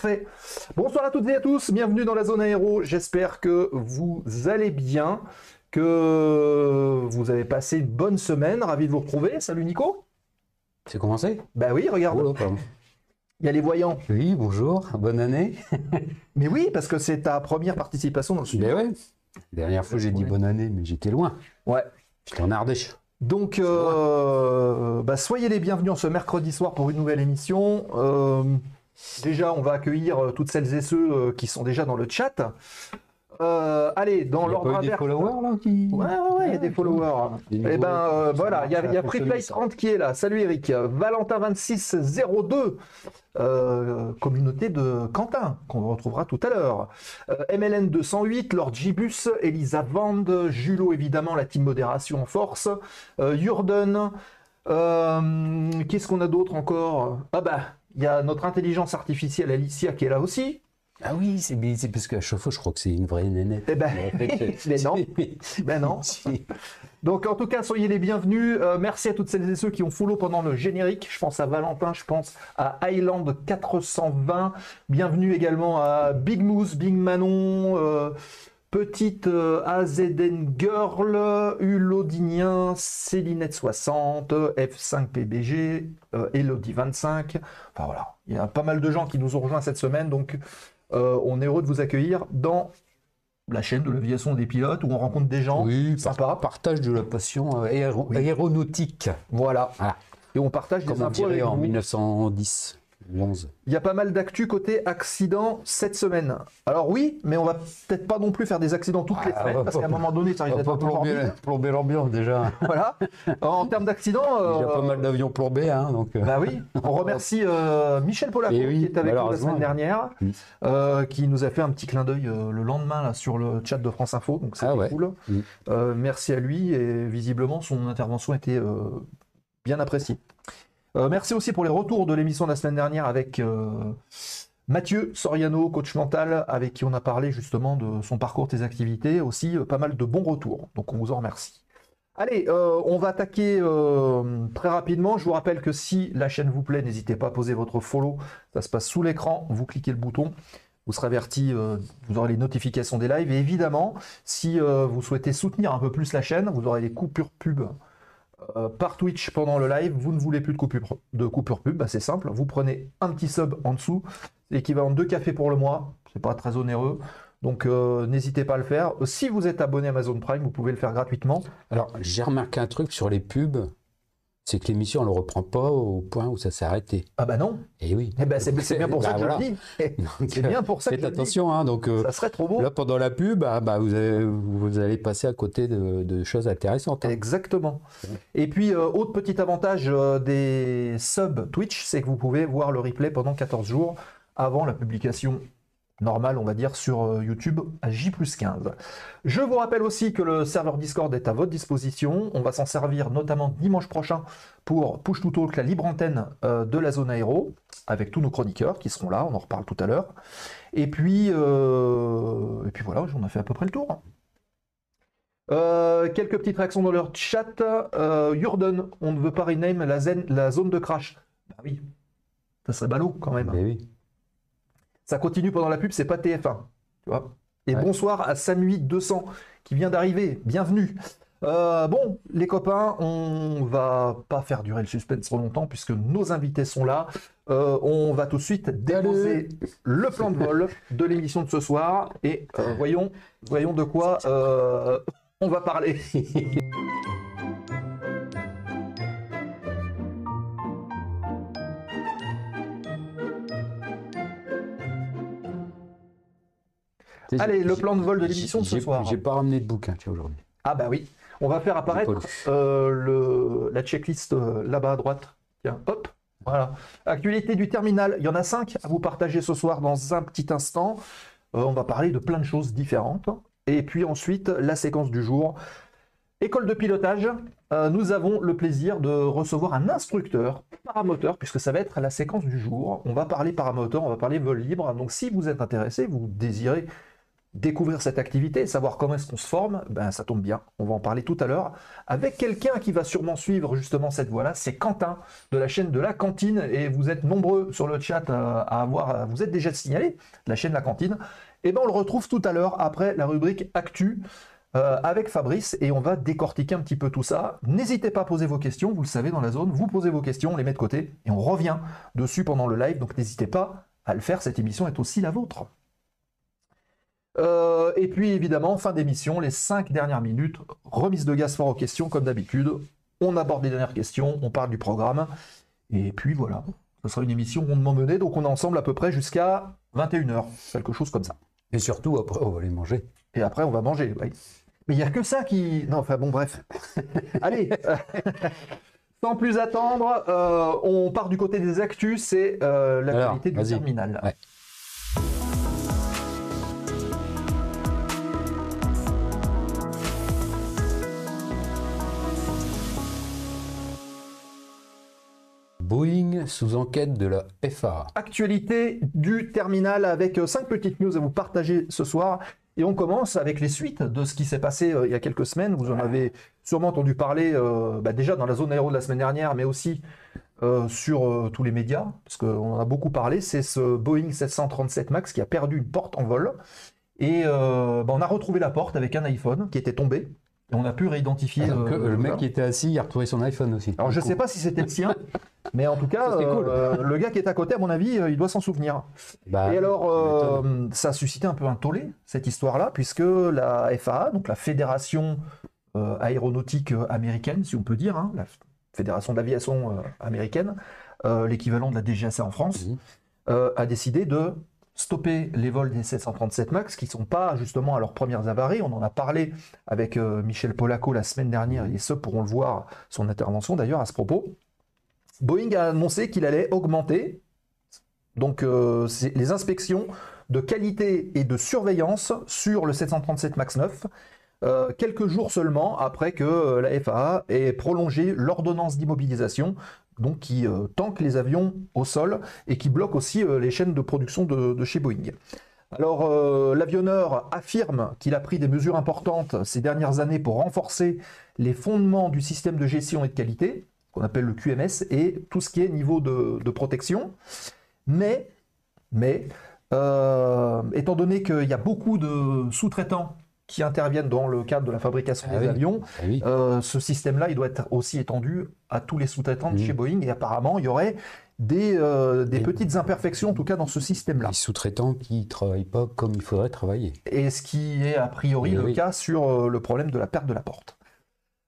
Parfait. Bonsoir à toutes et à tous, bienvenue dans la zone aéro. J'espère que vous allez bien, que vous avez passé une bonne semaine. Ravi de vous retrouver. Salut Nico. C'est commencé? Bah oui, regarde. Oh là. Il y a les voyants. Oui, bonjour, bonne année. Mais oui, parce que c'est ta première participation dans le studio. Ben ouais. La dernière fois, j'ai dit bonne année, mais j'étais loin. Ouais. J'étais en Ardèche. Donc, euh, bah, soyez les bienvenus en ce mercredi soir pour une nouvelle émission. Euh, déjà, on va accueillir euh, toutes celles et ceux euh, qui sont déjà dans le chat. Euh, allez, dans Il y a l'ordre des inverse. followers là qui. Ouais, ouais, ouais, il y a des followers. Des Eh nouveaux- ben euh, voilà, il y a, y a Freeplay ça. 30 qui est là. Salut Eric. Valentin2602, euh, communauté de Quentin, qu'on retrouvera tout à l'heure. Euh, MLN 208, Lord Gibus, Elisa Vand, Julo évidemment, la team modération en force. Jurden. Qu'est-ce qu'on a d'autre encore? Ah bah, il y a notre intelligence artificielle Alicia qui est là aussi. Ah oui, c'est mais parce qu'à chaque fois, je crois que c'est une vraie nénette. Eh ben, mais non. Ben non. Donc en tout cas, soyez les bienvenus. Euh, merci à toutes celles et ceux qui ont follow pendant le générique. Je pense à Valentin, je pense à Highland 420. Bienvenue également à Big Moose, Big Manon, euh, Petite euh, AZN Girl, Ulodinien, Célinette60, F5PBG, euh, Elodie25. Enfin voilà, il y a pas mal de gens qui nous ont rejoints cette semaine, donc euh, on est heureux de vous accueillir dans la chaîne de l'aviation des pilotes où on rencontre des gens Oui, sympas. partage de la passion euh, aéro- aéronautique. Voilà. Et on partage des Comme on infos en vous. 1910, 11. Il y a pas mal d'actu côté accident cette semaine. Alors oui, mais on va peut-être pas non plus faire des accidents toutes les Ah, semaines, parce qu'à un moment donné, ça risque d'être plomber, plomber l'ambiance déjà. Voilà. En termes d'accident, Il y a euh, pas mal d'avions plombés, hein, donc. euh, bah oui, on remercie euh, Michel Polaco Eh oui, qui est avec nous la semaine dernière, Oui. euh, qui nous a fait un petit clin d'œil euh, le lendemain là, sur le chat de France Info, donc c'était Ah ouais. cool. Oui. Euh, merci à lui et visiblement son intervention était bien appréciée. Euh, merci aussi pour les retours de l'émission de la semaine dernière avec euh, Mathieu Soriano, coach mental, avec qui on a parlé justement de son parcours, ses activités, aussi euh, pas mal de bons retours. Donc on vous en remercie. Allez, on va attaquer très rapidement. Je vous rappelle que si la chaîne vous plaît, n'hésitez pas à poser votre follow. Ça se passe sous l'écran. Vous cliquez le bouton. Vous serez averti, vous aurez les notifications des lives. Et évidemment, si vous souhaitez soutenir un peu plus la chaîne, vous aurez des coupures pub par Twitch pendant le live. Vous ne voulez plus de coupure, de pub, bah, c'est simple. Vous prenez un petit sub en dessous. C'est l'équivalent de deux cafés pour le mois. C'est pas très onéreux. Donc euh, n'hésitez pas à le faire. Si vous êtes abonné à Amazon Prime, vous pouvez le faire gratuitement. Alors, j'ai remarqué un truc sur les pubs, c'est que l'émission, on ne le reprend pas au point où ça s'est arrêté. Ah bah non. Et oui. Eh ben, c'est bien pour ça Bah, que voilà. je le dis. C'est bien pour ça que je le dis. attention, hein, donc euh, Ça serait trop beau. là pendant la pub, ah, bah, vous, avez- vous allez passer à côté de, de choses intéressantes. hein. Exactement. Et puis, euh, autre petit avantage euh, des subs Twitch, c'est que vous pouvez voir le replay pendant 14 jours avant la publication normale, on va dire, sur euh, YouTube à J 15. Je vous rappelle aussi que le serveur Discord est à votre disposition. On va s'en servir notamment dimanche prochain pour Push to Talk, la libre antenne euh, de la zone aéro, avec tous nos chroniqueurs qui seront là, on en reparle tout à l'heure. Et puis, euh, voilà, on a fait à peu près le tour. Quelques petites réactions dans leur chat. Jurden, on ne veut pas rename la, zone de crash. Bah oui, ça serait ballot quand même. Ça continue pendant la pub, c'est pas TF1. Tu vois Et Ouais. bonsoir à Samui200 qui vient d'arriver. Bienvenue. Euh, bon, les copains, on va pas faire durer le suspense trop longtemps puisque nos invités sont là. Euh, on va tout de suite déposer le plan de vol de l'émission de ce soir et euh, voyons, voyons de quoi on va parler. Allez, le plan de vol de l'émission de ce soir. J'ai pas ramené de bouquin, aujourd'hui. Ah bah oui, on va faire apparaître euh, le, la checklist euh, là-bas à droite. Tiens, hop, voilà. Actualité du terminal, il y en a cinq à vous partager ce soir dans un petit instant. Euh, on va parler de plein de choses différentes. Et puis ensuite, la séquence du jour. École de pilotage, euh, nous avons le plaisir de recevoir un instructeur paramoteur, puisque ça va être la séquence du jour. On va parler paramoteur, on va parler vol libre. Donc si vous êtes intéressé, vous désirez découvrir cette activité, savoir comment est-ce qu'on se forme, ben ça tombe bien. On va en parler tout à l'heure avec quelqu'un qui va sûrement suivre justement cette voie-là. C'est Quentin de la chaîne de la cantine et vous êtes nombreux sur le chat à avoir, vous êtes déjà signalé la chaîne la cantine. Et ben on le retrouve tout à l'heure après la rubrique Actu. Euh, avec Fabrice et on va décortiquer un petit peu tout ça. N'hésitez pas à poser vos questions, vous le savez dans la zone, vous posez vos questions, on les met de côté et on revient dessus pendant le live, donc n'hésitez pas à le faire, cette émission est aussi la vôtre. Euh, et puis évidemment, fin d'émission, les cinq dernières minutes, remise de gaz fort aux questions comme d'habitude. On aborde les dernières questions, on parle du programme. Et puis voilà, ce sera une émission rondement menée, donc on est ensemble à peu près jusqu'à 21h, quelque chose comme ça. Et surtout, après, on va aller manger. Et après, on va manger. Mais il n'y a que ça qui... Non, enfin bon, bref. Allez Sans plus attendre, euh, on part du côté des actus, c'est euh, l'actualité du terminal. Boeing sous enquête de la FAA. Actualité du terminal avec euh, cinq petites news à vous partager ce soir. Et on commence avec les suites de ce qui s'est passé euh, il y a quelques semaines. Vous en avez sûrement entendu parler euh, bah, déjà dans la zone aéro de la semaine dernière, mais aussi sur tous les médias, parce qu'on en a beaucoup parlé. C'est ce Boeing 737 MAX qui a perdu une porte en vol. Et bah, on a retrouvé la porte avec un iPhone qui était tombé on a pu réidentifier. le mec qui était assis, il a retrouvé son iPhone aussi. Alors je ne sais pas si c'était le sien, mais en tout cas, euh, le gars qui est à côté, à mon avis, euh, il doit s'en souvenir. Bah, et alors, euh, ça a suscité un peu un tollé, cette histoire-là, puisque la FAA, donc la Fédération aéronautique américaine, si on peut dire, hein, la Fédération d'aviation américaine, l'équivalent de la DGAC en France, mhm. a décidé de stopper les vols des 737 MAX qui ne sont pas justement à leurs premières avaries. On en a parlé avec euh, Michel Polaco la semaine dernière et ceux pourront le voir, son intervention d'ailleurs à ce propos. Boeing a annoncé qu'il allait augmenter euh, les inspections de qualité et de surveillance sur le 737 MAX 9 euh, quelques jours seulement après que la FAA ait prolongé l'ordonnance d'immobilisation donc qui euh, tank les avions au sol et qui bloque aussi euh, les chaînes de production de, chez Boeing. Alors euh, l'avionneur affirme qu'il a pris des mesures importantes ces dernières années pour renforcer les fondements du système de gestion et de qualité, qu'on appelle le QMS, et tout ce qui est niveau de, protection. Mais, mais étant donné qu'il y a beaucoup de sous-traitants qui interviennent dans le cadre de la fabrication ah des avions, ah euh, ce système-là, il doit être aussi étendu à tous les sous-traitants de mmh. chez Boeing. Et apparemment, il y aurait des, euh, des petites imperfections, en tout cas dans ce système-là. Les sous-traitants qui ne travaillent pas comme il faudrait travailler. Et ce qui est a priori le cas sur euh, le problème de la perte de la porte.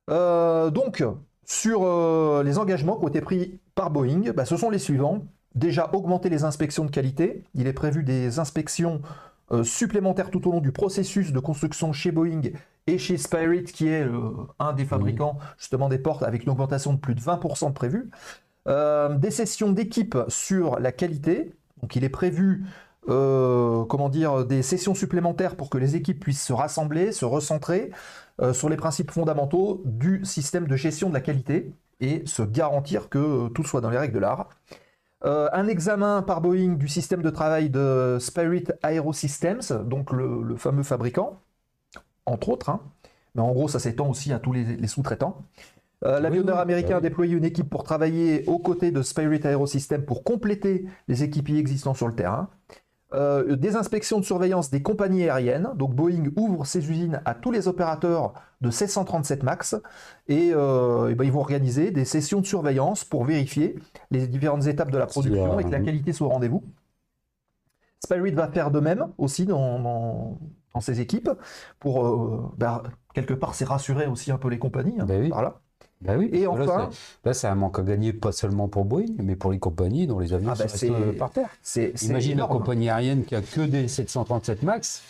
donc, sur les engagements qui ont été pris par Boeing, bah, ce sont les suivants. Déjà, augmenter les inspections de qualité. Il est prévu des inspections euh, supplémentaires tout au long du processus de construction chez Boeing et chez Spirit, qui est euh, un des fabricants justement des portes, avec une augmentation de plus de 20% prévue. Euh, des sessions d'équipe sur la qualité. Donc il est prévu comment dire, des sessions supplémentaires pour que les équipes puissent se rassembler, se recentrer sur les principes fondamentaux du système de gestion de la qualité et se garantir que tout soit dans les règles de l'art. Euh, un examen par Boeing du système de travail de Spirit Aerosystems, donc le, fameux fabricant, entre autres. Hein. Mais en gros, ça s'étend aussi à tous les, sous-traitants. Euh, l'avionneur américain a déployé une équipe pour travailler aux côtés de Spirit Aerosystems pour compléter les équipiers existants sur le terrain. Euh, des inspections de surveillance des compagnies aériennes. Donc Boeing ouvre ses usines à tous les opérateurs de 737 MAX et, euh, ben, ils vont organiser des sessions de surveillance pour vérifier les différentes étapes de la production et que la qualité soit au rendez-vous. Spirit va faire de même aussi dans, ses équipes pour euh, ben, quelque part c'est rassurer aussi un peu les compagnies. Hein, ben voilà. Oui, et enfin, là, c'est un manque à gagner pas seulement pour Boeing, mais pour les compagnies dont les avions ah sont euh, par terre. Imagine une compagnie aérienne qui a que des 737 Max.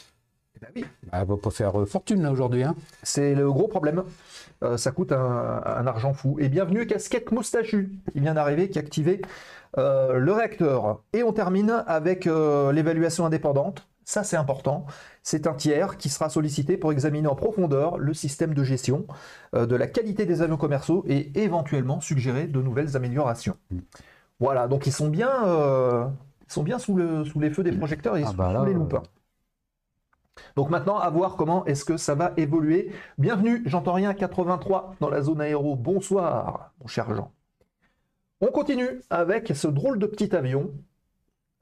Eh ben oui. Bah, elle va pas faire euh, fortune là aujourd'hui. Hein. C'est le gros problème. Euh, ça coûte un, argent fou. Et bienvenue Casquette Moustachu, qui vient d'arriver, qui a activé le réacteur. Et on termine avec l'évaluation indépendante. Ça, c'est important. C'est un tiers qui sera sollicité pour examiner en profondeur le système de gestion euh, de la qualité des avions commerciaux et éventuellement suggérer de nouvelles améliorations. Voilà, donc ils sont bien, euh, sont bien sous, le, sous les feux des projecteurs et ah sous, bah les loupes. Donc maintenant, à voir comment est-ce que ça va évoluer. Bienvenue, j'entends rien, 83 dans la zone aéro. Bonsoir, mon cher Jean. On continue avec ce drôle de petit avion.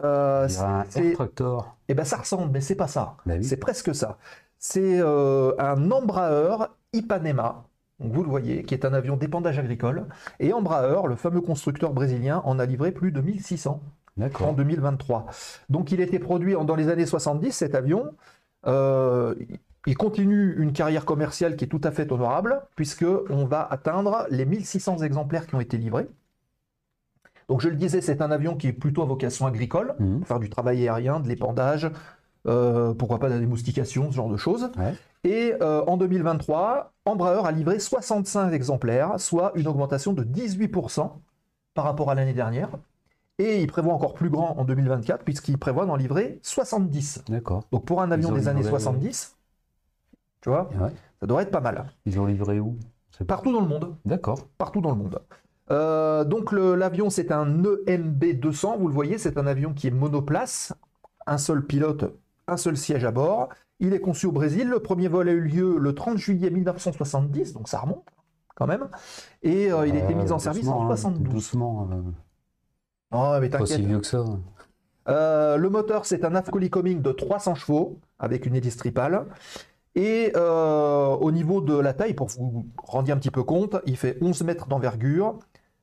Euh, un tractor. Eh ben ça ressemble, mais c'est pas ça. Bah c'est presque ça. C'est euh, un Embraer Ipanema. vous le voyez, qui est un avion d'épandage agricole. Et Embraer, le fameux constructeur brésilien, en a livré plus de 1600 en 2023. Donc il a été produit dans les années 70, cet avion. Euh, il continue une carrière commerciale qui est tout à fait honorable, puisqu'on va atteindre les 1600 exemplaires qui ont été livrés. Donc je le disais, c'est un avion qui est plutôt à vocation agricole, mmh. pour faire du travail aérien, de l'épandage, euh, pourquoi pas de la démoustication, ce genre de choses. Et euh, en 2023, Embraer a livré 65 exemplaires, soit une augmentation de 18% par rapport à l'année dernière. Et il prévoit encore plus grand en 2024, puisqu'il prévoit d'en livrer 70. D'accord. Donc pour un avion des années 70, tu vois, ça devrait être pas mal. Ils ont livré où? Partout dans le monde. D'accord. Partout dans le monde. Euh, donc l'avion, c'est un EMB 200, vous le voyez, c'est un avion qui est monoplace, un seul pilote, un seul siège à bord. Il est conçu au Brésil. Le premier vol a eu lieu le 30 juillet 1970, donc ça remonte quand même. Et euh, il a été mis en service en 72. Hein, doucement. Euh. Oh, mais Pas si vieux que ça. Euh, le moteur, c'est un Afcoli Coming de 300 chevaux avec une hélice tripale. Et euh, au niveau de la taille, pour vous rendre un petit peu compte, il fait 11 mètres d'envergure,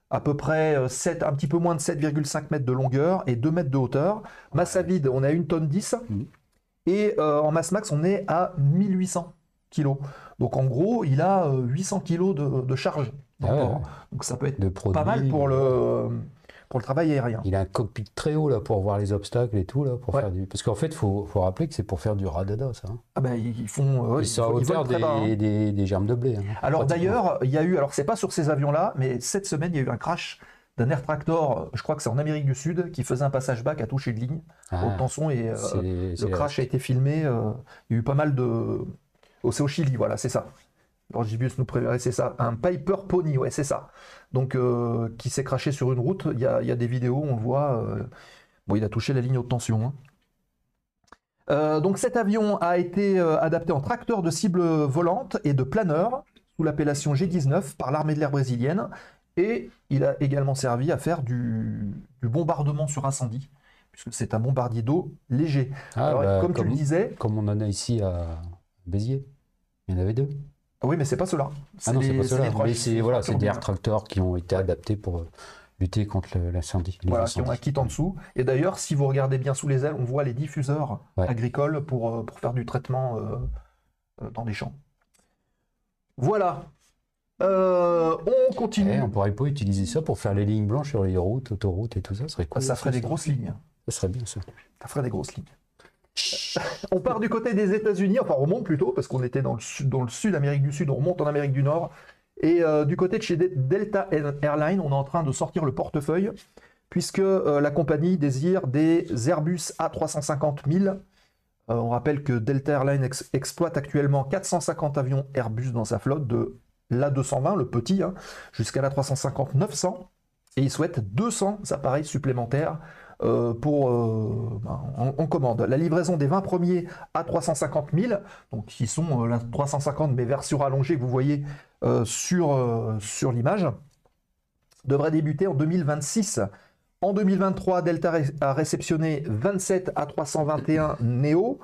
à peu près 7, euh, un petit peu moins de 7,5 mètres de longueur et 2 mètres de hauteur. Masse à vide, on est à 1 tonne 10. Mmh. Et en masse max, on est à 1800 kg. Donc en gros, il a 800 kg de, charge. Ah Donc ça peut être pas mal pour le pour le travail aérien. Il a un cockpit très haut là pour voir les obstacles et tout là pour faire du. Parce qu'en fait, faut, faut rappeler que c'est pour faire du radada ça. Hein. Ah ben ils font. ils, sont à hauteur hein. des, des, germes de blé. Hein, alors d'ailleurs, il y a eu, alors c'est pas sur ces avions là, mais cette semaine il y a eu un crash d'un Air Tractor, je crois que c'est en Amérique du Sud, qui faisait un passage back à toucher de ligne, ah, haute tension, et euh, le crash a été filmé. Euh, il y a eu pas mal de. Oh, c'est au Chili, voilà, c'est ça. Gibius nous préparait, c'est ça, un Piper Pony, ouais, c'est ça. Donc, euh, qui s'est craché sur une route. Il y a, des vidéos, on le voit. Euh, bon, il a touché la ligne haute tension. Hein. Euh, donc, cet avion a été adapté en tracteur de cible volante et de planeur sous l'appellation G19 par l'armée de l'air brésilienne. Et il a également servi à faire du, bombardement sur incendie, puisque c'est un bombardier d'eau léger. Ah, bah, comme, tu le disais. Comme on en a ici à Béziers. Il y en avait deux. Oui, mais c'est pas cela. Ah non, c'est pas cela. Mais c'est voilà, c'est des air tracteurs qui ont été adaptés pour euh, lutter contre l'incendie. Voilà, qui ont un kit en dessous. Et d'ailleurs, si vous regardez bien sous les ailes, on voit les diffuseurs agricoles pour, euh, pour faire du traitement euh, dans les champs. Voilà. on continue. Eh, on pourrait pas utiliser ça pour faire les lignes blanches sur les routes, autoroutes et tout ça. Ça, serait ça ferait des grosses lignes. Ça serait bien ça. Ça ferait des grosses lignes. On part du côté des États-Unis, enfin on remonte plutôt, parce qu'on était dans le, sud, dans le sud, Amérique du Sud, on remonte en Amérique du Nord. Et euh, du côté de chez Delta Airlines, on est en train de sortir le portefeuille, puisque euh, la compagnie désire des Airbus A350 000. Euh, on rappelle que Delta Airlines exploite actuellement 450 avions Airbus dans sa flotte, de l'A220, le petit, hein, jusqu'à l'A350 900. Et il souhaite 200 appareils supplémentaires euh, pour, euh, ben, en, commande. La livraison des 20 premiers à 350 000, donc qui sont euh, la 350 mais version allongée que vous voyez sur, sur l'image, devrait débuter en 2026. En 2023, Delta a réceptionné 27 à 321 Neo.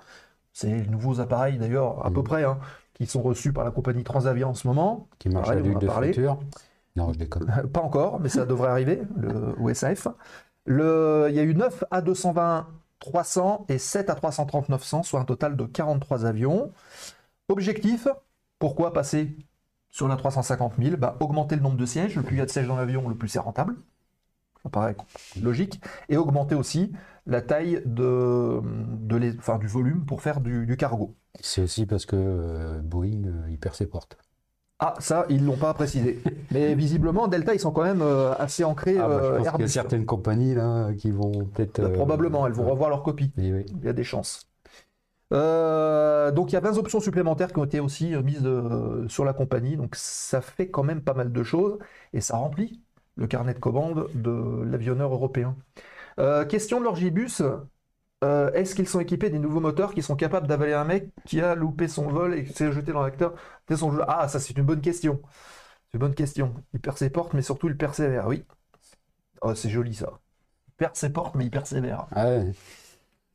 C'est les nouveaux appareils d'ailleurs à peu mmh. près hein, qui sont reçus par la compagnie Transavia en ce moment. Qui marche à l'huile de friture. Non, je déconne. Pas encore, mais ça devrait arriver, le OSAF. Il y a eu 9 à 220 300 et 7 à 330 900, soit un total de 43 avions. Objectif, pourquoi passer sur la 350 000 bah, Augmenter le nombre de sièges. Le plus il y a de sièges dans l'avion, le plus c'est rentable. Ça paraît logique. Et augmenter aussi la taille du volume pour faire du, cargo. C'est aussi parce que euh, Boeing, euh, il perd ses portes. Ah, ça, ils ne l'ont pas précisé. Mais visiblement, Delta, ils sont quand même euh, assez ancrés. Ah, bah, je pense qu'il y a certaines compagnies là, qui vont peut-être. Bah, probablement, elles vont revoir leur copie. Il y a des chances. Euh, donc il y a 20 options supplémentaires qui ont été aussi euh, mises sur la compagnie. Donc ça fait quand même pas mal de choses et ça remplit le carnet de commande de l'avionneur européen. question de l'Orgibus. Euh, est-ce qu'ils sont équipés des nouveaux moteurs qui sont capables d'avaler un mec qui a loupé son vol et qui s'est jeté dans l'acteur son jeu? Ah, ça c'est une bonne question. C'est une bonne question. Il perd ses portes, mais surtout il persévère. Oui. Oh, c'est joli ça. Il perd ses portes, mais il persévère. Ah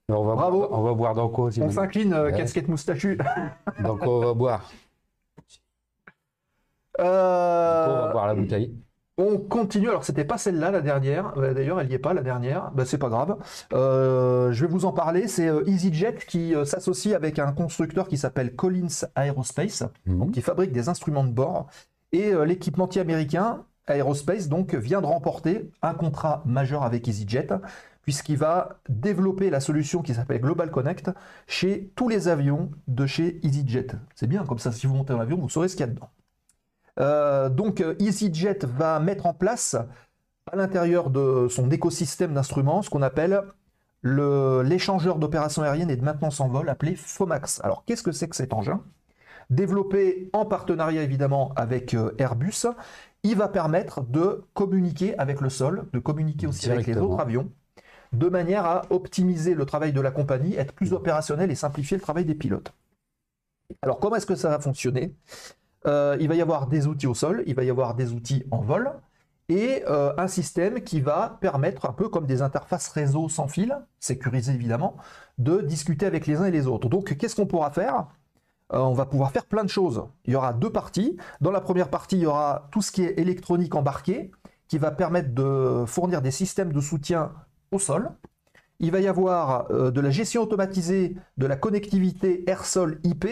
on va Bravo. Boire, on va boire dans quoi On s'incline, euh, casquette moustachu. donc on va boire. Euh... on va boire la bouteille. On continue. Alors, c'était pas celle-là, la dernière. Euh, d'ailleurs, elle n'y est pas, la dernière. Ben, c'est pas grave. Euh, je vais vous en parler. C'est euh, EasyJet qui s'associe avec un constructeur qui s'appelle Collins Aerospace, mhm. qui fabrique des instruments de bord. Et l'équipementier américain Aerospace donc vient de remporter un contrat majeur avec EasyJet puisqu'il va développer la solution qui s'appelle Global Connect chez tous les avions de chez EasyJet. C'est bien, comme ça, si vous montez dans l'avion, vous saurez ce qu'il y a dedans. Euh, donc euh, EasyJet va mettre en place à l'intérieur de son écosystème d'instruments ce qu'on appelle l'échangeur d'opérations aériennes et de maintenance en vol appelé FOMAX. Alors qu'est-ce que c'est que cet engin? Développé en partenariat évidemment avec euh, Airbus, il va permettre de communiquer avec le sol, de communiquer aussi avec les autres avions, de manière à optimiser le travail de la compagnie, être plus opérationnel et simplifier le travail des pilotes. Alors comment est-ce que ça va fonctionner? Euh, il va y avoir des outils au sol, il va y avoir des outils en vol, et euh, un système qui va permettre, un peu comme des interfaces réseau sans fil, sécurisées évidemment, de discuter avec les uns et les autres. Donc qu'est-ce qu'on pourra faire? Euh, On va pouvoir faire plein de choses. Il y aura deux parties. Dans la première partie, il y aura tout ce qui est électronique embarqué, qui va permettre de fournir des systèmes de soutien au sol. Il va y avoir de la gestion automatisée de la connectivité air-sol IP,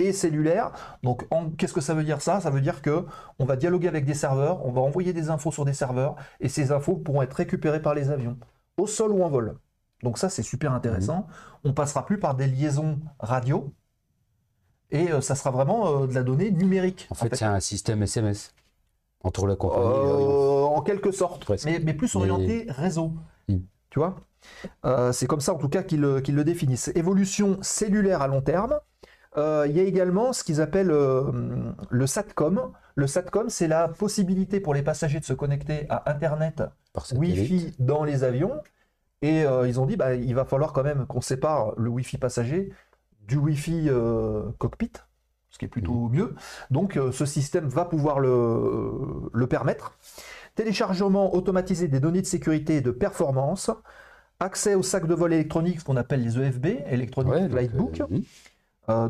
et cellulaire. Donc, qu'est-ce que ça veut dire ça? Ça veut dire que on va dialoguer avec des serveurs, on va envoyer des infos sur des serveurs, et ces infos pourront être récupérées par les avions, au sol ou en vol. Donc ça, c'est super intéressant. Mmh. On passera plus par des liaisons radio, et euh, ça sera vraiment euh, de la donnée numérique. En fait, c'est un système SMS entre la compagnie. Euh, en quelque sorte, mais, plus orienté réseau. Mmh. Tu vois? C'est comme ça, en tout cas, qu'ils le définissent. Évolution cellulaire à long terme. Euh, il y a également ce qu'ils appellent euh, le SATCOM. Le SATCOM, c'est la possibilité pour les passagers de se connecter à Internet Wi-Fi dans les avions. Et euh, ils ont dit, bah, il va falloir quand même qu'on sépare le Wi-Fi passager du Wi-Fi cockpit, ce qui est plutôt mmh. mieux. Donc ce système va pouvoir le, le, permettre. Téléchargement automatisé des données de sécurité et de performance. Accès au sac de vol électronique, ce qu'on appelle les EFB, Electronic Flight Book. Euh,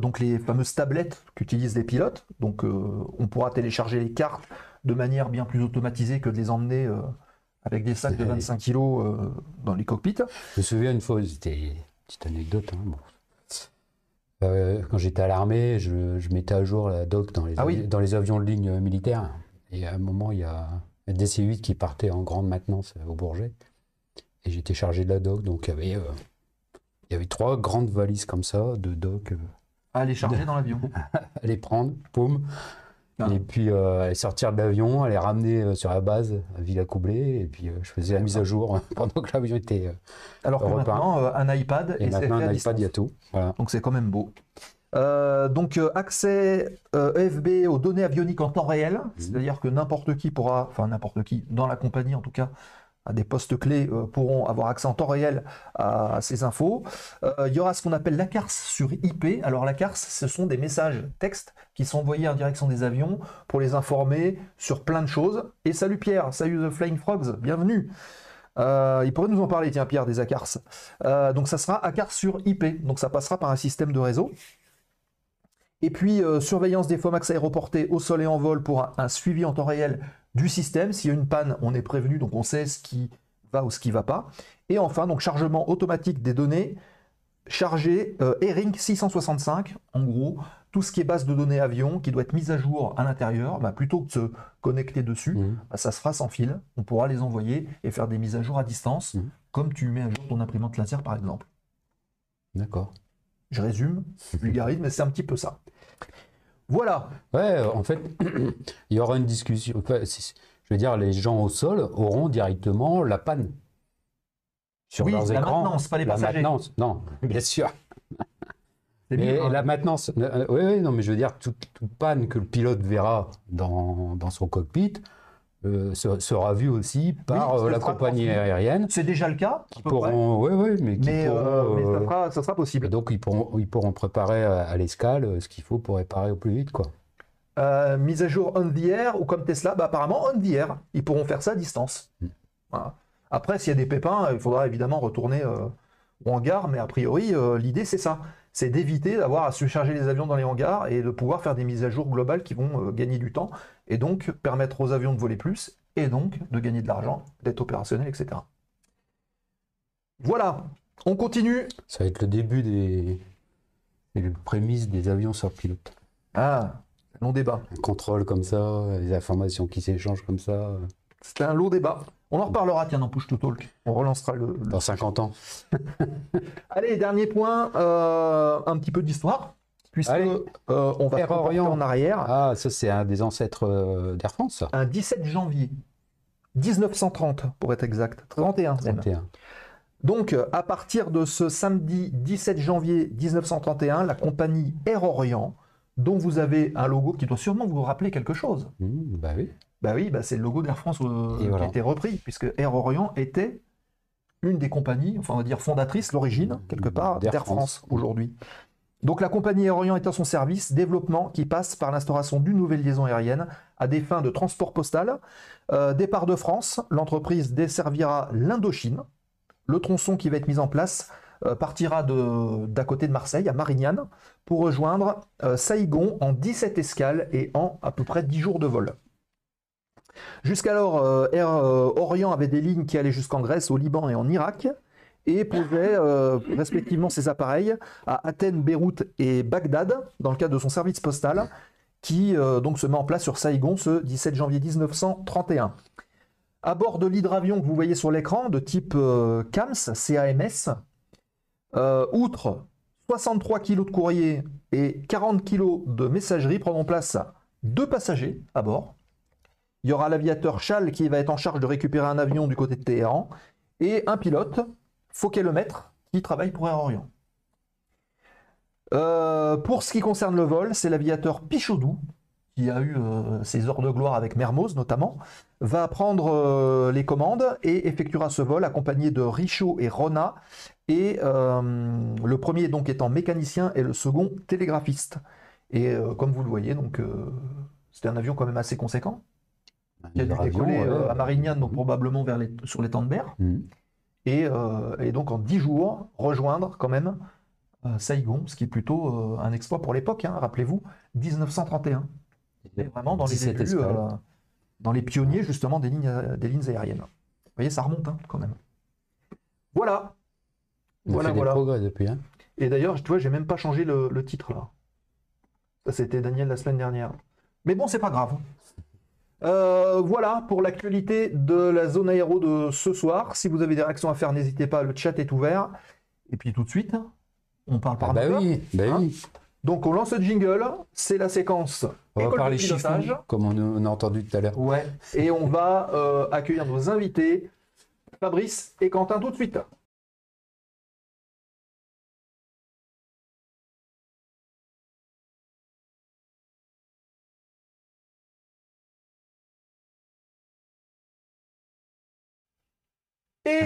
donc les fameuses tablettes qu'utilisent les pilotes. Donc euh, on pourra télécharger les cartes de manière bien plus automatisée que de les emmener euh, avec des sacs de 25 kg dans les cockpits. Je me souviens une fois, c'était une petite anecdote. Hein, quand j'étais à l'armée, je, mettais à jour la doc dans les, ah dans les avions de ligne militaires. Et à un moment, il y a un DC-8 qui partait en grande maintenance au Bourget. Et j'étais chargé de la doc, donc il y avait, il y avait trois grandes valises comme ça de doc à les charger dans l'avion. à les prendre, paume. Ah. Et puis euh, aller sortir de l'avion, aller ramener euh, sur la base à Villa Coublé, et puis euh, je faisais la mise à jour pendant que l'avion était. Alors que maintenant, un iPad et, maintenant un iPad, il y a tout. Donc c'est quand même beau. donc accès EFB aux données avioniques en temps réel, mmh. c'est-à-dire que n'importe qui pourra, enfin n'importe qui, dans la compagnie en tout cas, des postes clés euh, pourront avoir accès en temps réel à, ces infos. Euh, il y aura ce qu'on appelle la CARS sur IP. Alors la CARS, ce sont des messages textes qui sont envoyés en direction des avions pour les informer sur plein de choses. Et salut Pierre, salut The Flying Frogs, bienvenue. Euh, il pourrait nous en parler, tiens Pierre, des ACARS. donc ça sera ACARS sur IP, donc ça passera par un système de réseau. Et puis surveillance des FOMAX aéroportés au sol et en vol pour un suivi en temps réel du système. S'il y a une panne, on est prévenu, donc on sait ce qui va ou ce qui ne va pas. Et enfin, donc chargement automatique des données, chargé euh, 665, en gros, tout ce qui est base de données avion, qui doit être mise à jour à l'intérieur, bah, plutôt que de se connecter dessus, mmh. bah, ça se fera sans fil. On pourra les envoyer et faire des mises à jour à distance, mmh. comme tu mets à jour ton imprimante laser par exemple. D'accord. Je résume, vulgarise, mais c'est un petit peu ça. Voilà. Ouais, en fait, il y aura une discussion. je veux dire, les gens au sol auront directement la panne sur oui, leurs la Maintenance, pas les la maintenance, non, bien sûr. Et, la maintenance, euh, euh, oui, oui, non, mais je veux dire, toute, panne que le pilote verra dans, son cockpit euh, sera vu aussi par la compagnie aérienne. C'est déjà le cas. Qui pourront, oui, oui, mais, mais, ça, sera, possible. Donc ils pourront, ils pourront préparer à, l'escale ce qu'il faut pour réparer au plus vite, quoi. mise à jour on the air ou comme Tesla, bah, apparemment on the air. Ils pourront faire ça à distance. Hmm. Après, s'il y a des pépins, il faudra évidemment retourner au hangar, mais a priori, l'idée c'est ça c'est d'éviter d'avoir à surcharger les avions dans les hangars et de pouvoir faire des mises à jour globales qui vont euh, gagner du temps et donc permettre aux avions de voler plus et donc de gagner de l'argent, d'être opérationnel, etc. Voilà, on continue. Ça va être le début des, prémices des avions sans pilote. Ah, long débat. Un contrôle comme ça, les informations qui s'échangent comme ça. C'était un long débat. On en reparlera, tiens, dans Push to Talk. On relancera le. Dans 50 ans. Allez, dernier point, euh, un petit peu d'histoire. Puisque euh, on va faire en arrière. Ah, ça, c'est un des ancêtres euh, d'Air France. Un 17 janvier 1930, pour être exact. 31. 31. Donc, à partir de ce samedi 17 janvier 1931, la compagnie Air Orient, dont vous avez un logo qui doit sûrement vous rappeler quelque chose. Mmh, bah oui. Bah oui, bah c'est le logo d'Air France euh, qui a été repris, puisque Air Orient était une des compagnies, enfin on va dire fondatrice, l'origine, quelque part, d'Air France, aujourd'hui. Donc la compagnie Air Orient est à son service, développement qui passe par l'instauration d'une nouvelle liaison aérienne à des fins de transport postal. Euh, départ de France, l'entreprise desservira l'Indochine. Le tronçon qui va être mis en place partira d'à côté de Marseille, à Marignane, pour rejoindre Saïgon en 17 escales et en à peu près 10 jours de vol. Jusqu'alors, euh, Air euh, Orient avait des lignes qui allaient jusqu'en Grèce, au Liban et en Irak et posait euh, respectivement ses appareils à Athènes, Beyrouth et Bagdad dans le cadre de son service postal qui donc se met en place sur Saïgon ce 17 janvier 1931. À bord de l'hydravion que vous voyez sur l'écran de type CAMS, CAMS, outre 63 kg de courrier et 40 kg de messagerie, prendront place deux passagers à bord il y aura l'aviateur Chal qui va être en charge de récupérer un avion du côté de Téhéran et un pilote, Fauquet Maître, qui travaille pour Air Orient. Euh, pour ce qui concerne le vol, c'est l'aviateur Pichaudou, qui a eu euh, ses heures de gloire avec Mermoz notamment, va prendre euh, les commandes et effectuera ce vol accompagné de Richaud et Rona, et le premier donc étant mécanicien et le second télégraphiste. Et comme vous le voyez, donc c'était un avion quand même assez conséquent qui a dû décoller euh, à Marignane, donc probablement vers les, sur les temps de mer. Mm. Euh, et, donc en 10 jours, rejoindre quand même euh, Saigon, ce qui est plutôt un exploit pour l'époque, hein, rappelez-vous, 1931. Vraiment dans les débuts, dans les pionniers justement des lignes, des lignes aériennes. Vous voyez, ça remonte hein, quand même. Voilà. On voilà, fait voilà. Des progrès depuis. Hein. Et d'ailleurs, tu vois, j'ai même pas changé le, le titre là. Ça, c'était Daniel la semaine dernière. Mais bon, c'est pas grave. Euh, voilà pour l'actualité de la zone aéro de ce soir. Si vous avez des réactions à faire, n'hésitez pas, le chat est ouvert. Et puis tout de suite, on parle par ah bah oui, bah hein oui. Donc on lance le jingle, c'est la séquence. On va parler chiffres, comme on a entendu tout à l'heure. Ouais. Et on va euh, accueillir nos invités, Fabrice et Quentin, tout de suite.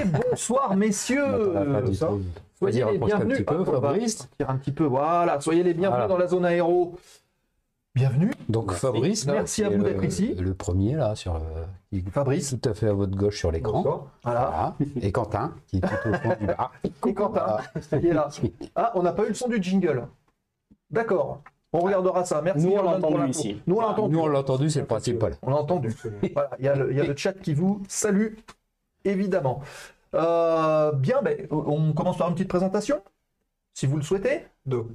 Et bonsoir messieurs. Soyez les bienvenus. Un petit peu, Fabrice. Un petit peu, voilà. Soyez les bienvenus dans la zone aéro. Bienvenue. Donc Fabrice, merci à vous d'être ici. Le premier là sur le... Fabrice, tout à fait à votre gauche sur l'écran. Voilà. Et Quentin qui est tout au fond du bar. Et Quentin, il est là. Ah, on n'a pas eu le son du jingle. D'accord. On regardera ça. Merci. Nous, on l'a entendu ici. Nous, on l'a entendu. Nous, on l'a entendu, c'est le principal. On l'a entendu. voilà, il y, a le chat qui vous salue évidemment. Euh, bien, ben, on commence par une petite présentation, si vous le souhaitez. Deux.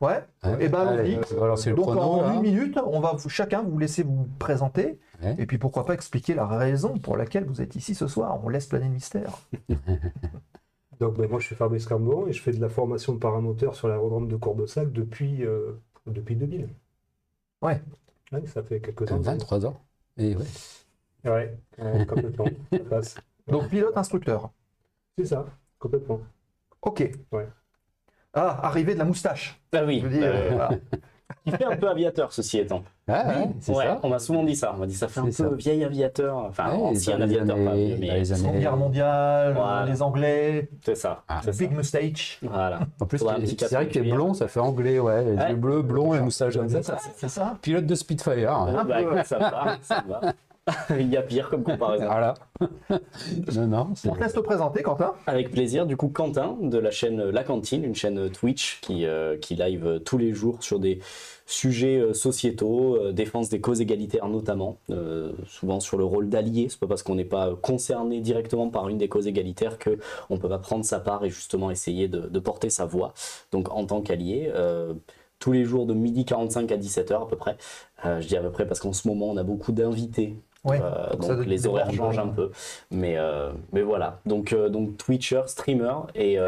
Ouais. et eh ben allons-y. Donc en une minute, on va chacun vous laisser vous présenter. Et puis pourquoi pas expliquer la raison pour laquelle vous êtes ici ce soir. On laisse planer le mystère. Donc ben, moi je suis Fabrice Carmon et je fais de la formation de paramoteur sur l'aérodrome de Courbesac depuis, euh, depuis 2000. Ouais. ouais. Ça fait quelques ans. 23 ans. Et ouais. Ouais, complètement. ça passe. Donc pilote instructeur. C'est ça, complètement. Ok. Ouais. Ah, arrivée de la moustache. Ah oui. Euh, qui fait un peu aviateur, ceci étant. Ah, oui, c'est ça. On m'a souvent dit ça. On m'a dit ça fait un peu vieil aviateur. Enfin, ancien aviateur, pas vieux, mais. Les années... Guerre mondiale, les Anglais. C'est ça. Ah, big moustache. Voilà. En plus, c'est vrai que t'es blond, ça fait anglais, ouais. Les yeux bleus, blond et moustache. C'est ça. Pilote de Spitfire. Bah, ça va, ça va. Il y a pire comme comparaison. Voilà. non, non. On te laisse te présenter, Quentin. Avec plaisir. Du coup, Quentin de la chaîne La Cantine, une chaîne Twitch qui, euh, qui live tous les jours sur des sujets euh, sociétaux, euh, défense des causes égalitaires notamment, souvent sur le rôle d'allié. C'est pas parce qu'on n'est pas concerné directement par une des causes égalitaires que on peut pas prendre sa part et justement essayer de, de porter sa voix. Donc en tant qu'allié tous les jours de midi 45 à 17h à peu près. je dis à peu près parce qu'en ce moment, on a beaucoup d'invités euh, donc les horaires changent un peu. Mais, euh, mais voilà. Donc, euh, donc Twitcher, streamer. Et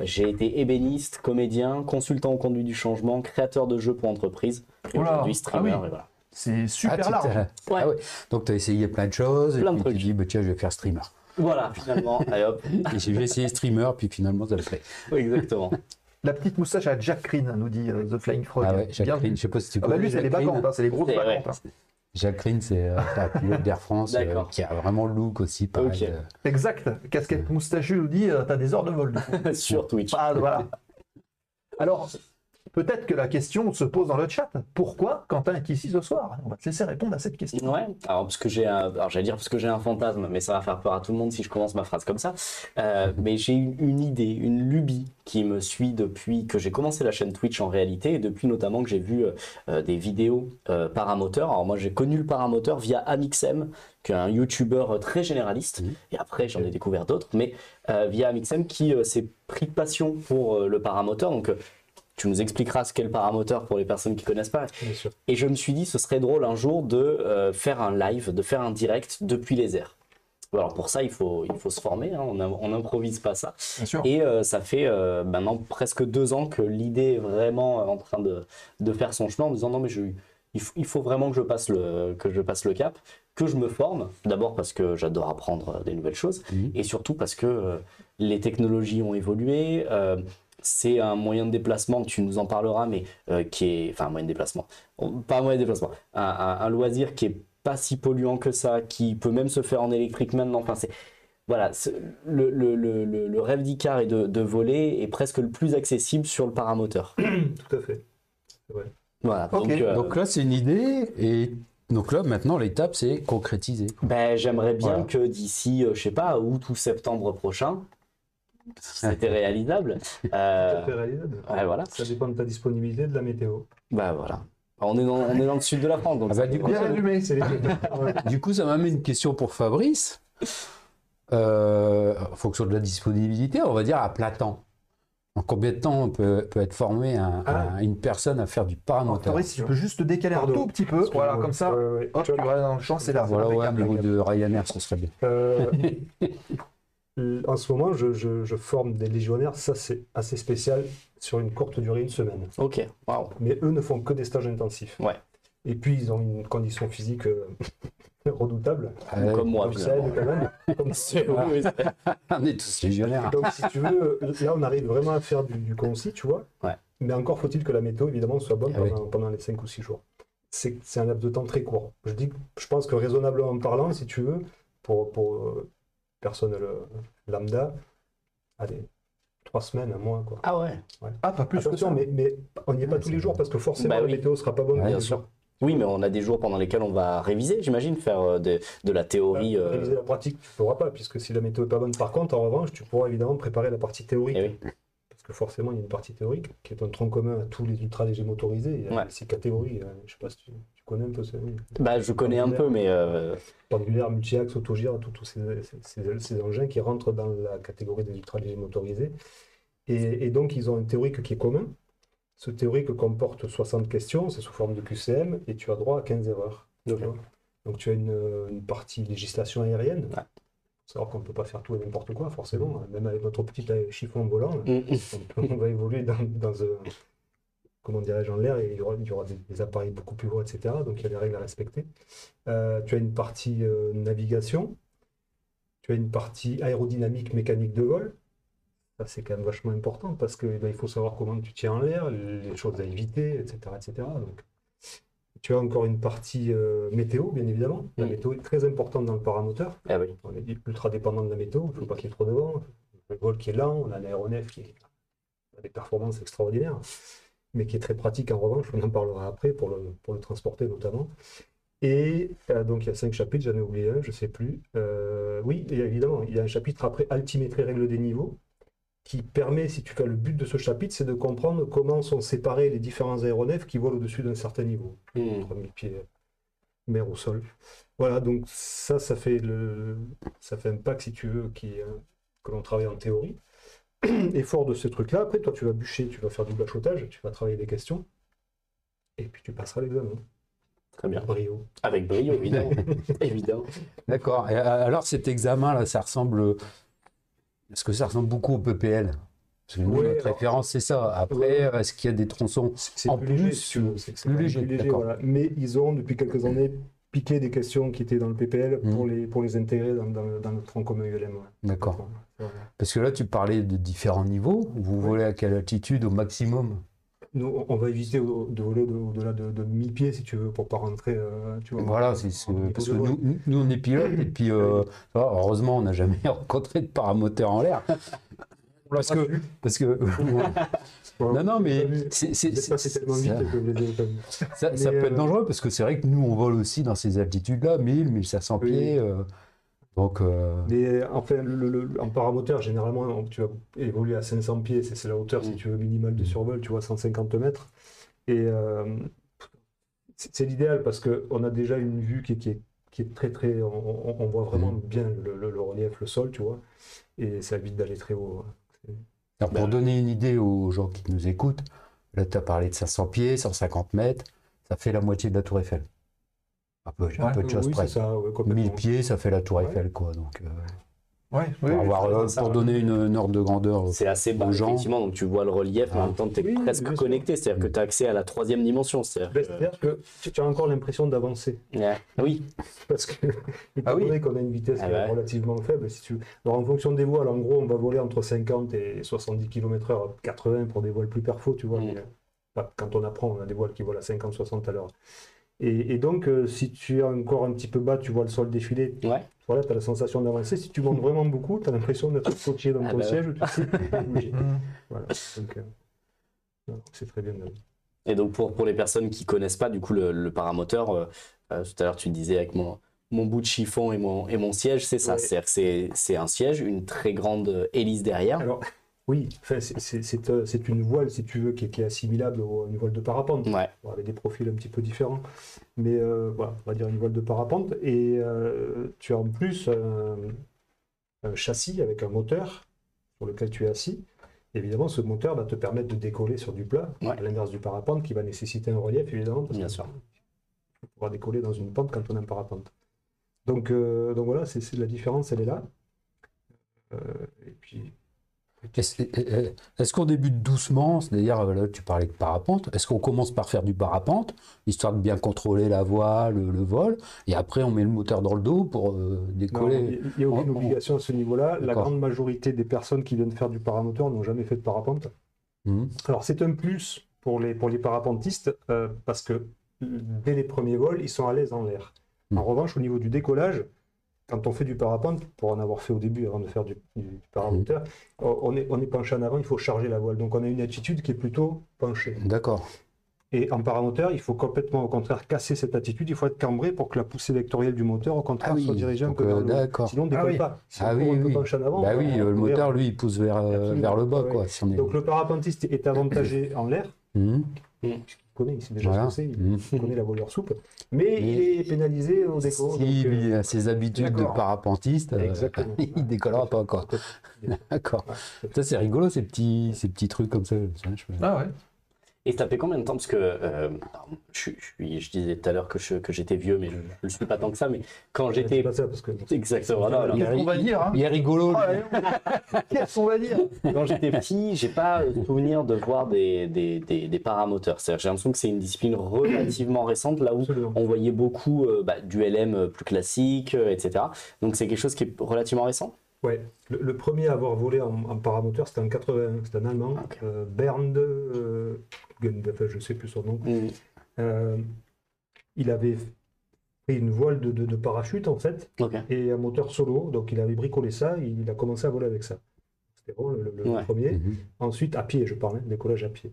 j'ai été ébéniste, comédien, consultant au conduit du changement, créateur de jeux pour entreprise. Et aujourd'hui streamer. Ah voilà. C'est super ah, large. Ouais. Ah donc tu as essayé plein de choses. Plein et puis tu dis, bah, tiens, je vais faire streamer. Voilà, finalement. Allez hop. et j'ai essayé streamer, puis finalement, ça le fait. exactement. La petite moustache à Jack Green, nous dit The Flying Frog. Ah ouais, Jack Green, je sais pas si tu connais. Ah bah lui, c'est les bacantes, hein, c'est les grosses bacantes. Hein. Jacques Rine, c'est un euh, pilote d'Air France euh, qui a vraiment le look aussi. Pareil, euh. Exact. Casquette moustachue nous dit tu as des heures de vol. Sur Twitch. Ah, voilà. Alors, peut-être que la question se pose dans le chat. Pourquoi Quentin est ici ce soir? On va te laisser répondre à cette question. Ouais. Alors parce que j'ai un, alors j'allais dire parce que j'ai un fantasme, mais ça va faire peur à tout le monde si je commence ma phrase comme ça. Euh, mais j'ai une, une, idée, une lubie qui me suit depuis que j'ai commencé la chaîne Twitch en réalité et depuis notamment que j'ai vu euh, des vidéos euh, paramoteurs. Alors moi j'ai connu le paramoteur via Amixem, qui est un YouTuber très généraliste. Mmh. Et après j'en ai découvert d'autres, mais via Amixem qui s'est pris de passion pour le paramoteur. Donc tu nous expliqueras ce qu'est le paramoteur pour les personnes qui connaissent pas. Et je me suis dit, ce serait drôle un jour de euh, faire un live, de faire un direct depuis les airs. Alors pour ça, il faut, il faut se former, hein. on n'improvise pas ça. Et euh, ça fait euh, maintenant presque deux ans que l'idée est vraiment en train de, de, faire son chemin en me disant non mais je, il, faut, vraiment que je, passe le, que je passe le cap, que je me forme, d'abord parce que j'adore apprendre des nouvelles choses, mmh. et surtout parce que les technologies ont évolué, c'est un moyen de déplacement, tu nous en parleras, mais euh, qui est. Enfin, un moyen de déplacement. Pas un moyen de déplacement. Un, loisir qui est pas si polluant que ça, qui peut même se faire en électrique maintenant. Enfin, c'est. Voilà, le, le, le, le, rêve d'Icar et de, de, voler est presque le plus accessible sur le paramoteur. Tout à fait. Voilà. Donc, euh, donc là, c'est une idée et donc là, maintenant, l'étape, c'est concrétiser. Ben, j'aimerais bien que d'ici, euh, je sais pas, août ou septembre prochain, c'était réalisable. Euh... réalisable. Ouais, voilà. Ça dépend de ta disponibilité, de la météo. Bah voilà. On est dans, on est dans le sud de la France. Donc ah bah, du, coup, ça... du coup, ça m'amène une question pour Fabrice. Euh, en fonction de la disponibilité, on va dire à plat temps. En combien de temps on peut, peut être formé un, ah. une personne à faire du paramoteur? Fabrice, si tu peux juste te décaler un tout petit peu, voilà, comme ça, ouais, hop, tu vas dans le champ, c'est là. Voilà, ouais, au niveau de Ryanair, ça serait bien. Euh, En ce moment, je, forme des légionnaires, ça c'est assez spécial, sur une courte durée, une semaine. Ok, wow. Mais eux ne font que des stages intensifs. Ouais. Et puis ils ont une condition physique euh, redoutable. Ah comme moi, quand même. Comme on est tous légionnaires. Donc si tu veux, là on arrive vraiment à faire du, du concis, tu vois. Ouais. Mais encore faut-il que la météo, évidemment, soit bonne ah pendant, les 5 ou 6 jours. C'est un laps de temps très court. Je, dis, je pense que raisonnablement parlant, si tu veux, pour, pour euh, personne lambda, allez, trois semaines, un mois. Quoi. Ah ouais. Ah, pas plus Attention, que ça. Mais, mais on n'y est pas tous les jours parce que forcément bah la météo sera pas bonne. bien sûr. Oui, mais on a des jours pendant lesquels on va réviser, j'imagine, faire euh, de, de, la théorie. Euh... Réviser la pratique, tu ne pourras pas, puisque si la météo n'est pas bonne, par contre, en revanche, tu pourras évidemment préparer la partie théorique. Eh oui. Parce que forcément, il y a une partie théorique qui est un tronc commun à tous les ultra légers motorisés. Il y a ouais. ces catégories. Euh, je ne sais pas si tu, connais un peu ça. Bah, je connais un peu, mais. Euh... Pendulaire, multi-axe, autogire, tous ces, ces, ces, engins qui rentrent dans la catégorie des ultra légers motorisés. Et, et, donc, ils ont un théorique qui est commun. Ce théorique comporte 60 questions, c'est sous forme de QCM, et tu as droit à 15 erreurs. Donc, tu as une, une partie législation aérienne. Ouais. savoir qu'on ne peut pas faire tout et n'importe quoi, forcément. Même avec notre petit chiffon volant, mm. on, on, va évoluer dans, dans un comment dirais-je, en l'air, et il y aura, il y aura des, des, appareils beaucoup plus gros, etc. Donc il y a des règles à respecter. Euh, tu as une partie euh, navigation, tu as une partie aérodynamique, mécanique de vol, Ça, c'est quand même vachement important parce qu'il ben, il faut savoir comment tu tiens en l'air, les choses à éviter, etc. etc. Donc, tu as encore une partie euh, météo, bien évidemment. La mm. météo est très importante dans le paramoteur. Ah oui. On est ultra dépendant de la météo, il ne faut pas qu'il y ait trop de vent. Le vol qui est lent, on a l'aéronef qui a des performances extraordinaires, mais qui est très pratique en revanche, on en parlera après pour le, pour le transporter notamment. Et euh, donc il y a cinq chapitres, j'en ai oublié un, je ne sais plus. Euh, oui, évidemment, il y a un chapitre après altimétrie règle des niveaux qui permet, si tu fais le but de ce chapitre, c'est de comprendre comment sont séparés les différents aéronefs qui volent au-dessus d'un certain niveau, 3000 hmm. pieds mer au sol. Voilà, donc ça, ça fait, le, ça fait un pack, si tu veux, qui, euh, que l'on travaille en théorie. Et fort de ce truc-là, après, toi, tu vas bûcher, tu vas faire du bachotage, tu vas travailler des questions, et puis tu passeras l'examen. Très bien. Avec brio. Avec brio, évidemment. évidemment. D'accord. Alors cet examen-là, ça ressemble. Est-ce que ça ressemble beaucoup au PPL Parce que nous, notre référence, c'est ça. Après, est-ce qu'il y a des tronçons en plus, léger, C'est plus léger. voilà. Mais ils ont, depuis quelques années, piqué des questions qui étaient dans le PPL mmh. pour, les, pour les intégrer dans, dans, le tronc commun ULM. D'accord. Parce que là, tu parlais de différents niveaux. Vous volez à quelle altitude au maximum? Nous, on va éviter de voler au-delà de, de, 1000 pieds, si tu veux, pour pas rentrer. Euh, tu vois, voilà, c'est parce que nous, nous, on est pilote, et puis euh, heureusement, on n'a jamais rencontré de paramoteur en l'air. parce que. Parce que non, non, mais c'est ça, ça peut être euh, dangereux parce que c'est vrai que nous, on vole aussi dans ces altitudes-là, 1000, 1500 pieds. Donc, euh, Mais enfin, le, en paramoteur, généralement, tu vas évoluer à 500 pieds, c'est la hauteur, si mm. tu veux, minimale de survol, tu vois, 150 mètres. Et euh, c'est l'idéal parce qu'on a déjà une vue qui, qui, est, qui est, très, très. On, voit vraiment mm. bien le, relief, le sol, tu vois, et ça évite d'aller très haut. Alors, pour donner une idée aux gens qui nous écoutent, là, tu as parlé de 500 pieds, 150 mètres, ça fait la moitié de la Tour Eiffel. Un peu, un peu de choses près. 1000 pieds, ça fait la Tour Eiffel, quoi. Donc, euh, Ouais, pour, avoir, euh, pour donner une, ordre de grandeur. C'est assez bas, effectivement. Donc tu vois le relief, mais en même temps, tu es presque connecté. C'est-à-dire que tu as accès à la troisième dimension. C'est-à-dire que... tu as encore l'impression d'avancer. Oui. Parce que, ah oui. qu'on a une vitesse ah relativement faible. Si tu... Alors en fonction des voiles, en gros, on va voler entre 50 et 70 km/h, 80 pour des voiles plus perfaux, tu vois. Mm. Euh, quand on apprend, on a des voiles qui volent à 50-60 à l'heure. Et, donc, euh, si tu es encore un petit peu bas, tu vois le sol défiler. Ouais. Voilà, tu as la sensation d'avancer. Si tu montes vraiment beaucoup, tu as l'impression d'être scotché dans ah ton bah siège. Tu sais, voilà. Donc, euh, c'est très bien. Et donc, pour, pour les personnes qui connaissent pas du coup le, paramoteur, euh, tout à l'heure, tu disais avec mon, mon bout de chiffon et mon, et mon siège, c'est ça. C'est un siège, une très grande hélice derrière. Alors, oui, enfin, euh, c'est une voile, si tu veux, qui est, assimilable à une voile de parapente, avec des profils un petit peu différents. Mais euh, voilà, on va dire une voile de parapente. Et euh, tu as en plus un, châssis avec un moteur sur lequel tu es assis. Évidemment, ce moteur va te permettre de décoller sur du plat, à l'inverse du parapente, qui va nécessaiter un relief, évidemment. Bien sûr. On pourra décoller dans une pente quand on a un parapente. Donc, donc voilà, c'est la différence, elle est là. et puis est-ce qu'on débute doucement C'est-à-dire, là, tu parlais de parapente. Est-ce qu'on commence par faire du parapente, histoire de bien contrôler la voile, le, vol, et après on met le moteur dans le dos pour euh, décoller? Il n'y a aucune obligation à ce niveau-là. La grande majorité des personnes qui viennent faire du paramoteur n'ont jamais fait de parapente. Mmh. Alors, c'est un plus pour les, pour les parapentistes, euh, parce que dès les premiers vols, ils sont à l'aise en l'air. Mmh. En revanche, au niveau du décollage, quand on fait du parapente, pour en avoir fait au début avant de faire du, paramoteur, mmh. on est, on est penché en avant, il faut charger la voile. Donc on a une attitude qui est plutôt penchée. D'accord. Et en paramoteur, il faut complètement, au contraire, casser cette attitude. Il faut être cambré pour que la poussée vectorielle du moteur, au contraire, ah soit dirigée un peu vers le bas. Sinon, on ne décolle ah pas. Si ah oui, on oui. en avant, bah oui, le moteur, lui, il pousse vers, euh, vers le bas. Quoi, Donc le parapentiste est avantagé en l'air. Mmh connaît, il sait déjà ce que il, mmh. connaît la voleur souple, mais, il est pénalisé au déco. Si lui euh, a ses habitudes de parapentiste, euh, il ne décollera pas encore. D'accord. Ça c'est rigolo ces petits, ces petits trucs comme ça. Ah ouais. Et ça fait combien de temps Parce que euh, je, je, je, disais tout à l'heure que, que j'étais vieux, mais je ne le suis pas tant que ça. Mais quand j'étais. pas ça parce que. Exactement. Qu'est-ce qu'on va dire hein? Il est rigolo. Qu'est-ce qu'on va dire? Quand j'étais petit, j'ai pas souvenir de voir des, des, des, paramoteurs. J'ai l'impression que c'est une discipline relativement récente, là où on voyait beaucoup euh, bah, du LM plus classique, euh, etc. Donc c'est quelque chose qui est relativement récent? Ouais, le, premier à avoir volé en, paramoteur, c'était en 80, c'était un Allemand, euh, Bernd euh, je ne sais plus son nom. Mm. Euh, il avait pris une voile de, parachute en fait, et un moteur solo, donc il avait bricolé ça, il a commencé à voler avec ça. C'était vraiment le, premier. Mm-hmm. Ensuite, à pied, je parlais, décollage à pied.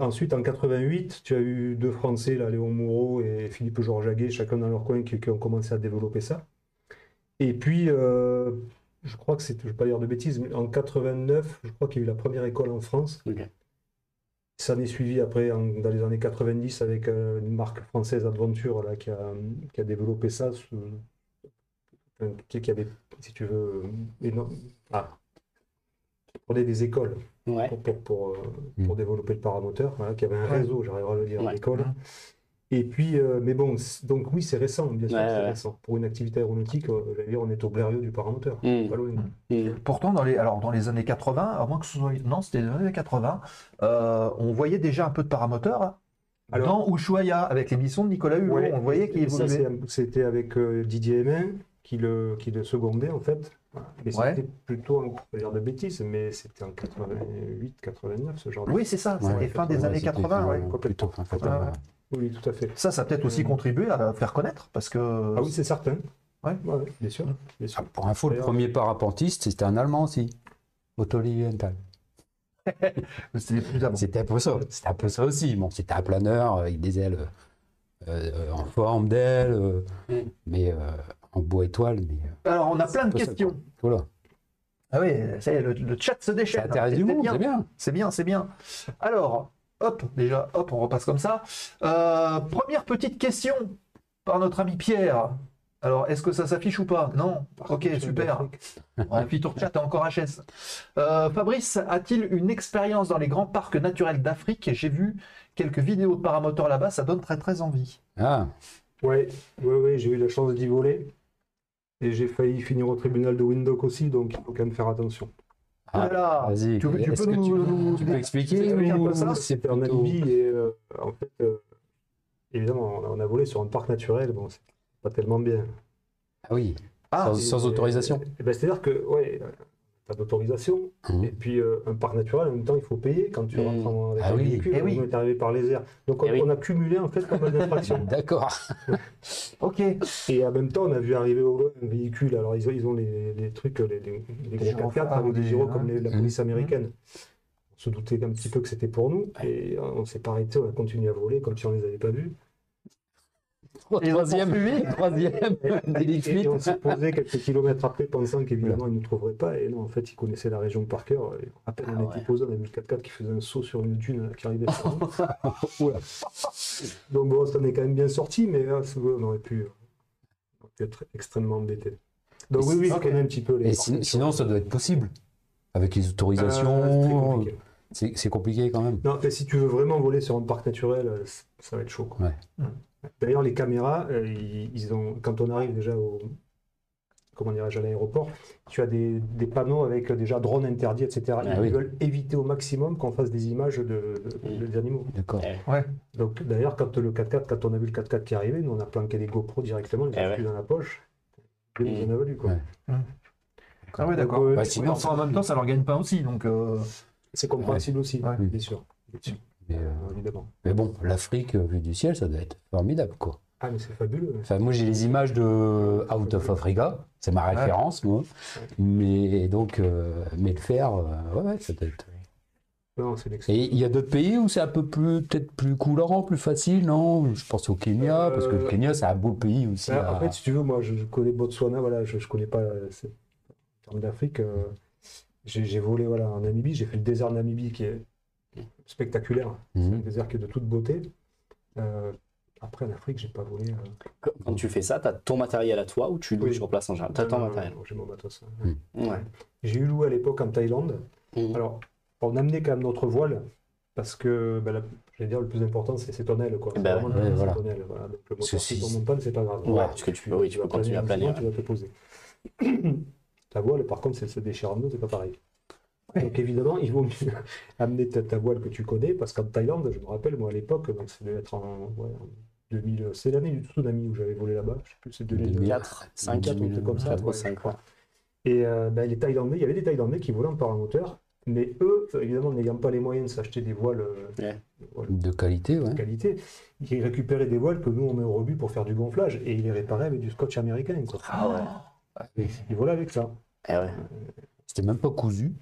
ensuite, en 88, tu as eu deux Français, là, Léon Moreau et Philippe Georges Aguet, chacun dans leur coin, qui, ont commencé à développer ça. Et puis, je crois que c'est, je ne vais pas dire de bêtises, mais en 89, je crois qu'il y a eu la première école en France. Ça n'est suivi après dans les années 90 avec euh, une marque française Adventure là, qui, a, développé ça, qui, avait, si tu veux, énorme, ah, prenait des écoles pour, pour, euh, mm. développer le paramoteur, qui avait un réseau, j'arriverai à le dire, d'écoles. Et puis, euh, mais bon, donc oui, c'est récent, bien sûr, c'est récent. Pour une activité aéronautique, euh, dire, on est au blériot du paramoteur. Mmh. Mmh. Pourtant, dans les, alors, dans les années 80, à moins que ce soit. Non, c'était les années 80, euh, on voyait déjà un peu de paramoteur. Alors, dans Ushuaïa, avec l'émission de Nicolas Hulot, on voyait qu'il évoluait. C'était avec Didier Hémin qui le, qui le secondait, en fait. Mais c'était plutôt, peut dire de bêtises, mais c'était en 88, 89, ce genre de. Oui, c'est ça, c'était fin des années 80, ouais. Complètement. Oui, tout à fait. Ça, ça a peut-être aussi euh, contribué à faire connaître, parce que... Ah oui, c'est certain. Oui, bien sûr. Bien sûr. Ah, pour info, le premier parapentiste, c'était un Allemand aussi, Otto Lilienthal. c'était un peu ça. C'était un peu ça aussi. Bon, c'était un planeur avec des ailes euh, en forme d'aile, mm. mais euh, en bois étoile. Mais, Alors, on a plein de questions. voilà. Ah oui, ça y est, le, chat se déchaîne. Ça du monde, c'est bien. C'est bien, c'est bien. Alors, Hop, déjà, hop, on repasse comme ça. Euh, première petite question par notre ami Pierre. Alors, est-ce que ça s'affiche ou pas? Non? Ok, super. Ouais, puis tour chat encore HS. Euh, Fabrice a-t-il une expérience dans les grands parcs naturels d'Afrique? J'ai vu quelques vidéos de paramoteurs là-bas, ça donne très très envie. Ah Oui, oui, oui, j'ai eu la chance d'y voler. Et j'ai failli finir au tribunal de Windhoek aussi, donc il faut quand même faire attention. Ah, vas-y. Tu, tu, peux, nous, tu, peux expliquer un peu ça? C'était en Namibie et euh, en fait, euh, évidemment, on a volé sur un parc naturel, bon, c'est pas tellement bien. Ah oui, ah, sans, autorisation eh ben, C'est-à-dire que, ouais, pas d'autorisation. Mmh. Et puis, euh, un parc naturel, en même temps, il faut payer quand tu rentres mmh. avec ah un véhicule. Et eh oui. On est arrivé par les airs. Donc, on, eh a cumulé, en fait, pas mal d'infractions. D'accord. ok. Et en même temps, on a vu arriver au loin un véhicule. Alors, ils ont, ils ont les, les trucs, les, les, les gros 4x4 avec des gyros comme la mmh. police américaine. On se doutait un petit peu que c'était pour nous. Et on s'est pas arrêté, on a continué à voler comme si on ne les avait pas vus. Troisième, troisième et, on s'est posé quelques kilomètres après, pensant qu'évidemment, ils ne nous trouveraient pas. Et non, en fait, ils connaissaient la région par cœur. Et à peine on ah était posé, on a le 4x4 qui faisait un saut sur une dune qui arrivait sur nous. Donc bon, ça en est quand même bien sorti, mais là, on aurait pu, être extrêmement embêté. Donc oui, oui, je connais un petit peu les. Et sinon, ça doit être possible. Avec les autorisations. Euh, c'est compliqué. quand même. Non, mais si tu veux vraiment voler sur un parc naturel, euh, ça va être chaud. Quoi. Ouais. Hum. D'ailleurs, les caméras, euh, ils, ont, quand on arrive déjà au, comment à l'aéroport, tu as des, panneaux avec déjà drone interdit, etc. Ah ils veulent éviter au maximum qu'on fasse des images de, mm. des animaux. D'accord. Ouais. Donc d'ailleurs, quand le 4x4, quand on a vu le 4x4 qui arrivait, nous on a planqué des GoPro directement, on les a eh plus dans la poche. Et mm. on a valu quoi. Ah ouais, d'accord. Bah, en même temps, ça leur gagne pas aussi, donc. Euh, C'est compréhensible aussi, bien sûr. Bien sûr. Mais, euh, mais bon, l'Afrique euh, vue du ciel, ça doit être formidable, quoi. Ah, mais c'est fabuleux. Enfin, moi, j'ai les images de Out of Africa, c'est ma référence, moi. Mais donc, euh, mais le faire, ouais, ça doit être. Non, Et il y a d'autres pays où c'est un peu plus, peut-être plus coulant, plus facile, non? Je pense au Kenya, parce que le Kenya, c'est un beau pays aussi. Bah, en fait, si tu veux, moi, je connais Botswana, voilà, je, ne connais pas en termes d'Afrique. j'ai volé voilà, en Namibie, j'ai fait le désert Namibie qui est spectaculaire. C'est un désert qui est de toute beauté. Euh, après, en Afrique, j'ai pas volé. Euh, Quand tu fais ça, tu as ton matériel à toi ou tu loues sur place en général? Tu as ton matériel J'ai mon matos. Hmm. Ouais. J'ai eu loué à l'époque en Thaïlande. Hmm. Alors, on amenait quand même notre voile parce que, ben, vais dire, le plus important, c'est ton aile. Quoi. Ben ouais, voilà. ton aile, voilà. Donc, le moteur, si ton c'est pas grave. Ouais, parce que tu, oui, tu, peux continuer à planer. Tu vas te poser. Ta voile, par contre, en deux, c'est pas pareil. Donc évidemment, il vaut mieux amener ta, voile que tu connais, parce qu'en Thaïlande, je me rappelle, moi à l'époque, donc ça devait être en, 2000, c'est l'année du tsunami où j'avais volé là-bas, je sais plus, c'est 2004, 5, 4 comme ça. 5, Et ben, les Thaïlandais, il y avait des Thaïlandais qui volaient en paramoteur, mais eux, évidemment, n'ayant pas les moyens de s'acheter des voiles, de qualité, de qualité, ils récupéraient des voiles que nous on met au rebut pour faire du gonflage et ils les réparaient avec du scotch américain. Quoi. Ah ouais. Et ils volaient avec ça. Eh ouais. C'était même pas cousu.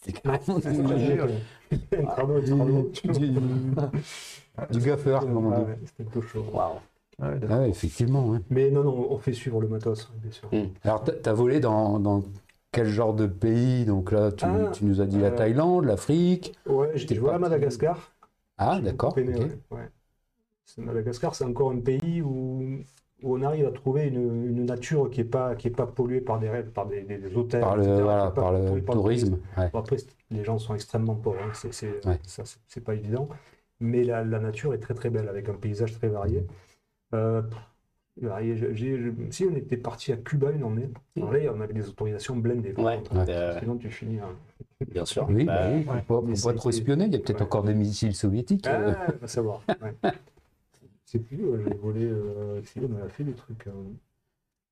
C'était carrément du, gaffeur, comme on dit. C'était chaud. Ah, ouais, effectivement. Ouais. Mais non, non, on fait suivre le matos, bien sûr. Hmm. Alors, tu as volé dans, dans, quel genre de pays? Donc là, tu, ah, tu nous as dit la euh, Thaïlande, l'Afrique. Ouais, j'étais volé à Madagascar. Ah, d'accord. Okay. Madagascar, c'est encore un pays où où on arrive à trouver une, nature qui n'est pas, qui est pas polluée par des, par des, des hôtels. Par le, voilà, par le tourisme. Après, les gens sont extrêmement pauvres, hein. c'est ouais. c'est pas évident. Mais la, la, nature est très très belle, avec un paysage très varié. Euh, si on était parti à Cuba une année, mm. on avait des autorisations blindées. Ouais, Sinon, tu finis. Hein. Bien sûr. Oui, bah, bah, oui. Faut pas, faut pas trop espionner, il y a peut-être encore des missiles soviétiques. Ah, euh. va savoir. C'est plus, j'ai volé, euh, on a fait des trucs. Euh,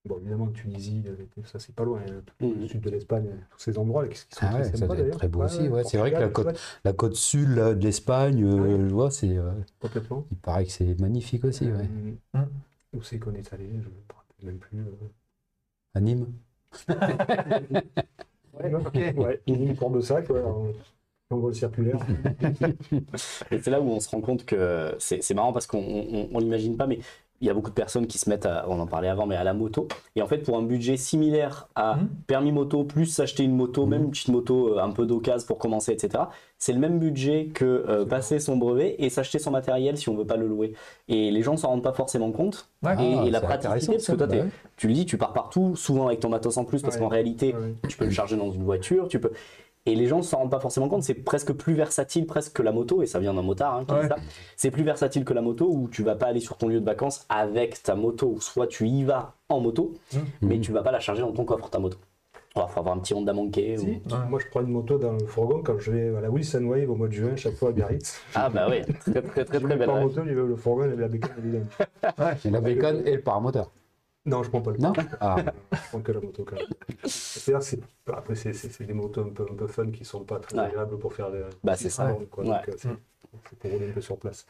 bon, évidemment, Tunisie, euh, ça c'est pas loin, hein, le mmh. sud de l'Espagne, tous ces endroits qui, sont ah très ouais, sympas d'ailleurs. Très beau aussi, ouais. c'est vrai que la côte, la côte sud de l'Espagne, je vois, c'est. Complètement. Il paraît que c'est magnifique aussi, ouais. Mmh. Où c'est qu'on est allé, je ne me rappelle même plus. À Nîmes Ouais, ok. Ouais, Nîmes, port de sac, ouais vol circulaire. et c'est là où on se rend compte que c'est marrant parce qu'on ne l'imagine pas, mais il y a beaucoup de personnes qui se mettent, à, on en parlait avant, mais à la moto. Et en fait, pour un budget similaire à mmh. permis moto, plus s'acheter une moto, mmh. même une petite moto, euh, un peu d'occasion pour commencer, etc., c'est le même budget que euh, passer son brevet et s'acheter son matériel si on veut pas le louer. Et les gens ne s'en rendent pas forcément compte. et, ah, la praticité, parce que toi, bah tu le dis, tu pars partout, souvent avec ton matos en plus, parce qu'en réalité, tu peux le charger dans une voiture, tu peux. Et les gens ne s'en rendent pas forcément compte, c'est presque plus versatile presque que la moto, et ça vient d'un motard hein, qui dit ça. C'est plus versatile que la moto où tu vas pas aller sur ton lieu de vacances avec ta moto, soit tu y vas en moto, mmh. mais tu vas pas la charger dans ton coffre ta moto. Il faut avoir un petit Honda manqué. Si, Moi, je prends une moto dans le fourgon quand je vais à la Wilson Wave au mois de juin, chaque fois à Biarritz. Ah, bah oui, très très très, très belle. Je en moto, je vais le fourgon et la bécane, évidemment. ouais, la bécane et le paramoteur. Non, je prends pas le Non ah. Je prends que la moto quand même. C'est-à-dire c'est après c'est des motos un peu, un peu fun qui sont pas très agréables pour faire des. Bah c'est ça. Quoi, Donc, euh, c'est pour rouler un peu sur place.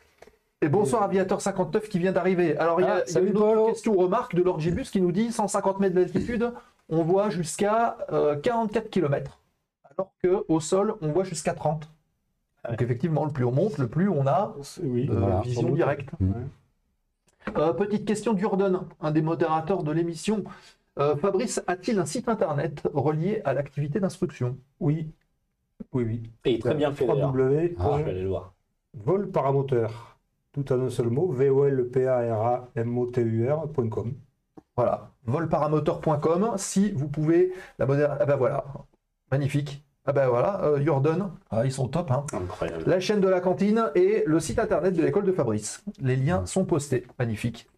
Et bonsoir Aviateur 59 qui vient d'arriver. Alors il y a, ah, une autre question remarque de Lord Gibus qui nous dit 150 mètres d'altitude, on voit jusqu'à 44 km. Alors qu'au sol, on voit jusqu'à 30. Donc effectivement, le plus on monte, le plus on a oui, euh, vision directe. Mm. Euh, petite question d'Urden, un des modérateurs de l'émission. Euh, Fabrice a-t-il un site internet relié à l'activité d'instruction? Oui. Oui, oui. Et très bien fait. W. Ah, Vol paramoteur. Tout en un seul mot. v o l p a r a m o t u r.com. Voilà. Volparamoteur.com. Si vous pouvez la modérer. Ah ben voilà. Magnifique. Ah ben voilà, euh, Jordan, ah, ils sont top. Hein. Incroyable. La chaîne de la cantine et le site internet de l'école de Fabrice. Les liens sont postés, magnifique.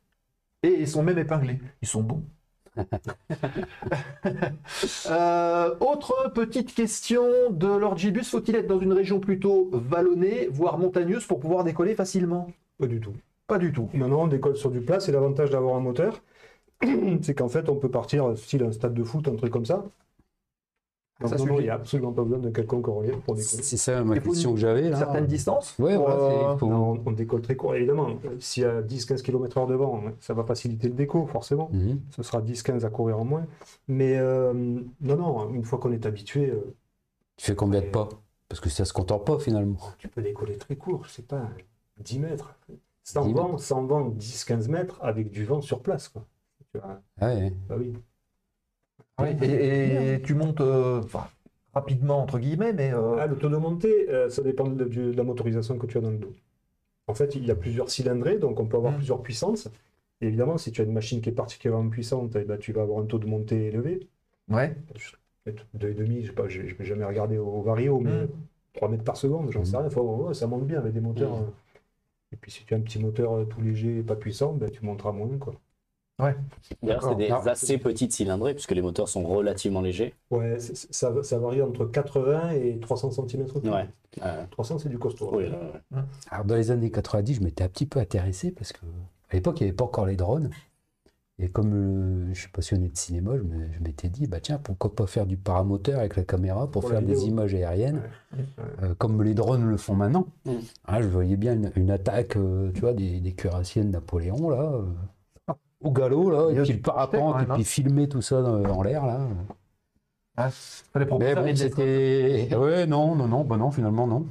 Et ils sont même épinglés. Ils sont bons. Euh, autre petite question de Lord Gibus, faut-il être dans une région plutôt vallonnée, voire montagneuse, pour pouvoir décoller facilement? Pas du tout. Pas du tout. Non, non, on décolle sur du plat, c'est l'avantage d'avoir un moteur. c'est qu'en fait, on peut partir, style un stade de foot, un truc comme ça, il n'y a absolument pas besoin de quelconque relief pour décoller. C'est ça ma question que j'avais. Certaines distances Oui, euh, on, décolle très court. Évidemment, s'il y a 10-15 km/h devant, ça va faciliter le déco, forcément. Mhm. Ce sera 10-15 à courir en moins. Mais euh, non, non, une fois qu'on est habitué. Euh, tu fais combien de pas? Parce que ça se contente pas finalement. Tu peux décoller très court, je sais pas, 10 mètres. Sans vent, sans vent, 10-15 mètres avec du vent sur place. Quoi. Ah ouais. Bah oui et, tu montes euh, rapidement, entre guillemets, mais. Euh, ah, le taux de montée, euh, ça dépend de, la motorisation que tu as dans le dos. En fait, il y a plusieurs cylindrés, donc on peut avoir mm. plusieurs puissances. évidemment, si tu as une machine qui est particulièrement puissante, eh ben, tu vas avoir un taux de montée élevé. Ouais. 2,5, je ne vais jamais regarder au, vario, mais 3 mm. mètres par seconde, j'en sais mm. rien. ça monte bien avec des moteurs. Et puis si tu as un petit moteur tout léger et pas puissant, ben, tu monteras moins. Quoi. Ouais. D'ailleurs, c'est des assez petites cylindrées puisque les moteurs sont relativement légers. Ouais, ça, ça, varie entre 80 et 300 cm. Ouais. 300, c'est du costaud. Oui, Alors, dans les années 90, je m'étais un petit peu intéressé parce que à l'époque, il n'y avait pas encore les drones. Et comme euh, je suis passionné de cinéma, je m'étais dit, bah tiens, pourquoi pas faire du paramoteur avec la caméra pour, faire des images aériennes, euh, comme les drones le font maintenant. Mm. Ah, je voyais bien une, attaque, euh, tu vois, des, des cuirassiers de Napoléon, là, au galop, là, et puis le parapente, et puis filmer tout ça en l'air, là. Ah, mais bon, c'était. Ouais, non, non, non, bah non, finalement, non.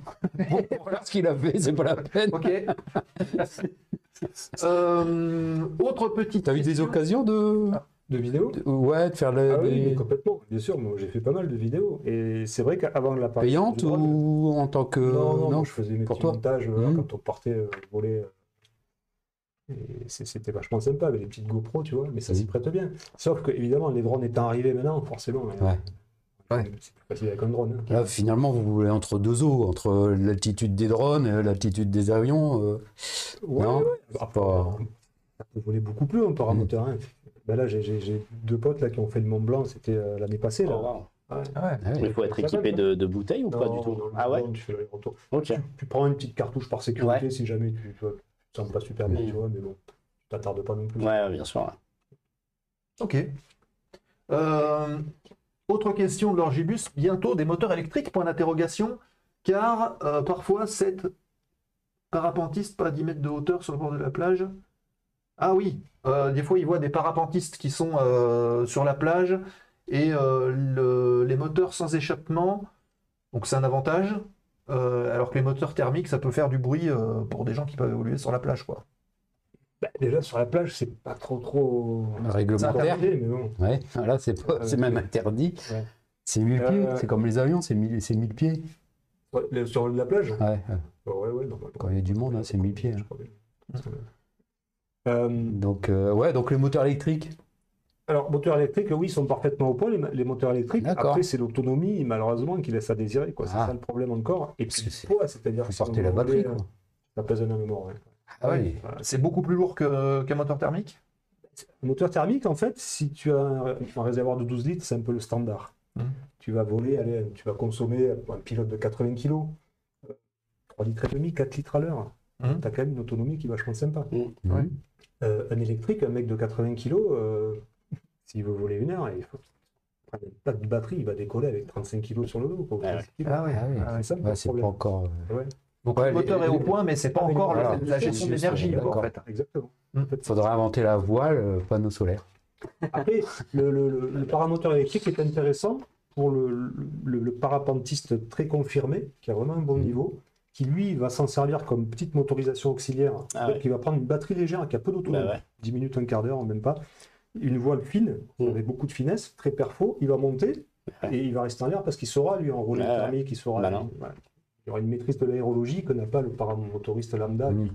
bon, pour ce qu'il a fait, c'est pas la peine. Ok. euh, autre petite. T'as eu des occasions de. Ah, de vidéos Ouais, de faire le. Ah oui, complètement, bien sûr. Moi, j'ai fait pas mal de vidéos. Et c'est vrai qu'avant la partie. Payante ou en tant que. Non, non, je faisais mes pour petits montages mmh. quand on partait euh, voler. Euh, c'était vachement sympa avec les petites GoPro, tu vois, mais ça s'y mmh. prête bien. Sauf que, évidemment, les drones étant arrivés maintenant, forcément. Ouais. C'est plus facile avec un drone. Hein. Là, finalement, vous voulez entre deux eaux, entre l'altitude des drones et l'altitude des avions. Euh... Ouais, non, ouais. Pas... Ça peut voler beaucoup plus en paramoteur. Hein. Ben là, j'ai deux potes là, qui ont fait le Mont Blanc, c'était euh, l'année passée. Là. Oh, ah Il faut être équipé de, de, bouteilles ou pas du tout? Ah ouais? Tu, fais okay. tu, prends une petite cartouche par sécurité si jamais tu, tu, pas super bien, mm. tu vois, mais bon, tu t'attardes pas non plus. Ouais, bien sûr. Ok. Euh, autre question de l'Orgibus, bientôt des moteurs électriques, point d'interrogation, car euh, parfois cette parapentiste pas à 10 mètres de hauteur sur le bord de la plage. Ah oui, euh, des fois ils voient des parapentistes qui sont euh, sur la plage et les moteurs sans échappement, donc c'est un avantage, alors que les moteurs thermiques ça peut faire du bruit pour des gens qui peuvent évoluer sur la plage quoi. Bah, déjà sur la plage, c'est pas trop trop réglementaire. Mais bon. Ouais, là c'est pas... c'est même interdit. C'est 1000 pieds, euh, c'est comme les avions, c'est 1000, 1000 pieds. sur la plage Ouais. ouais, ouais Quand il y a du monde, hein, c'est 1000 pieds. Hein. Euh, donc, euh, ouais, donc les moteurs électriques. Alors, moteurs électriques, oui, ils sont parfaitement au point, les, moteurs électriques. Après, c'est l'autonomie, malheureusement, qui laisse à désirer. C'est ah. ça le problème encore. Et puis, le poids, c'est-à-dire. Faut sortir la batterie, quoi. Ça pèse énormément, ouais. Ah oui. C'est beaucoup plus lourd qu'un moteur thermique? Un moteur thermique, en fait, si tu as un, réservoir de 12 litres, c'est un peu le standard. Mmh. Tu vas voler, allez, tu vas consommer un pilote de 80 kg, 3 litres et demi, 4 litres à l'heure. Mmh. Tu as quand même une autonomie qui est vachement sympa. Mmh. Euh, un électrique, un mec de 80 kg, euh, s'il veut voler une heure, il faut pas de batterie, il va décoller avec 35 kg sur le dos. Ah, ah, ouais. ah c'est pas encore. Euh, donc le moteur est au point, mais c'est pas encore la, gestion d'énergie. En fait. Exactement. Il faudra inventer la voile, euh, panneau solaire. Après, le, paramoteur électrique est intéressant pour le, parapentiste très confirmé, qui a vraiment un bon mm. niveau, qui lui va s'en servir comme petite motorisation auxiliaire, ah qui va prendre une batterie légère qui a peu d'autonomie, bah 10 minutes, un quart d'heure, même pas, une voile fine, mm. avec beaucoup de finesse, très perfo, il va monter, et il va rester en l'air parce qu'il saura lui enrouler bah thermique, il saura. Bah il y aura une maîtrise de l'aérologie que n'a pas le paramotoriste lambda. Mmh.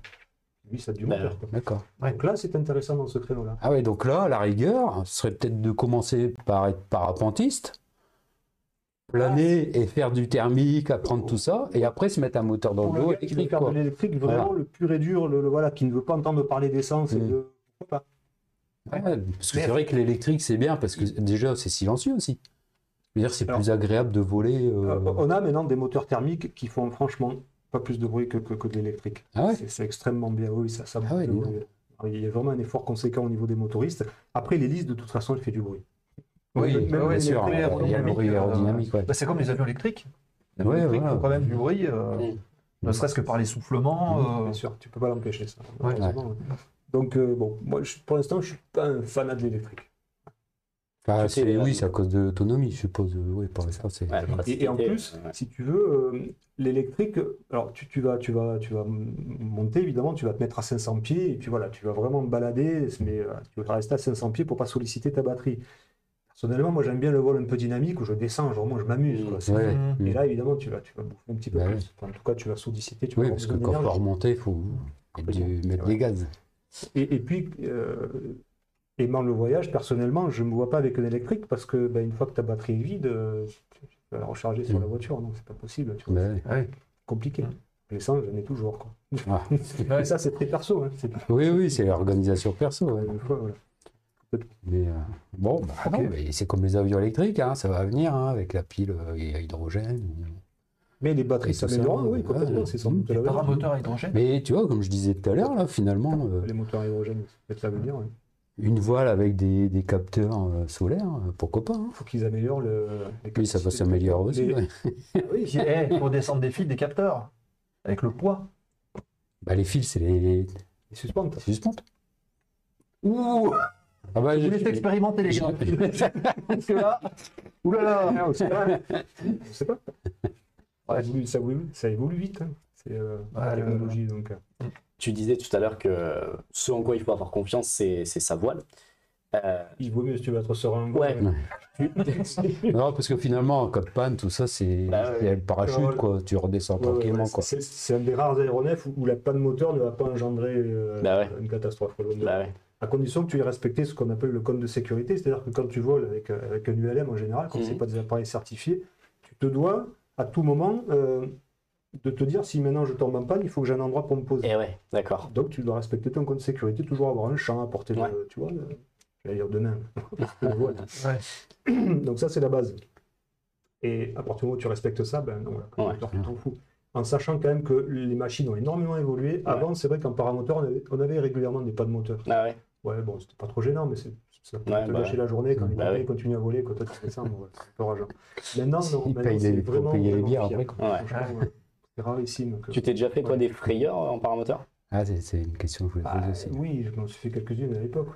Lui, ça a du moteur. D'accord. Donc là, c'est intéressant dans ce créneau-là. Ah ouais, donc là, la rigueur, ce serait peut-être de commencer par être parapentiste, planer ah. et faire du thermique, apprendre tout ça, et après se mettre un moteur dans le dos électrique. Faire de l'électrique, vraiment le pur et dur, le, voilà, qui ne veut pas entendre parler d'essence et mmh. de. Pourquoi pas parce que c'est vrai que l'électrique, c'est bien, parce que déjà, c'est silencieux aussi c'est plus agréable de voler. Euh, euh, on a maintenant des moteurs thermiques qui font franchement pas plus de bruit que, que, de l'électrique. Ah c'est extrêmement bien. Oui, ça, ça ah Il y a vraiment un effort conséquent au niveau des motoristes. Après, l'hélice, de toute façon, elle fait du bruit. Oui, bien sûr. Il y a le bruit aérodynamique. Bah, c'est comme les avions électriques. Les avions électriques font quand même du bruit, euh, ne serait-ce que par les soufflements. Bien sûr, tu peux pas l'empêcher, ça. Donc, bon, moi, pour l'instant, je suis pas un fanat de l'électrique. Ah, oui, c'est à cause de l'autonomie, je suppose. Oui, ça, c'est... et, en plus, si tu veux, euh, l'électrique, alors tu, tu, vas, tu, vas, tu vas monter, évidemment, tu vas te mettre à 500 pieds, et puis voilà, tu vas vraiment balader, mais euh, tu vas rester à 500 pieds pour pas solliciter ta batterie. Personnellement, moi j'aime bien le vol un peu dynamique où je descends, genre moi je m'amuse. Mmh. Et là, évidemment, tu vas, tu vas bouffer un petit peu bah plus. en tout cas, tu vas solliciter. Tu oui, parce que quand il faut remonter, il faut mettre des gaz. Et, et puis, euh, Aimant le voyage, personnellement, je ne me vois pas avec un électrique parce que ben, une fois que ta batterie est vide, euh, tu vas la recharger sur la mm. voiture. Non, c'est pas possible. Tu ben Compliqué. L'essence, j'en ai toujours. Quoi. Ah. ça, c'est très perso. Hein, oui, oui, c'est l'organisation perso. Mais euh, bon, bah, c'est comme les avions électriques, hein, ça va venir hein, avec la pile à euh, hydrogène. Mais les batteries s'améliorent, oui, complètement. c'est sans doute les paramoteurs à hydrogène. Mais tu vois, comme je disais tout à l'heure, là, finalement. Les moteurs à hydrogène, peut-être l'avenir. Oui. Une voile avec des, des capteurs euh, solaires, euh, pourquoi pas Il hein. faut qu'ils améliorent le. oui, ça va s'améliorer aussi. oui, il eh, faut descendre des fils, des capteurs, avec le poids. Bah, les fils, c'est les, les... les suspentes. Les suspentes. Ouh ah bah, je voulais expérimenter les gars. Parce que là, oulala, je sais pas. Ça, évolue, ça, évolue, vite. Hein. C'est euh, la technologie. Donc. Euh. Tu disais tout à l'heure que ce en quoi il faut avoir confiance, c'est sa voile. Euh... Il vaut mieux si tu veux être serein. Ouais. non, parce que finalement, en cas de panne, tout ça, c'est bah, le parachute, quoi. Tu redescends tranquillement, quoi. C'est un des rares aéronefs où, la panne moteur ne va pas engendrer euh, bah une catastrophe. Bah à condition que tu aies respecté ce qu'on appelle le code de sécurité, c'est-à-dire que quand tu voles avec, avec un ULM en général, quand ce n'est mhm. pas des appareils certifiés, tu te dois à tout moment euh, de te dire si maintenant je tombe en panne, il faut que j'ai un endroit pour me poser. Et eh ouais, d'accord. Donc tu dois respecter ton code de sécurité, toujours avoir un champ à porter, tu vois, j'allais dire demain. Donc ça c'est la base. Et à partir du moment où tu respectes ça, ben non, tu t'en fous. En sachant quand même que les machines ont énormément évolué. Avant, c'est vrai qu'en paramoteur, on avait, régulièrement des pas de moteur. Ah ouais. Ouais, bon, c'était pas trop gênant, mais c'est ça peut te bah gâcher la journée quand bah les continue à voler, quand toi tu fais ça, bon, c'est un peu rageant. Maintenant, non, il paye les, vraiment, payer les bières après. C'est rarissime. Tu t'es déjà fait, toi, des frayeurs en paramoteur? Ah, c'est une question que je voulais poser bah, aussi. Oui, je m'en suis fait quelques-unes à l'époque.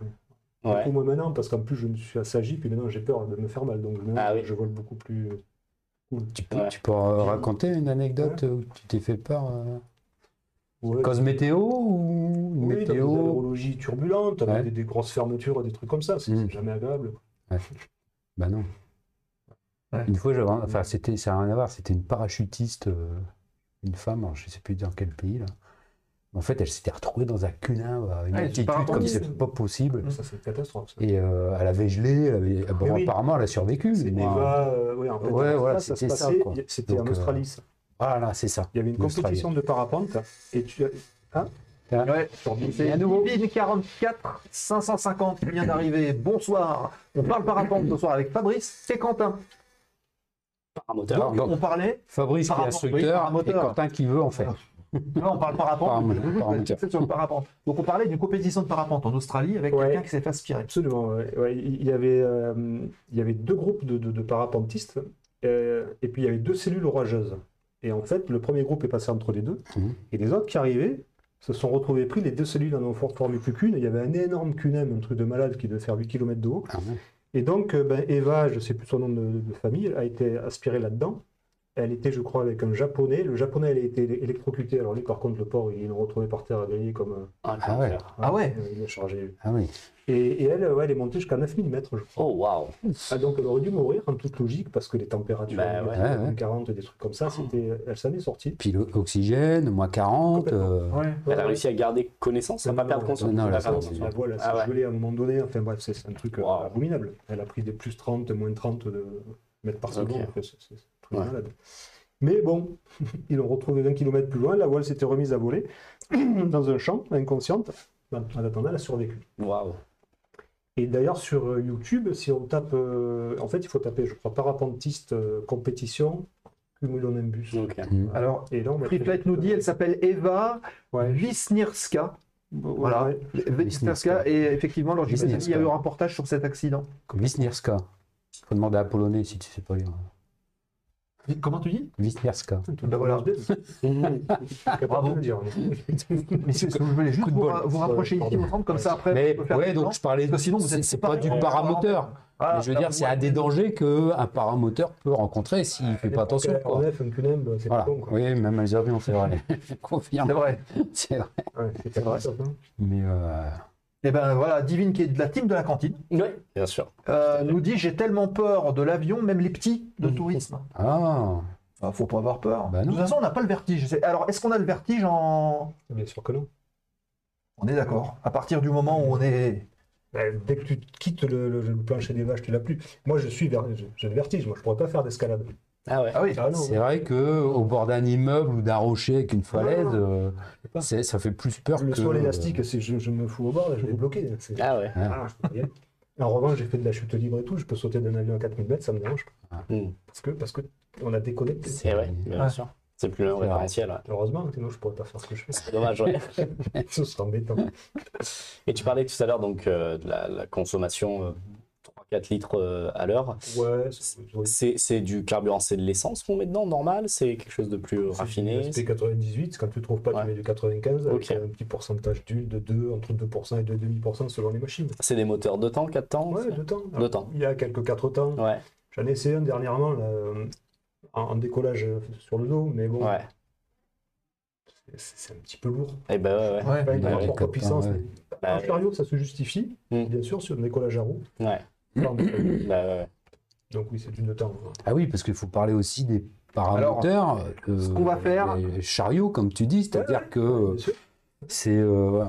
Beaucoup moins maintenant, parce qu'en plus, je me suis assagi, puis maintenant, j'ai peur de me faire mal. Donc, maintenant, ah je vole beaucoup plus. Tu peux, tu peux raconter une anecdote où tu t'es fait peur euh Cause météo ou oui, météo des turbulente, des, grosses fermetures, des trucs comme ça, c'est hmm. jamais agréable. bah non. Une fois, enfin, c'était, ça n'a rien à voir, c'était une parachutiste, euh, une femme, je ne sais plus dans quel pays là. En fait, elle s'était retrouvée dans un cunin, à une altitude comme c'est pas possible. Ça, c'est une catastrophe. Et euh, elle avait gelé, elle avait... bon, apparemment, elle a survécu. Mais... Euh, en fait, ouais, voilà, c'était ça. C'était en Australie, ça. Voilà, c'est ça. Il y avait une compétition de parapente et tu. Hein Ouais, c'est à nouveau 44 550 qui vient d'arriver. Bonsoir. On parle parapente ce soir avec Fabrice et Quentin. Paramoteur. Donc, on parlait. Fabrice qui est instructeur et Quentin qui veut en faire. Non, on parle parapente. parapente. Donc on parlait d'une compétition de parapente en Australie avec quelqu'un qui s'est fait aspirer. Absolument. Il, y avait, euh, il y avait deux groupes de, de, parapentistes euh, et puis il y avait deux cellules orageuses. Et en fait, le premier groupe est passé entre les deux. Mhm. Et les autres qui arrivaient se sont retrouvés pris, les deux cellules en ont formé plus qu'une. Il y avait un énorme cunem, un truc de malade qui devait faire 8 km de haut. Ah et donc, euh, ben, Eva, je ne sais plus son nom de, de famille, a été aspirée là-dedans. Elle était, je crois, avec un japonais. Le japonais, elle a été électrocuté. Alors lui, par contre, le porc, ils l'ont retrouvé par terre grillé comme. Ah, ah ouais. Ah ouais. Il l'a chargé. Ah oui. Et, elle, ouais, elle est montée jusqu'à 9 mm, je crois. Oh, waouh ah, Donc, elle aurait dû mourir en toute logique parce que les températures, bah, ouais. 40, des trucs comme ça, c'était, elle s'en est sortie. Puis l'oxygène, moins 40. Euh, elle a réussi à garder connaissance, à ne pas perdre conscience. Non, la, la voile, elle s'est gelée à un moment donné. Enfin bref, c'est un truc euh, abominable. Elle a pris des plus 30, moins 30 de mètres par seconde. Malade. Mais bon, ils l'ont retrouvé 20 km plus loin, la voile s'était remise à voler dans un champ, inconsciente. En attendant, elle a survécu. Waouh! Et d'ailleurs, sur euh, YouTube, si on tape. Euh, en fait, il faut taper, je crois, parapentiste euh, compétition cumulonimbus. Okay. Mmh. Alors, et là, nous dit elle s'appelle Eva ouais. Wisnierska. Voilà, Wisnierska. Et effectivement, lors il y a eu un reportage sur cet accident. Wisnierska. Il faut demander à Polonais si tu sais pas lire. Comment tu dis? Wisniewska. Ben voilà. Bravo. Mais si vous voulez juste vous, vous rapprocher ici, vous comme ça après. Mais ouais, donc je parlais. Que sinon, c'est pas du paramoteur. Ah, mais je veux dire, c'est à des dangers qu'un paramoteur peut rencontrer s'il ne fait pas attention. Quoi. un c'est voilà. Oui, même les avions, c'est vrai. Confirme. C'est vrai. C'est vrai. Ouais, c'est vrai. Mais euh, et eh ben voilà, Divine qui est de la team de la cantine. Oui, bien sûr. Euh, nous dit j'ai tellement peur de l'avion, même les petits de mmh. tourisme. Ah. ah. faut pas avoir peur. Bah de toute façon, on n'a pas le vertige. Alors, est-ce qu'on a le vertige en. Bien sûr que non. On est d'accord. À partir du moment où on est. Bah, dès que tu quittes le, plancher des vaches, tu l'as plus. Moi, je suis j'ai le vertige. Moi, je pourrais pas faire d'escalade. Ah ouais. Ah oui. Ah c'est vrai que au bord d'un immeuble ou d'un rocher avec une falaise, euh, ça fait plus peur le que. Le sol élastique, c'est je, me fous au bord, là, je vais bloquer. Ah ouais. Ah, en revanche, j'ai fait de la chute libre et tout, je peux sauter d'un avion à 4000 mètres, ça me dérange pas. Hmm. Parce que parce que on a déconnecté. C'est vrai, bien sûr. C'est plus le référentiel. Heureusement, sinon je pourrais pas faire ce que je fais. C'est dommage, ouais. Ce serait embêtant. Et tu parlais tout à l'heure donc de la, consommation 4 litres euh, à l'heure. Ouais, c'est du carburant, c'est de l'essence qu'on met dedans, normal C'est quelque chose de plus raffiné C'est 98, quand tu ne trouves pas, tu mets du 95, avec un petit pourcentage d'huile de 2, entre 2% et 2,5% selon les machines. C'est des moteurs de temps, 4 temps Ouais, 2 temps. temps. Il y a quelques 4 temps. Ouais. J'en ai essayé un dernièrement, là, en, décollage euh, sur le dos, mais bon. Ouais. C'est un petit peu lourd. Et eh ben ouais, ouais. ouais, ouais puissance. Bah, en chariot, ça se justifie, hmm. bien sûr, sur le décollage à roue. Ouais. Bah, Donc oui, c'est du temps. Ah oui, parce qu'il faut parler aussi des paramoteurs. Euh, ce qu'on va faire. Les chariots, comme tu dis, c'est-à-dire que c'est. Euh,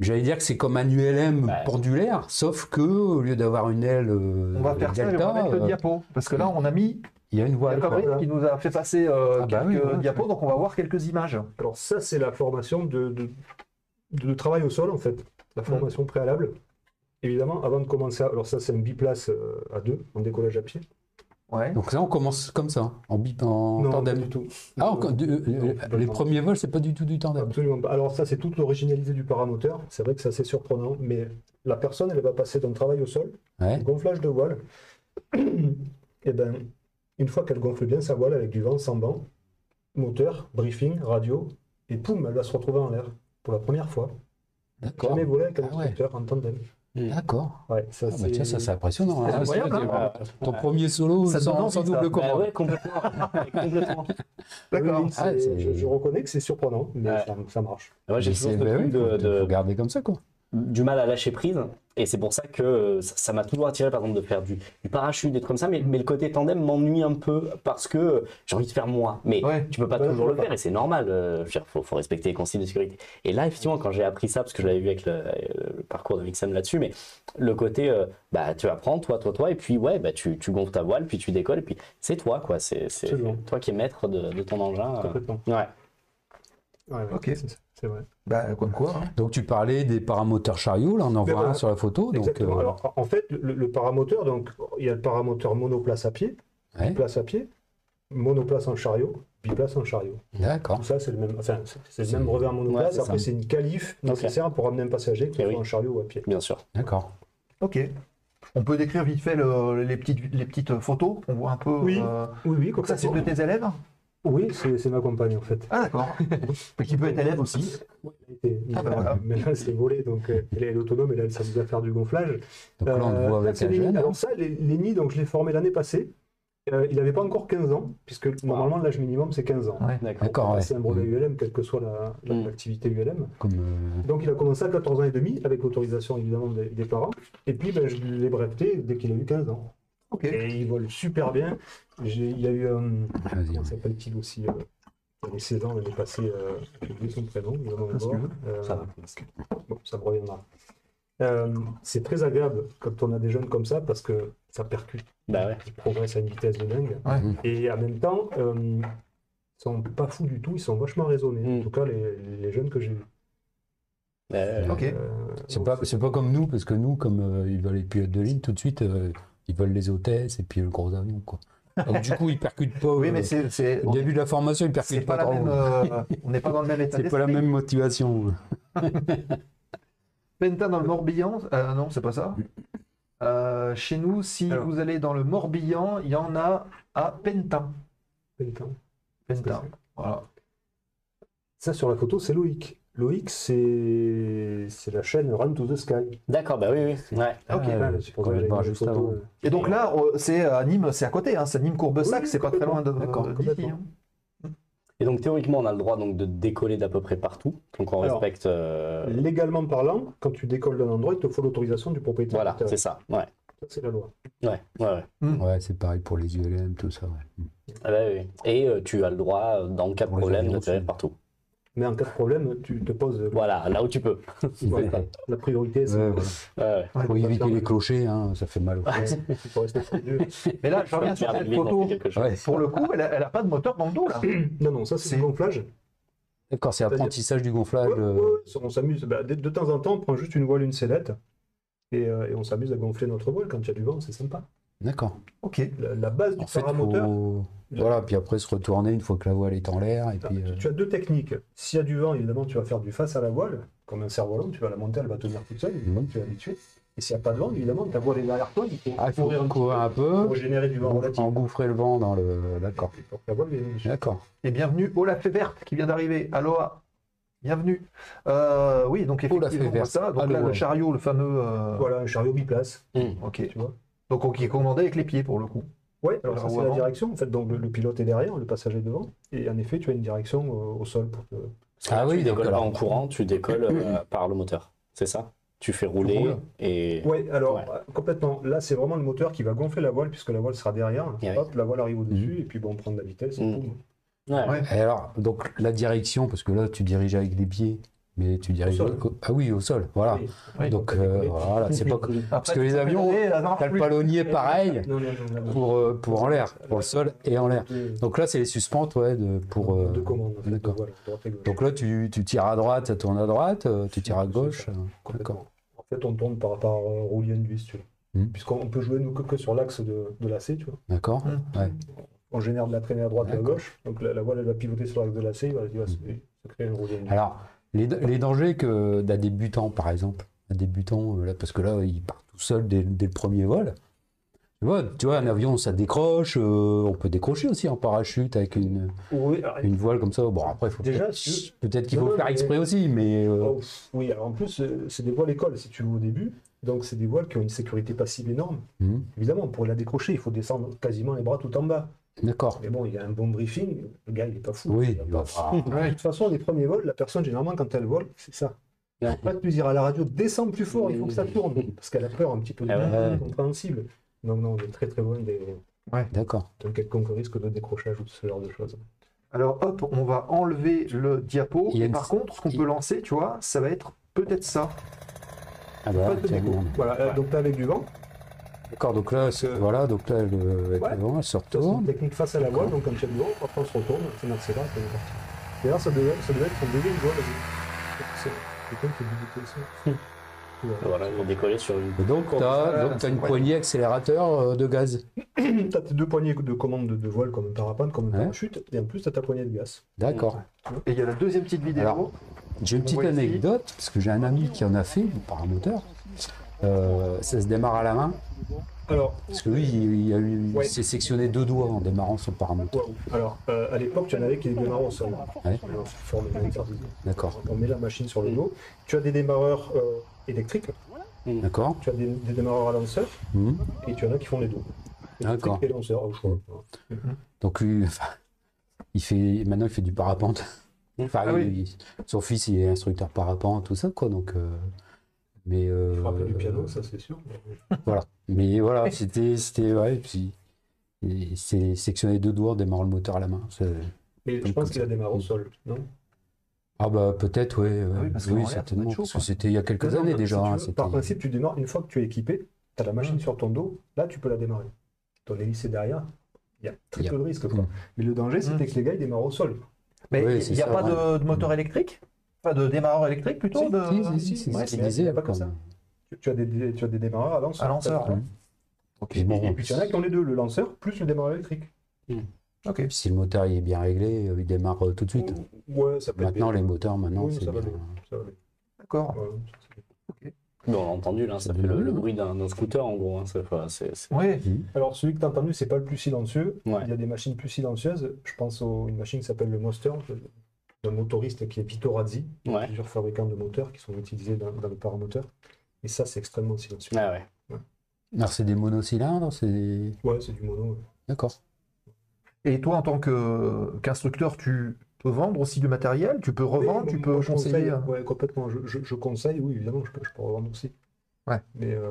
j'allais dire que c'est comme un ULM pendulaire, sauf que au lieu d'avoir une aile. Euh, on va faire ça on va mettre le diapo. Parce que là, on a mis. Il y a une voile. qui nous a fait passer ah bah quelques diapos, donc on va voir quelques images. Alors, ça, c'est la formation de, de, de, travail au sol, en fait. La formation préalable évidemment, avant de commencer, alors ça c'est un biplace euh, à deux, en décollage à pied. Ouais. Donc ça, on commence comme ça, en, bip, en non, tandem. du tout. Ah, euh, les premiers vols, c'est pas du tout du tandem. Absolument pas. Alors ça, c'est toute l'originalité du paramoteur. C'est vrai que c'est assez surprenant, mais la personne, elle va passer d'un travail au sol, gonflage de voile, et ben, une fois qu'elle gonfle bien sa voile avec du vent sans vent, moteur, briefing, radio, et poum, elle va se retrouver en l'air pour la première fois. D'accord. Jamais volé avec un ah instructeur en tandem. Mm. D'accord. Ouais, ça, ah bah tiens, ça c'est impressionnant. Hein. Ah, ton premier solo ça sans, sans double commande. Bah ouais, complètement. complètement. D'accord. Ah, je, je, reconnais que c'est surprenant, mais ça, ça, marche. Ouais, j'ai toujours bah oui, de, de... Faut garder comme ça, quoi du mal à lâcher prise. Et c'est pour ça que ça m'a toujours attiré, par exemple, de faire du, parachute, des trucs comme ça. Mais, mais le côté tandem m'ennuie un peu parce que j'ai envie de faire moi. Mais tu peux pas toujours le faire et c'est normal. Il faut, faut, respecter les consignes de sécurité. Et là, effectivement, quand j'ai appris ça, parce que je l'avais vu avec le, parcours de Vixen là-dessus, mais le côté, euh, bah, tu apprends, toi, toi, toi, et puis, ouais, bah, tu, tu gonfles ta voile, puis tu décolles, et puis c'est toi, quoi. C'est toi qui es maître de, de ton engin. Complètement. Ouais. ouais, ok, c'est vrai. Bah, comme quoi. Hein. Donc tu parlais des paramoteurs chariots, là on en voit un sur la photo. Donc, euh, Alors, en fait, le, paramoteur, donc il y a le paramoteur monoplace à pied, place à pied, monoplace en chariot, biplace en chariot. D'accord. Ça, c'est le même, enfin, c'est le même revers monoplace. Après, c'est une qualif nécessaire pour amener un passager, que ce soit en chariot ou à pied. Bien sûr. D'accord. Ok. On peut décrire vite fait les, petites, les petites photos. On voit un peu. Oui, euh, oui, oui. Comme ça, c'est de tes élèves? Oui, c'est ma compagne en fait. Ah d'accord. qui peut être élève aussi. ah, bah, Mais là, c'est volé, donc euh, elle est autonome et là, elle s'amuse à faire du gonflage. Donc là, on le voit euh, avec les Alors ça, les, nids, donc je l'ai formé l'année passée. Euh, il n'avait pas encore 15 ans, puisque normalement l'âge minimum c'est 15 ans. D'accord. C'est un brevet mm. ULM, quelle que soit l'activité la, ULM. Comme Donc il a commencé à 14 ans et demi, avec l'autorisation évidemment des, parents. Et puis ben, je l'ai breveté dès qu'il a eu 15 ans. Et il vole super bien. Il y a eu un. Comment s'appelle-t-il aussi euh, Il y a 16 ans l'année passée, euh, j'ai oublié son prénom, euh, ça va. Bon, ça me reviendra. Euh, c'est très agréable quand on a des jeunes comme ça parce que ça percute. Bah ouais. Ils progressent à une vitesse de dingue. Et en même temps, euh, ils sont pas fous du tout, ils sont vachement raisonnés. En mm. tout cas, les, les jeunes que j'ai vus. Euh, ok. c'est pas, pas comme nous, parce que nous, comme ils veulent les pilotes de ligne, tout de suite, ils veulent les hôtesses et puis le gros avion, quoi. Donc, du coup, ils percutent pas. Oui, mais euh, c'est. Au début de la formation, ils percutent pas, trop. Euh, on n'est pas dans le même état. C'est pas la même motivation. Penta dans le Morbihan, euh, non, c'est pas ça. chez nous, si vous allez dans le Morbihan, il y en a à Pentin. Pentin. Pentin. Voilà. Ça, sur la photo, c'est Loïc. Loïc, c'est la chaîne Run to the Sky. D'accord, bah oui, oui. Ouais. Ok. Ah, juste avant. Et donc là, euh, c'est à Nîmes, c'est à côté, hein, c'est Nîmes Courbesac, c'est pas très loin de d'ici. Hein. Et donc théoriquement, on a le droit donc de décoller d'à peu près partout, donc on respecte. Euh, légalement parlant, quand tu décolles d'un endroit, il te faut l'autorisation du propriétaire. Voilà, c'est ça. Ouais. Ça c'est la loi. Ouais, ouais, ouais. Ouais, c'est pareil pour les ULM, tout ça. Ouais. Ah bah, oui. Et euh, tu as le droit, dans le cas de problème, de partout. Mais en cas de problème, tu te poses. Voilà, là où tu peux. La priorité, c'est. Ouais, Pour éviter les clochers, hein, ça fait mal. Mais là, je reviens sur cette photo. Pour le coup, elle n'a pas de moteur dans le dos, là. Non, non, ça, c'est gonflage. D'accord, c'est apprentissage du gonflage. Euh. on s'amuse. Bah, de, temps en temps, on prend juste une voile, une sellette, et, euh, et on s'amuse à gonfler notre voile quand il y a du vent, c'est sympa. D'accord. Ok. La, base du paramoteur. Voilà, puis après se retourner une fois que la voile est en l'air. Et puis, tu, as deux techniques. S'il y a du vent, évidemment, tu vas faire du face à la voile, comme un cerf-volant, tu vas la monter, elle va tenir toute seule, mmh. tu es habitué. Et s'il n'y a pas de vent, évidemment, ta voile est derrière toi, il faut, ah, courir, un, courir un, peu pour générer du vent Engouffrer le vent dans le. D'accord. D'accord. Et bienvenue au La Fée Verte qui vient d'arriver. Aloha. Bienvenue. Euh, oui, donc effectivement, ça. Donc là, le chariot, le fameux. Euh, voilà, un chariot biplace. Mmh. Ok. Tu vois donc, qui est commandé avec les pieds pour le coup. Oui, alors ça c'est la direction. En fait, donc le, pilote est derrière, le passager devant, et en effet, tu as une direction euh, au sol pour te. Ah oui, tu décolles pas en courant, tu décolles par le moteur. C'est ça? Tu fais rouler et. Oui, alors complètement. Là, c'est vraiment le moteur qui va gonfler la voile puisque la voile sera derrière. Hop, la voile arrive au-dessus mmh. et puis bon, on prend de la vitesse et mmh. Ouais. Et alors, donc la direction, parce que là, tu diriges avec les pieds. Mais tu au, ah oui au sol, voilà. donc euh, voilà, c'est pas parce que les avions, t'as le palonnier pareil pour euh, pour en l'air, pour le sol et en l'air. Donc là c'est les suspentes ouais de pour. Euh, de commande. D'accord. Donc là tu, tu tires à droite, ça tourne à droite, tu tires à gauche. D'accord. En fait on tourne par par roulis vois. Hmm. Puisqu'on peut jouer nous que, sur l'axe de, de l'AC, tu vois. D'accord. Hmm. Ouais. On génère de la traînée à droite et à gauche. Donc la, voile elle va pivoter sur l'axe de l'AC, il va, hmm. ça crée un roulis induit. Alors les, dangers que d'un débutant, par exemple, un débutant, euh, là, parce que là, il part tout seul dès, le premier vol. Tu vois, tu vois, un avion, ça décroche. Euh, on peut décrocher aussi en parachute avec une, une voile comme ça. Bon, après, faut déjà peut-être qu'il faut faire exprès aussi, mais. Euh, oh, oui, alors en plus, c'est des voiles école si tu veux au début. Donc, c'est des voiles qui ont une sécurité passive énorme. Mmh. Évidemment, pour la décrocher, il faut descendre quasiment les bras tout en bas. D'accord. Mais bon, il y a un bon briefing, le gars, il n'est pas fou. Oui, il va pas... De toute façon, les premiers vols, la personne, généralement, quand elle vole, c'est ça. Il n'y pas de dire à la radio, descends plus fort, il faut que ça tourne. Parce qu'elle a peur un petit peu de ah compréhensible. Non, non, on est très très loin des... Ouais, d'accord. d'un quelconque risque de décrochage ou de ce genre de choses. Alors hop, on va enlever le diapo. Par contre, ce qu'on peut lancer, tu vois, ça va être peut-être ça. Ah bah, voilà, donc là avec du vent. D'accord, donc là, voilà, donc là, le, ouais. elle se retourne. C'est une technique face à la voile, donc comme as dit, après on se retourne, c'est accélère, c'est parti. D'ailleurs, ça devait, ça devait être son deuxième voile. C'est quelqu'un qui a dû ça. Voilà, ils vont décoller sur une. Et donc, tu as, as, une poignée accélérateur euh, de gaz. tu as tes deux poignées de commande de, voile comme un parapente, comme un parachute, et en plus, tu as ta poignée de gaz. D'accord. Et il y a la deuxième petite vidéo. J'ai une petite anecdote, parce que j'ai un ami qui en a fait, du paramoteur. Euh, ça se démarre à la main. Alors, Parce que lui, il, a eu, s'est sectionné deux doigts en démarrant son paramoteur. Alors, euh, à l'époque, tu en avais qui démarraient au sol. Ouais. D'accord. On met la machine sur le dos. Tu as des démarreurs euh, électriques. D'accord. Tu as des, démarreurs à lanceur. Mmh. Et tu en as qui font les deux. D'accord. Et lanceur, au choix. Mmh. Donc, lui, il fait, maintenant, il fait du parapente. Enfin, ah son fils, il est instructeur parapente, tout ça, quoi. Donc, euh, mais euh, un peu du piano, ça c'est sûr. voilà. Mais voilà, c'était, c'était, ouais, puis c'est sectionné deux doigts, démarre le moteur à la main. Mais je pense qu'il a démarré au sol, non? Ah bah peut-être, ouais, ouais. Ah oui, certainement. parce que c'était il y a quelques années déjà. Hein, par principe, tu démarres une fois que tu es équipé, tu as la machine sur ton dos, là tu peux la démarrer. Ton hélice est derrière, il y a très peu de risques. Quoi. Mm. Mais le danger, c'était mm. que les gars ils démarrent au sol. Mais il n'y a pas de moteur électrique? De démarreur électrique plutôt de... Si, si, si, c'est ce pas comme ça. Tu, as des, tu as des démarreurs à lanceur. À lanceur, Et, puis il y en a qui ont les deux, le lanceur plus le démarreur électrique. Hmm. Ok. Puis si le moteur est bien réglé, euh, il démarre euh, tout de suite. Ouais, ça peut Maintenant, les moteurs, maintenant, c'est bien. D'accord. on a entendu, là, ça fait le, bruit d'un scooter en gros. Hein, Oui. Hmm. Alors celui que tu as entendu, c'est pas le plus silencieux. Il y a des machines plus silencieuses. Je pense à une machine qui s'appelle le Monster d'un motoriste qui est. Il y a plusieurs fabricants de moteurs qui sont utilisés dans, le paramoteur. Et ça, c'est extrêmement silencieux. Ah ouais. Alors, c'est des monocylindres c'est... Ouais, c'est du mono. D'accord. Et toi, en tant qu'instructeur, tu peux vendre aussi du matériel? Tu peux revendre Tu peux conseiller Ouais, complètement. Je, je, conseille, oui, évidemment, je peux, je peux revendre aussi. Ouais. Mais, euh,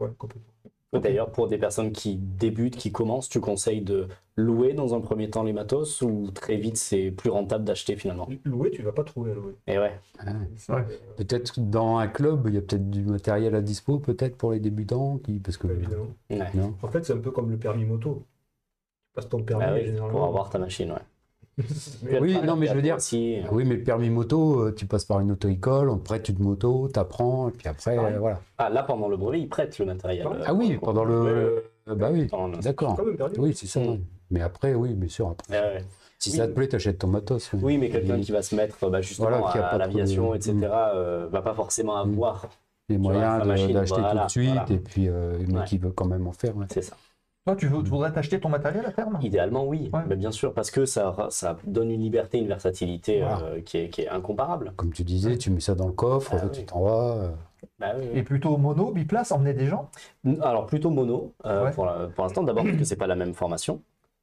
ouais, complètement. D'ailleurs, pour des personnes qui débutent, qui commencent, tu conseilles de louer dans un premier temps les matos ou très vite c'est plus rentable d'acheter finalement? Louer, tu vas pas trouver à louer. Et ouais. Ah, peut-être dans un club, il y a peut-être du matériel à dispo, peut-être pour les débutants, qui parce que. évidemment. En fait, c'est un peu comme le permis moto. Tu passes ton permis ah généralement. Pour avoir ta machine, ouais oui, non, mais je veux dire, oui, mais le permis moto, euh, tu passes par une auto-école, on te prête une moto, t'apprends, et puis après, voilà. Ah, là, pendant le brevet, ils prêtent le matériel. Ah oui, pendant le. bah oui, d'accord. Oui, c'est ça. Mm. Mais après, oui, bien sûr. Après. Si ça te plaît, t'achètes ton matos. Oui, mais quelqu'un qui va se mettre bah, justement à, l'aviation, etc., mm. euh, va pas forcément avoir les moyens d'acheter tout de suite, et puis euh, mais qui veut quand même en faire. C'est ça. Toi, tu, voudrais t'acheter ton matériel à terme? Idéalement, oui. Mais bien sûr, parce que ça, ça donne une liberté, une versatilité euh, qui, est, qui, est, incomparable. Comme tu disais, tu mets ça dans le coffre, ah tu t'en vas. Euh. Bah et plutôt mono, biplace, emmener des gens? Alors, plutôt mono, euh, pour l'instant. D'abord, parce que c'est pas la même formation.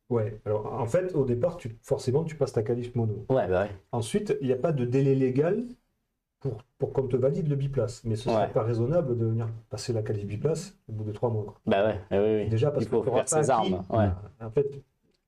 Ouais, alors en fait, au départ, tu, forcément, tu passes ta qualif mono. Ouais, bah ouais. Ensuite, il n'y a pas de délai légal pour, pour qu'on te valide le biplace. Mais ce serait pas raisonnable de venir passer la qualif biplace au bout de trois mois. Bah ouais, oui, oui. Déjà parce qu'il faut faire ses armes. Ouais. En fait,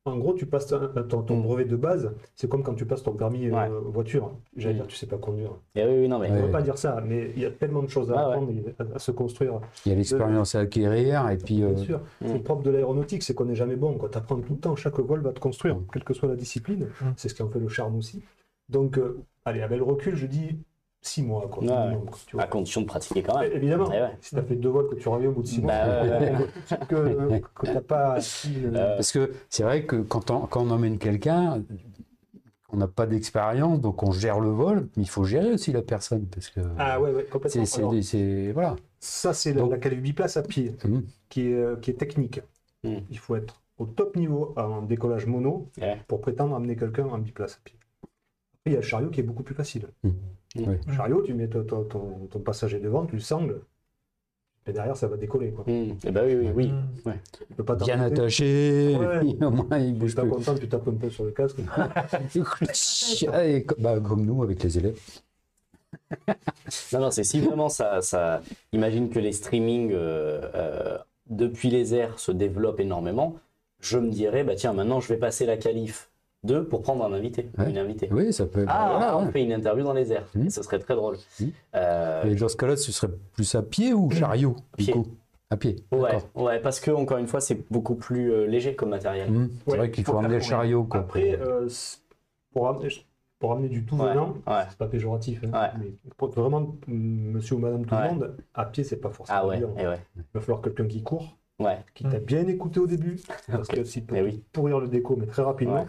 en gros, tu passes ton, ton, mm. brevet de base, c'est comme quand tu passes ton permis euh, voiture. J'allais mm. dire, tu sais pas conduire. Et eh oui, oui, non, mais... On ne veut pas dire ça, mais il y a tellement de choses à apprendre, à, se construire. Il y a l'expérience à acquérir, et puis... Bien euh, sûr. Mm. C'est le propre de l'aéronautique, c'est qu'on n'est jamais bon. Tu apprends tout le temps, chaque vol va te construire, quelle que soit la discipline. C'est ce qui en fait le charme aussi. Donc, euh, allez, avec le recul, je dis, six mois, quoi. à condition de pratiquer quand même. Évidemment. Eh si tu as fait deux vols que tu reviens au bout de six mois, bah, que, que tu n'as pas. Euh, Parce que c'est vrai que quand on, quand on emmène quelqu'un, on n'a pas d'expérience, donc on gère le vol, mais il faut gérer aussi la personne. Parce que ah ouais, ouais complètement. C'est, voilà. Ça, c'est la, la biplace à pied, hum. qui, est, euh, qui est technique. Hum. Il faut être au top niveau en décollage mono pour prétendre amener quelqu'un en biplace à pied. Après, il y a le chariot qui est beaucoup plus facile. Hum. Le chariot, tu mets ton, ton, passager devant, tu le sangles, et derrière, ça va décoller. Quoi. Et eh ben oui, oui, oui. Mmh. Ouais. peux pas Bien attaché, au moins il bouge pas content, tu tapes un peu sur le casque. bah, comme nous avec les élèves. non, non, c'est si vraiment ça, ça. Imagine que les streamings euh, euh, depuis les airs se développent énormément. Je me dirais, bah tiens, maintenant je vais passer la qualif deux pour prendre un invité, une invitée. Oui, ça peut. Ah, on fait une interview dans les airs. Hmm. Ce serait très drôle. Hmm. Euh, Et dans ce cas-là, ce serait plus à pied ou chariot pied. À pied. Ouais, ouais, parce que encore une fois, c'est beaucoup plus euh, léger comme matériel. Hmm. C'est vrai qu'il faut, amener le chariot. Quoi. Après, euh, pour, amener, pour amener du tout venant, c'est pas péjoratif. Hein, mais pour vraiment monsieur ou madame tout le monde, à pied, c'est pas forcément. Ah ouais, bien, eh ouais. Il va falloir quelqu'un qui court. Ouais. Qui t'a bien écouté au début, parce que si peut eh pourrir le déco, mais très rapidement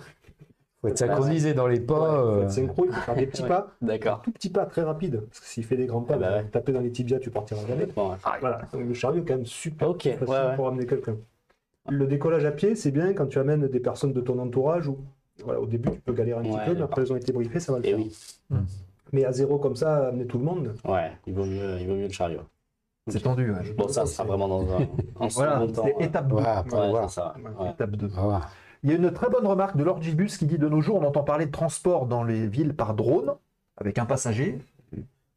faut être synchronisé dans les pas. il faut être euh. synchro, il faut faire des petits pas. D'accord. Tout petits pas très rapides. Parce que s'il fait des grands pas, bah taper dans les tibias, tu partiras jamais. voilà. Donc le chariot est quand même super facile pour amener quelqu'un. Le décollage à pied, c'est bien quand tu amènes des personnes de ton entourage ou voilà, au début tu peux galérer un petit peu, mais après elles ont été briefées, ça va le Et faire. Oui. Hmm. Mais à zéro comme ça, amener tout le monde. Ouais, il vaut mieux, il vaut mieux le chariot. C'est tendu. Ouais. Bon, ça sera vraiment dans un, un voilà. C'est étape 2. Ouais, ça. Étape 2. Il y a une très bonne remarque de Lord Gibus qui dit de nos jours, on entend parler de transport dans les villes par drone, avec un passager,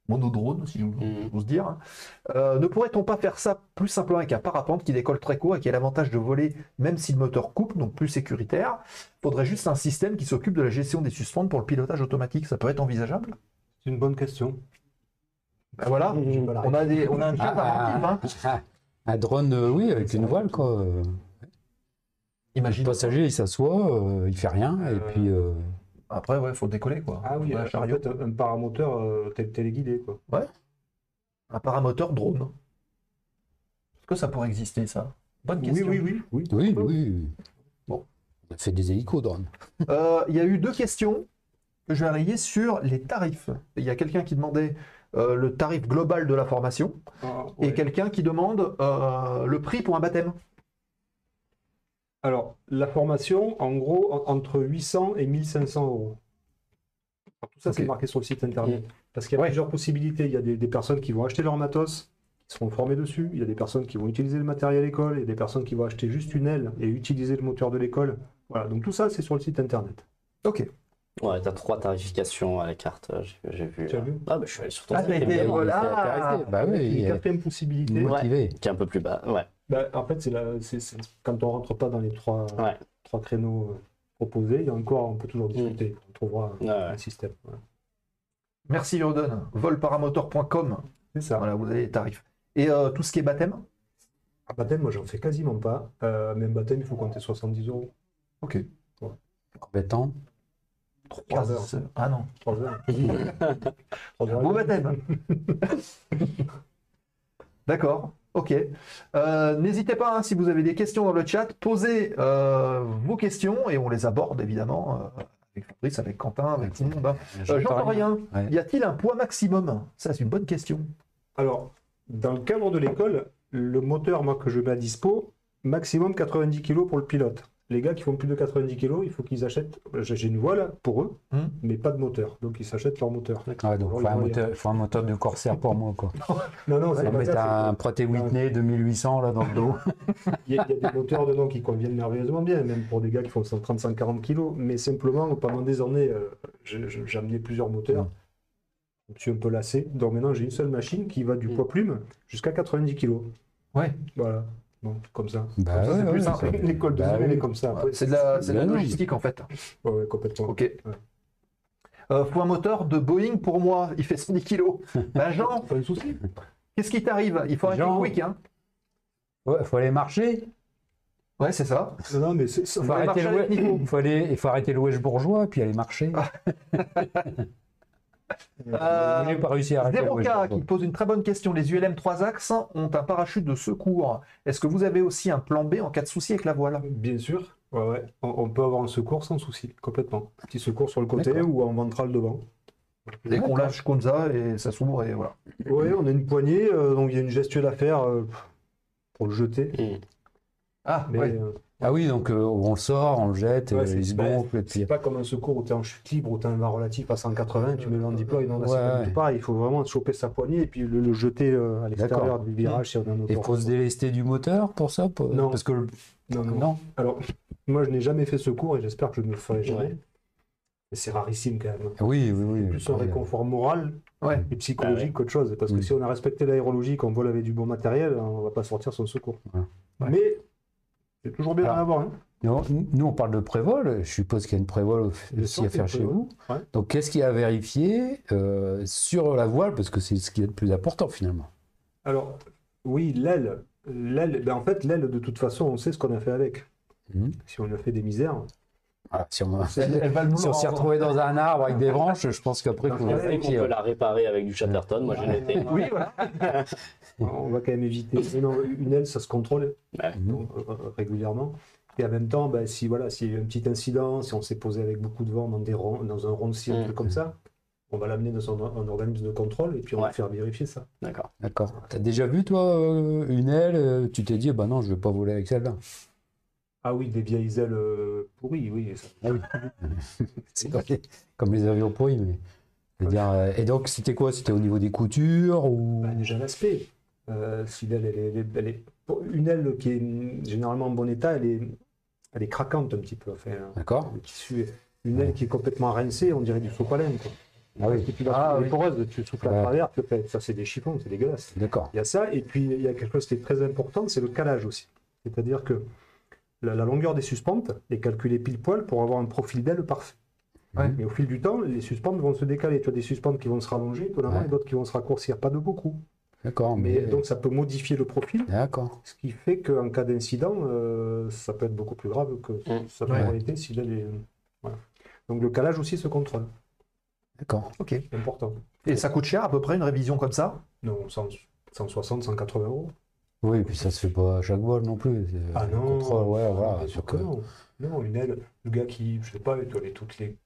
monodrone, si j'ose mm. dire. Euh, ne pourrait-on pas faire ça plus simplement avec un parapente qui décolle très court et qui a l'avantage de voler même si le moteur coupe, donc plus sécuritaire? Faudrait juste un système qui s'occupe de la gestion des suspentes pour le pilotage automatique. Ça peut être envisageable? C'est une bonne question. Ben voilà, mm. on a, des, on a un ah, hein. Un drone, euh, oui, avec une voile, quoi. Imagine. Le passager, il s'assoit, euh, il fait rien, et euh, puis. Euh, après, ouais, faut décoller, quoi. Ah oui, un, chariot. un paramoteur téléguidé, quoi. Ouais. Un paramoteur drone. Est-ce que ça pourrait exister, ça? Bonne question. Oui, oui, oui. Oui, oui. oui. Bon. On a fait des hélicos drones. Il y a eu deux questions que je vais rayer sur les tarifs. Il y a quelqu'un qui demandait le tarif global de la formation ah, et quelqu'un qui demande le prix pour un baptême. Alors, la formation, en gros, entre 800 et 1500 euros. tout ça, c'est marqué sur le site internet. Parce qu'il y a plusieurs possibilités. Il y a des, personnes qui vont acheter leur matos, qui seront formées dessus. Il y a des personnes qui vont utiliser le matériel à l'école. Il y a des personnes qui vont acheter juste une aile et utiliser le moteur de l'école. Voilà, donc tout ça, c'est sur le site internet. Ok. Ouais, t'as trois tarifications à la carte, j'ai vu. Tu as vu Ah, bah je suis allé sur ton ah, site. voilà. Bah oui, une quatrième possibilité. Motivé. qui est un peu plus bas, ouais. Bah, en fait, c'est quand on rentre pas dans les trois, trois créneaux euh, proposés, il y a encore, on peut toujours discuter. Mm. On trouvera un, système. Merci Jordan. Volparamotor.com. C'est ça. Voilà, vous avez les tarifs. Et euh, tout ce qui est baptême? Ah, Baptême, moi, j'en fais quasiment pas. Euh, même baptême, il faut compter 70 euros. Ok. Combien de temps 3 heures. Ah non. 3 heures. 3 heures. Bon baptême. D'accord. Ok. Euh, n'hésitez pas, hein, si vous avez des questions dans le chat, posez euh, vos questions et on les aborde évidemment euh, avec Fabrice, avec Quentin, avec tout le monde. Hein. J'entends rien. Y a-t-il un poids maximum? Ça, c'est une bonne question. Alors, dans le cadre de l'école, le moteur moi, que je mets à dispo, maximum 90 kg pour le pilote les gars qui font plus de 90 kg, il faut qu'ils achètent. J'ai une voile pour eux, hmm. mais pas de moteur. Donc ils s'achètent leur moteur. Ah donc il faut, un moteur, de Corsair pour moi. Quoi. non, non, c'est ouais, un Pratt Whitney 2800 là dans le dos. il, y a, des moteurs dedans qui conviennent merveilleusement bien, même pour des gars qui font 130-140 kg. Mais simplement, pendant des années, euh, j'ai amené plusieurs moteurs. Hmm. Je suis un peu lassé. Donc maintenant, j'ai une seule machine qui va du hmm. poids plume jusqu'à 90 kg. Ouais. Voilà comme ça. Bah c'est plus simple. L'école de bah elle est comme ça. C'est de la, la logistique en fait. Ouais, complètement. Ok. Euh, faut un moteur de Boeing pour moi, il fait 110 kilos. Ben Jean, pas de souci. Qu'est-ce qui t'arrive? Il faut un quick, hein Ouais, faut aller marcher. Ouais, c'est ça. Non, mais c'est faut, arrêter le... il, faut aller... il faut arrêter le wesh bourgeois et puis aller marcher. Euh, pas réussi à k qui pose une très bonne question. Les ULM 3 axes ont un parachute de secours. Est-ce que vous avez aussi un plan B en cas de souci avec la voile? Bien sûr. Ouais, ouais. On, peut avoir un secours sans souci, complètement. Petit secours sur le côté ou en ventral devant. Dès qu'on lâche comme ça et ça s'ouvre et voilà. Oui, on a une poignée, euh, donc il y a une gestuelle à faire euh, pour le jeter. Ah, mais, euh, ah oui, donc euh, on le sort, on le jette, euh, il se gonfle. C'est pas comme un secours où tu es en chute libre, où tu as un vent relatif à 180, tu mets le deploy, non, c'est pas Il faut vraiment choper sa poignée et puis le, jeter à l'extérieur du virage si on a un Il faut se délester du moteur pour ça Non. Parce que non, non, Alors, moi, je n'ai jamais fait secours et j'espère que je ne le ferai jamais. c'est rarissime quand même. Oui, oui, oui. Plus un réconfort moral et psychologique ah qu'autre chose. Parce que si on a respecté l'aérologie, qu'on vole avec du bon matériel, on ne va pas sortir sans secours. Mais c'est toujours bien d'en avoir. Hein. nous, on parle de prévol. Je suppose qu'il y a une prévol aussi à faire chez vous. Donc, qu'est-ce qu'il y a à vérifier euh, sur la voile? Parce que c'est ce qui est le plus important finalement. Alors, oui, l'aile. L'aile, ben, en fait, l'aile, de toute façon, on sait ce qu'on a fait avec. Mhm. Si on a fait des misères. si on, s'est retrouvé dans un arbre avec des branches, je pense qu'après, il faut. On peut la réparer avec du Chatterton. Moi, j'ai noté. oui, voilà. on va quand même éviter. une aile, ça se contrôle euh, régulièrement. Et en même temps, ben, si voilà, s'il y a un petit incident, si on s'est posé avec beaucoup de vent dans, des ronds, dans un rond de comme ça, on va l'amener dans un, organisme de contrôle et puis on va faire vérifier ça. D'accord. D'accord. T'as déjà vu, toi, euh, une aile euh, Tu t'es dit, bah non, je vais pas voler avec celle-là ah oui, des vieilles ailes pourries, oui. Ah oui. C'est comme, les avions pourris, mais. Dire, et donc, c'était quoi? C'était au niveau des coutures ou... Bah, déjà l'aspect. Euh, si l'aile, elle est, une aile qui est généralement en bon état, elle est, elle est craquante un petit peu. Enfin, D'accord. une aile qui est complètement rincée, on dirait du sopalin. Quoi. Ah oui. tu ah, poreuse, tu souffles à travers, ça c'est des chiffons, c'est dégueulasse. D'accord. Il y a ça, et puis il y a quelque chose qui est très important, c'est le calage aussi. C'est-à-dire que la, longueur des suspentes est calculée pile poil pour avoir un profil d'aile parfait. Mais au fil du temps, les suspentes vont se décaler. Tu as des suspentes qui vont se rallonger, et d'autres qui vont se raccourcir. Pas de beaucoup. D'accord. Mais, donc ça peut modifier le profil. D'accord. Ce qui fait qu'en cas d'incident, euh, ça peut être beaucoup plus grave que mmh. ça peut en réalité si est. Voilà. Donc le calage aussi se contrôle. D'accord. Ok. Important. Et ça coûte cher à peu près une révision comme ça? Non, 160, 180 euros. Oui, et puis ça se fait pas à chaque vol non plus. Ah non. Contrôle, ouais, voilà. Que... non. non, une aile, le gars qui, je sais pas, il doit aller toutes les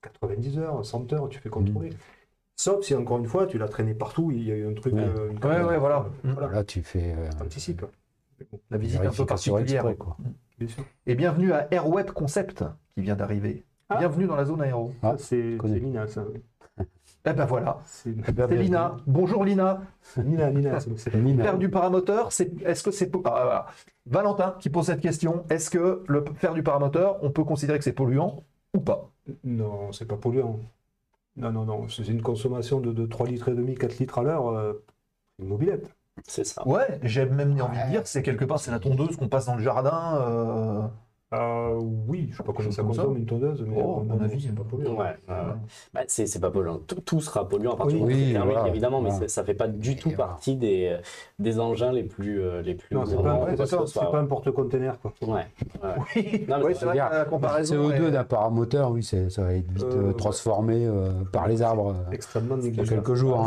90 heures, 100 heures, tu fais contrôler. Mmh. Sauf si, encore une fois, tu l'as traîné partout, il y a eu un truc. Ouais, euh, ouais, voilà. Là, tu fais. Euh, Anticipe. La visite un peu particulière. quoi. Bien sûr. Et bienvenue à AirWeb Concept qui vient d'arriver. Ah. Bienvenue dans la zone aéro. Ah, c'est Lina, ça. Eh ben voilà, c'est Lina. Bonjour Lina. Nina, Nina, c'est Lina. Faire du paramoteur, est-ce que c'est ah, Valentin qui pose cette question. Est-ce que le faire du paramoteur, on peut considérer que c'est polluant ou pas? Non, c'est pas polluant. Non, non, non. C'est une consommation de, de 3 litres et demi, 4 litres à l'heure. Euh, une mobilette. C'est ça. Ouais, j'ai même envie de dire, c'est quelque part, c'est la tondeuse qu'on passe dans le jardin. Euh... Euh, oui, je ne sais pas comment ça consomme une tondeuse, mais oh, à mon avis, c'est pas polluant. Ouais, bah, c'est pas polluant. Tout, sera polluant à partir du oui, thermique, évidemment, mais ça ne fait pas du tout partie des, des engins les plus euh, les plus. Non, c'est pas, pas, un porte-container, quoi. Ouais. Oui, non, c'est vrai la comparaison. CO2 d'un paramoteur, oui, ça va être vite euh, transformé par les arbres. Extrêmement négligé. quelques jours.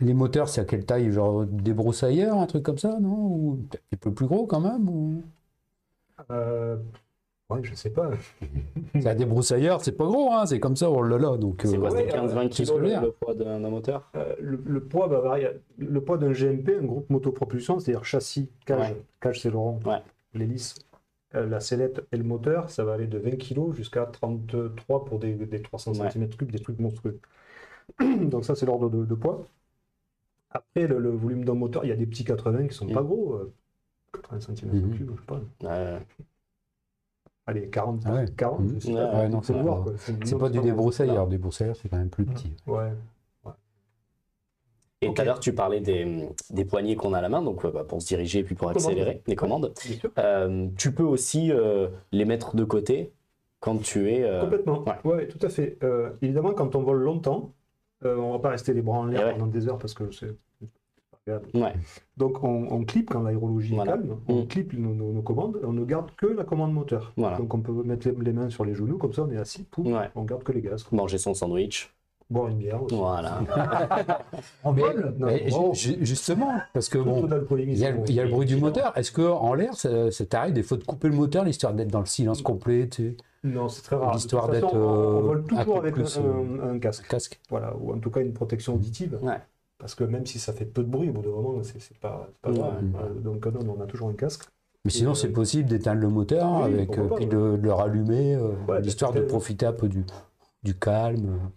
Les moteurs, c'est à quelle taille? Genre des broussailleurs, un truc comme ça, non? Ou un peu plus gros quand même ou... Euh, ouais, je sais pas. c'est des broussailleurs, c'est pas gros, hein, c'est comme ça, oh là là. Donc, c'est quoi, 15-20 kg le, poids d'un moteur? Euh, le, poids va varier. Le poids d'un GMP, un groupe motopropulsion, c'est-à-dire châssis, cage, cage c'est Laurent, l'hélice, euh, la sellette et le moteur, ça va aller de 20 kg jusqu'à 33 pour des, des 300 cm3, des trucs monstrueux. Donc ça, c'est l'ordre de, poids. Après, le, volume d'un moteur, il y a des petits 80 qui sont pas mm. gros. 80 cm3, je sais pas. Allez, 40, 40, c'est pas, pas du débroussailleur. Des broussailleurs, c'est quand même plus petit. Ouais. Et tout à l'heure, tu parlais des, des poignées qu'on a à la main, donc bah, pour se diriger et puis pour accélérer les commandes. Euh, tu peux aussi euh, les mettre de côté quand tu es. Euh, Complètement. Ouais. tout à fait. évidemment, quand on vole longtemps, on va pas rester les bras en l'air pendant des heures parce que c'est Ouais. Donc on, on clip quand l'aérologie est calme, on mm. clip nos, nos, commandes, on ne garde que la commande moteur. Donc on peut mettre les, mains sur les genoux, comme ça on est assis, on garde que les gaz. Manger son sandwich boire une bière. Voilà. en vol Justement, parce que bon, il y, a, le bruit du moteur. Est-ce qu'en l'air, ça, ça t'arrive des fois de couper le moteur, l'histoire d'être dans le silence complet tu Non, c'est très rare. L'histoire d'être. On, vole euh, toujours avec un, un, casque. casque. Voilà, ou en tout cas une protection auditive. Ouais. Parce que même si ça fait peu de bruit, au bout d'un moment, c'est pas, pas grave. Donc non, on a toujours un casque. Mais sinon, c'est euh, possible d'éteindre le moteur avec, euh, puis de, de, le rallumer, l'histoire de profiter un peu du, du calme.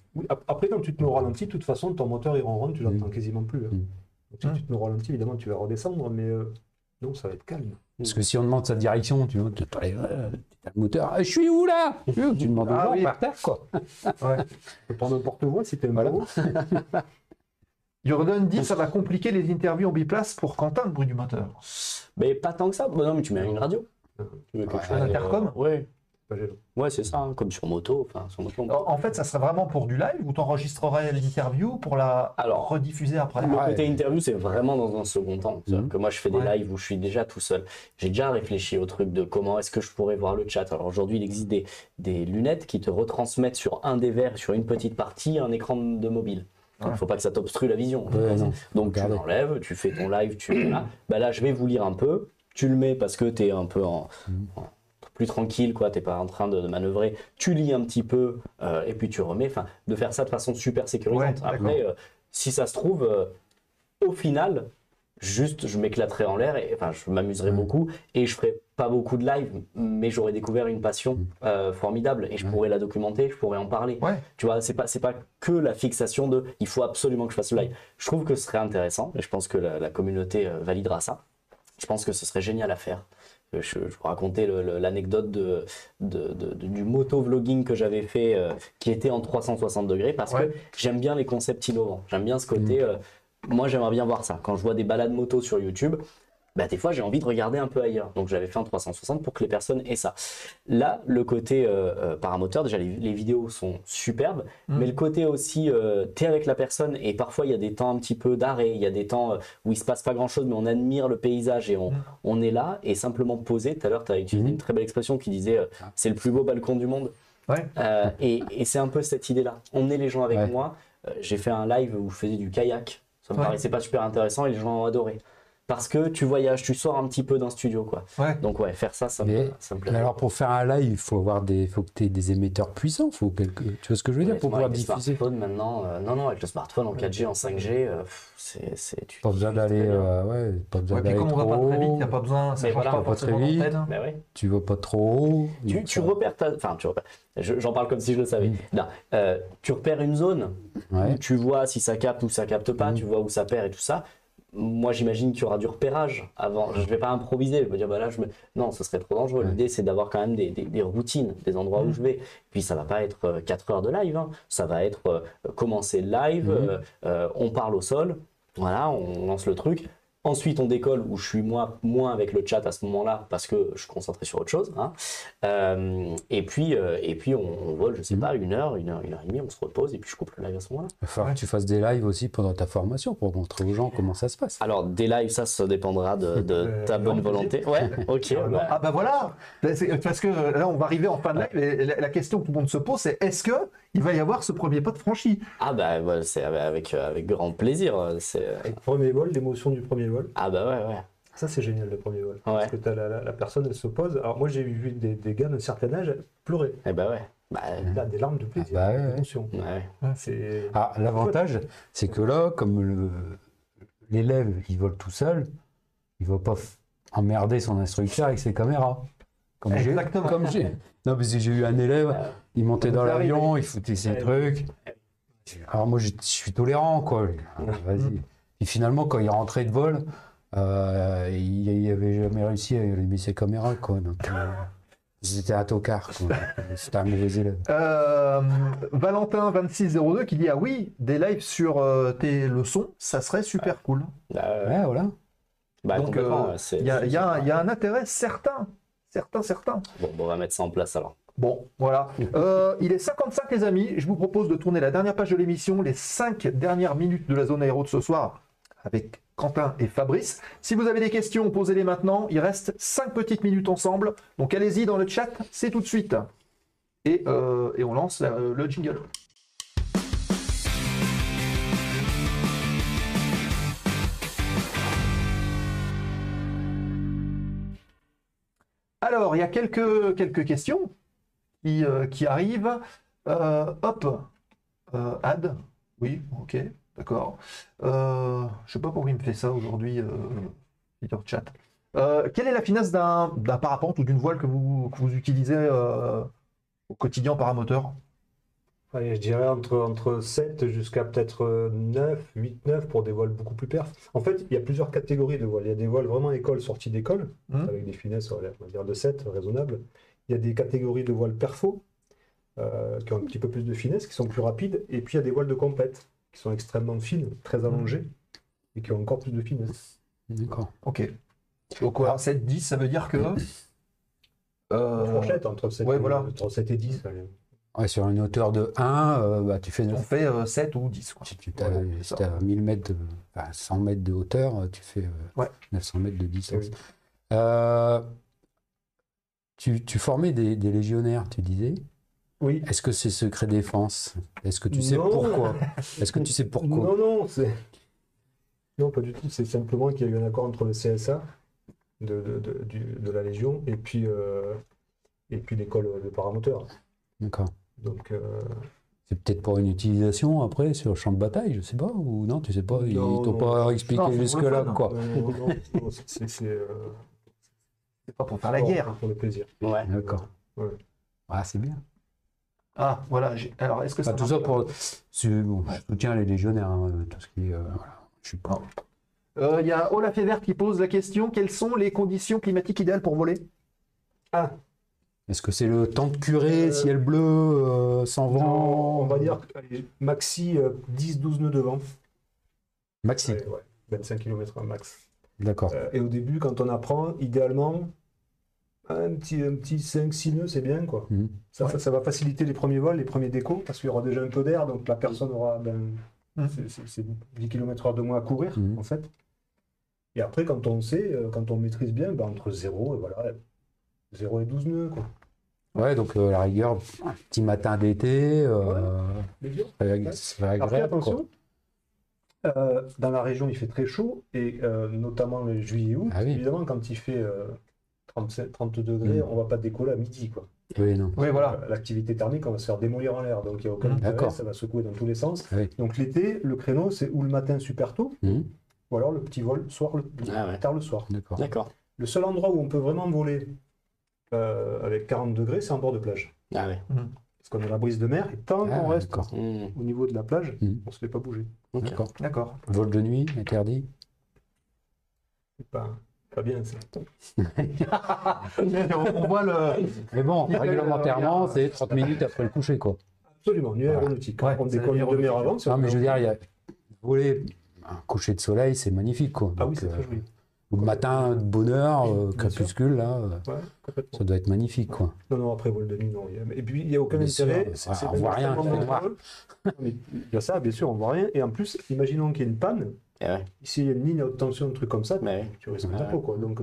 après, quand tu te mets au ralenti, de toute façon, ton moteur il ronronne, tu l'entends mm. quasiment plus. Hein. Mm. si tu te mets au ralenti, évidemment, tu vas redescendre, mais euh, non, ça va être calme. Parce que si on demande sa direction, tu vois, tu as le moteur, ah, je suis où là? Tu demandes ah, oui. par terre, quoi. ouais. Tu peux prendre un porte-voix si tu es un voilà. Jordan dit ça va compliquer les interviews en biplace pour Quentin, le bruit du moteur. Mais pas tant que ça. non, mais tu mets une radio. Tu mets quelque chose. Un intercom? Oui. Ouais, c'est ça, hein, comme sur moto. En fait, ça serait vraiment pour du live ou t'enregistrerais l'interview pour la Alors, rediffuser après Le côté interview, c'est vraiment dans un second temps. Mhm. que moi, je fais des lives où je suis déjà tout seul. J'ai déjà réfléchi au truc de comment est-ce que je pourrais voir le chat. Alors aujourd'hui, il existe des, des, lunettes qui te retransmettent sur un des verres, sur une petite partie, un écran de mobile. Il ne faut pas que ça t'obstrue la vision. Donc tu l'enlèves, tu fais ton live, tu là. Bah là, je vais vous lire un peu. Tu le mets parce que tu es un peu en mhm plus tranquille, quoi. T'es pas en train de, manœuvrer. Tu lis un petit peu euh, et puis tu remets. Enfin, de faire ça de façon super sécurisante. Après, euh, si ça se trouve, euh, au final, juste je m'éclaterai en l'air et enfin je m'amuserai beaucoup et je ferai pas beaucoup de live mais j'aurais découvert une passion mm. formidable et je pourrais la documenter je pourrais en parler tu vois c'est pas c'est pas que la fixation de il faut absolument que je fasse le live je trouve que ce serait intéressant et je pense que la, la communauté validera ça je pense que ce serait génial à faire je, vous racontais l'anecdote de, du moto-vlogging que j'avais fait euh, qui était en 360 degrés parce que j'aime bien les concepts innovants. J'aime bien ce côté. Mm. Euh, moi, j'aimerais bien voir ça. Quand je vois des balades moto sur YouTube, bah, des fois j'ai envie de regarder un peu ailleurs. Donc j'avais fait un 360 pour que les personnes aient ça. Là, le côté euh, euh, paramoteur, déjà les, vidéos sont superbes, mm. mais le côté aussi, euh, tu es avec la personne et parfois il y a des temps un petit peu d'arrêt, il y a des temps où il se passe pas grand chose, mais on admire le paysage et on, mm. on est là et simplement posé. Tout à l'heure, tu as utilisé mm. une très belle expression qui disait ah. c'est le plus beau balcon du monde. Ouais. et, et c'est un peu cette idée-là. On est les gens avec moi. J'ai fait un live où je faisais du kayak. Ça me paraissait pas super intéressant et les gens ont adoré parce que tu voyages, tu sors un petit peu d'un studio, quoi. Donc ouais, faire ça, ça, me, ça plaît. Alors pour faire un live, il faut avoir des, faut que tu aies des émetteurs puissants, faut quelque... tu vois ce que je veux dire, pour pouvoir avec diffuser. maintenant, euh, non non, avec le smartphone en 4G, en 5G, euh, c'est, c'est tu, pas besoin d'aller, euh, ouais, pas besoin d'aller trop. on va pas très vite, il y a pas besoin, ça change pas, pas très vite. Mais oui. Tu vas pas trop haut. Tu, tu repères ta, enfin tu repères. J'en parle comme si je le savais. Non, euh, tu repères une zone où tu vois si ça capte ou ça capte pas, tu vois où ça perd et tout ça moi j'imagine qu'il y aura du repérage avant. Je ne vais pas improviser, je vais dire bah là je me... non, ce serait trop dangereux. L'idée c'est d'avoir quand même des, des, routines, des endroits où mm. je vais. Puis ça va pas être 4 euh, heures de live, hein. ça va être euh, commencer le live, mm. euh, on parle au sol, voilà, on lance le truc. Ensuite, on décolle où je suis moi, moins avec le chat à ce moment-là parce que je suis concentré sur autre chose. Hein. Euh, et puis, euh, et puis on, vole, je sais mhm. pas, une heure, une heure, une heure et demie, on se repose et puis je coupe le live à ce moment-là. Il va falloir que tu fasses des lives aussi pendant ta formation pour montrer aux gens comment ça se passe. Alors, des lives, ça, ça dépendra de, euh, ta bonne volonté. Ouais, ok. Bah. Ah bah voilà Parce que là, on va arriver en fin de live et la question que tout le monde se pose, c'est est-ce que il va y avoir ce premier pas de franchi. Ah bah c'est avec, avec grand plaisir. C'est... le premier vol, l'émotion du premier vol. Ah bah ouais, ouais. Ça, c'est génial, le premier vol. Parce que as la, personne, elle se pose. Alors, moi, j'ai vu des, des gars d'un certain âge pleurer. Eh bah ouais. Bah, là, des larmes de plaisir, ah bah ouais. Ah, l'avantage, c'est que là, comme l'élève, il vole tout seul, il ne va pas emmerder son instructeur avec ses caméras. Comme Exactement. Comme j'ai. Non, mais j'ai eu un élève, il montait dans l'avion, il foutait ses trucs. Alors moi, je suis tolérant, quoi. Vas-y. Et finalement, quand il rentrait de vol, euh, il n'avait jamais réussi à allumer ses caméras, quoi. Donc, euh, c'était un tocard, C'était un mauvais élève. Euh, Valentin2602 qui dit Ah oui, des lives sur euh, tes leçons, ça serait super cool. Bah, ouais, voilà. Bah, Donc, il y, y, a un intérêt certain. Certain, certain. Bon, on va mettre ça en place alors. Bon, voilà. il est 55 les amis. Je vous propose de tourner la dernière page de l'émission, les 5 dernières minutes de la zone aéro de ce soir, avec Quentin et Fabrice. Si vous avez des questions, posez-les maintenant. Il reste 5 petites minutes ensemble. Donc allez-y dans le chat, c'est tout de suite. Et, euh, on lance euh, le jingle. Alors, il y a quelques questions qui, euh, qui arrivent. hop, Ad, oui, ok. D'accord. Euh, je ne sais pas pourquoi il me fait ça aujourd'hui, euh, Peter Chat. Euh, quelle est la finesse d'un parapente ou d'une voile que vous, vous utilisez euh, au quotidien paramoteur Je dirais entre, entre 7 jusqu'à peut-être 9, 8, 9 pour des voiles beaucoup plus perf. En fait, il y a plusieurs catégories de voiles. Il y a des voiles vraiment école, sortie d'école, mmh. avec des finesses, on va dire de 7, raisonnables. Il y a des catégories de voiles perfo, qui ont un petit peu plus de finesse, qui sont plus rapides. Et puis il y a des voiles de compète qui sont extrêmement fines, très allongées, et qui ont encore plus de finesse. D'accord. Ok. Donc, quoi 7, 10, ça veut dire que. Euh... Entre 7, ouais, voilà. entre 7 et 10. Ouais, sur une hauteur de 1, euh, bah, tu fais 9. On fait euh, 7 ou 10. Quoi. Si tu as, 1000 mètres de, enfin, 100 mètres de hauteur, tu fais euh, 900 mètres de distance. Oui. Tu, tu, formais des, des, légionnaires, tu disais? Oui. Est-ce que c'est secret défense? Est-ce que tu sais pourquoi? Est-ce que tu sais pourquoi? Non, non, c'est... Non, pas du tout. C'est simplement qu'il y a eu un accord entre le CSA de, de, la Légion et puis, euh, et puis l'école de paramoteurs. D'accord. Donc... Euh, c'est peut-être pour une utilisation après sur le champ de bataille, je sais pas, ou non, tu sais pas, ils t'ont pas expliqué jusque-là, quoi. Non, non, non c'est... Euh, c'est pas pour faire la guerre. Pour le plaisir. Ouais. D'accord. Ouais. Ah, c'est bien. Ah, voilà. Alors, est-ce que ça. tout ça pour. Bon, Je soutiens les légionnaires, hein, tout ce qui. Euh, voilà. Je suis pas. Euh, il y a Olaf Evert qui pose la question quelles sont les conditions climatiques idéales pour voler? Ah. Est-ce que c'est le temps de curée, euh, ciel bleu, sans vent? On va dire maxi 10-12 nœuds de vent. Maxi ouais, 25 km max. D'accord. et au début, quand on apprend, idéalement, un petit, un petit 5-6 nœuds, c'est bien. quoi. Mhm. Ça, ça, va faciliter les premiers vols, les premiers décos, parce qu'il y aura déjà un peu d'air, donc la personne aura. Ben, mhm. C'est 10 km/h de moins à courir, mhm. en fait. Et après, quand on sait, euh, quand on maîtrise bien, ben, entre 0 et voilà, 0 et 12 nœuds. Quoi. Ouais, donc euh, la rigueur, petit matin d'été, euh, Après, attention, dans la région, il fait très chaud, et notamment le juillet-août, ah évidemment, quand il fait 37, 30 degrés, mm. on va pas décoller à midi. Quoi. Oui, non. Oui, voilà. Euh, l'activité thermique, on va se faire démolir en l'air. Donc, il n'y a aucun mm. intérêt, ça va secouer dans tous les sens. Donc, l'été, le créneau, c'est ou le matin super tôt, mm. ou alors le petit vol soir, le, ah tard le soir. D'accord. Le seul endroit où on peut vraiment voler euh, avec 40 degrés, c'est en bord de plage. Ah ouais. Parce qu'on a la brise de mer, et tant qu'on ah, reste au niveau de la plage, on ne se fait pas bouger. D'accord. D'accord. Vol de nuit, interdit pas... Pas bien ça. on voit le. Mais bon, réglementairement, c'est 30 minutes après le coucher, quoi. Absolument, nuit aéronautique. Ouais, on décolle une demi-heure avant. Non, mais je veux dire, il y a... voler un coucher de soleil, c'est magnifique, quoi. Ah oui, c'est très joli. Le matin, de bonne heure, euh, crépuscule, là, euh, ça doit être magnifique, quoi. Non, non, après vol de nuit, non. Et puis, il n'y a aucun intérêt. Sûr, on voit rien, Il y a ça, bien sûr, on voit rien. Et en plus, imaginons qu'il y ait une panne, S'il y a une ligne à haute tension, un truc comme ça, tu risques pas quoi. Donc,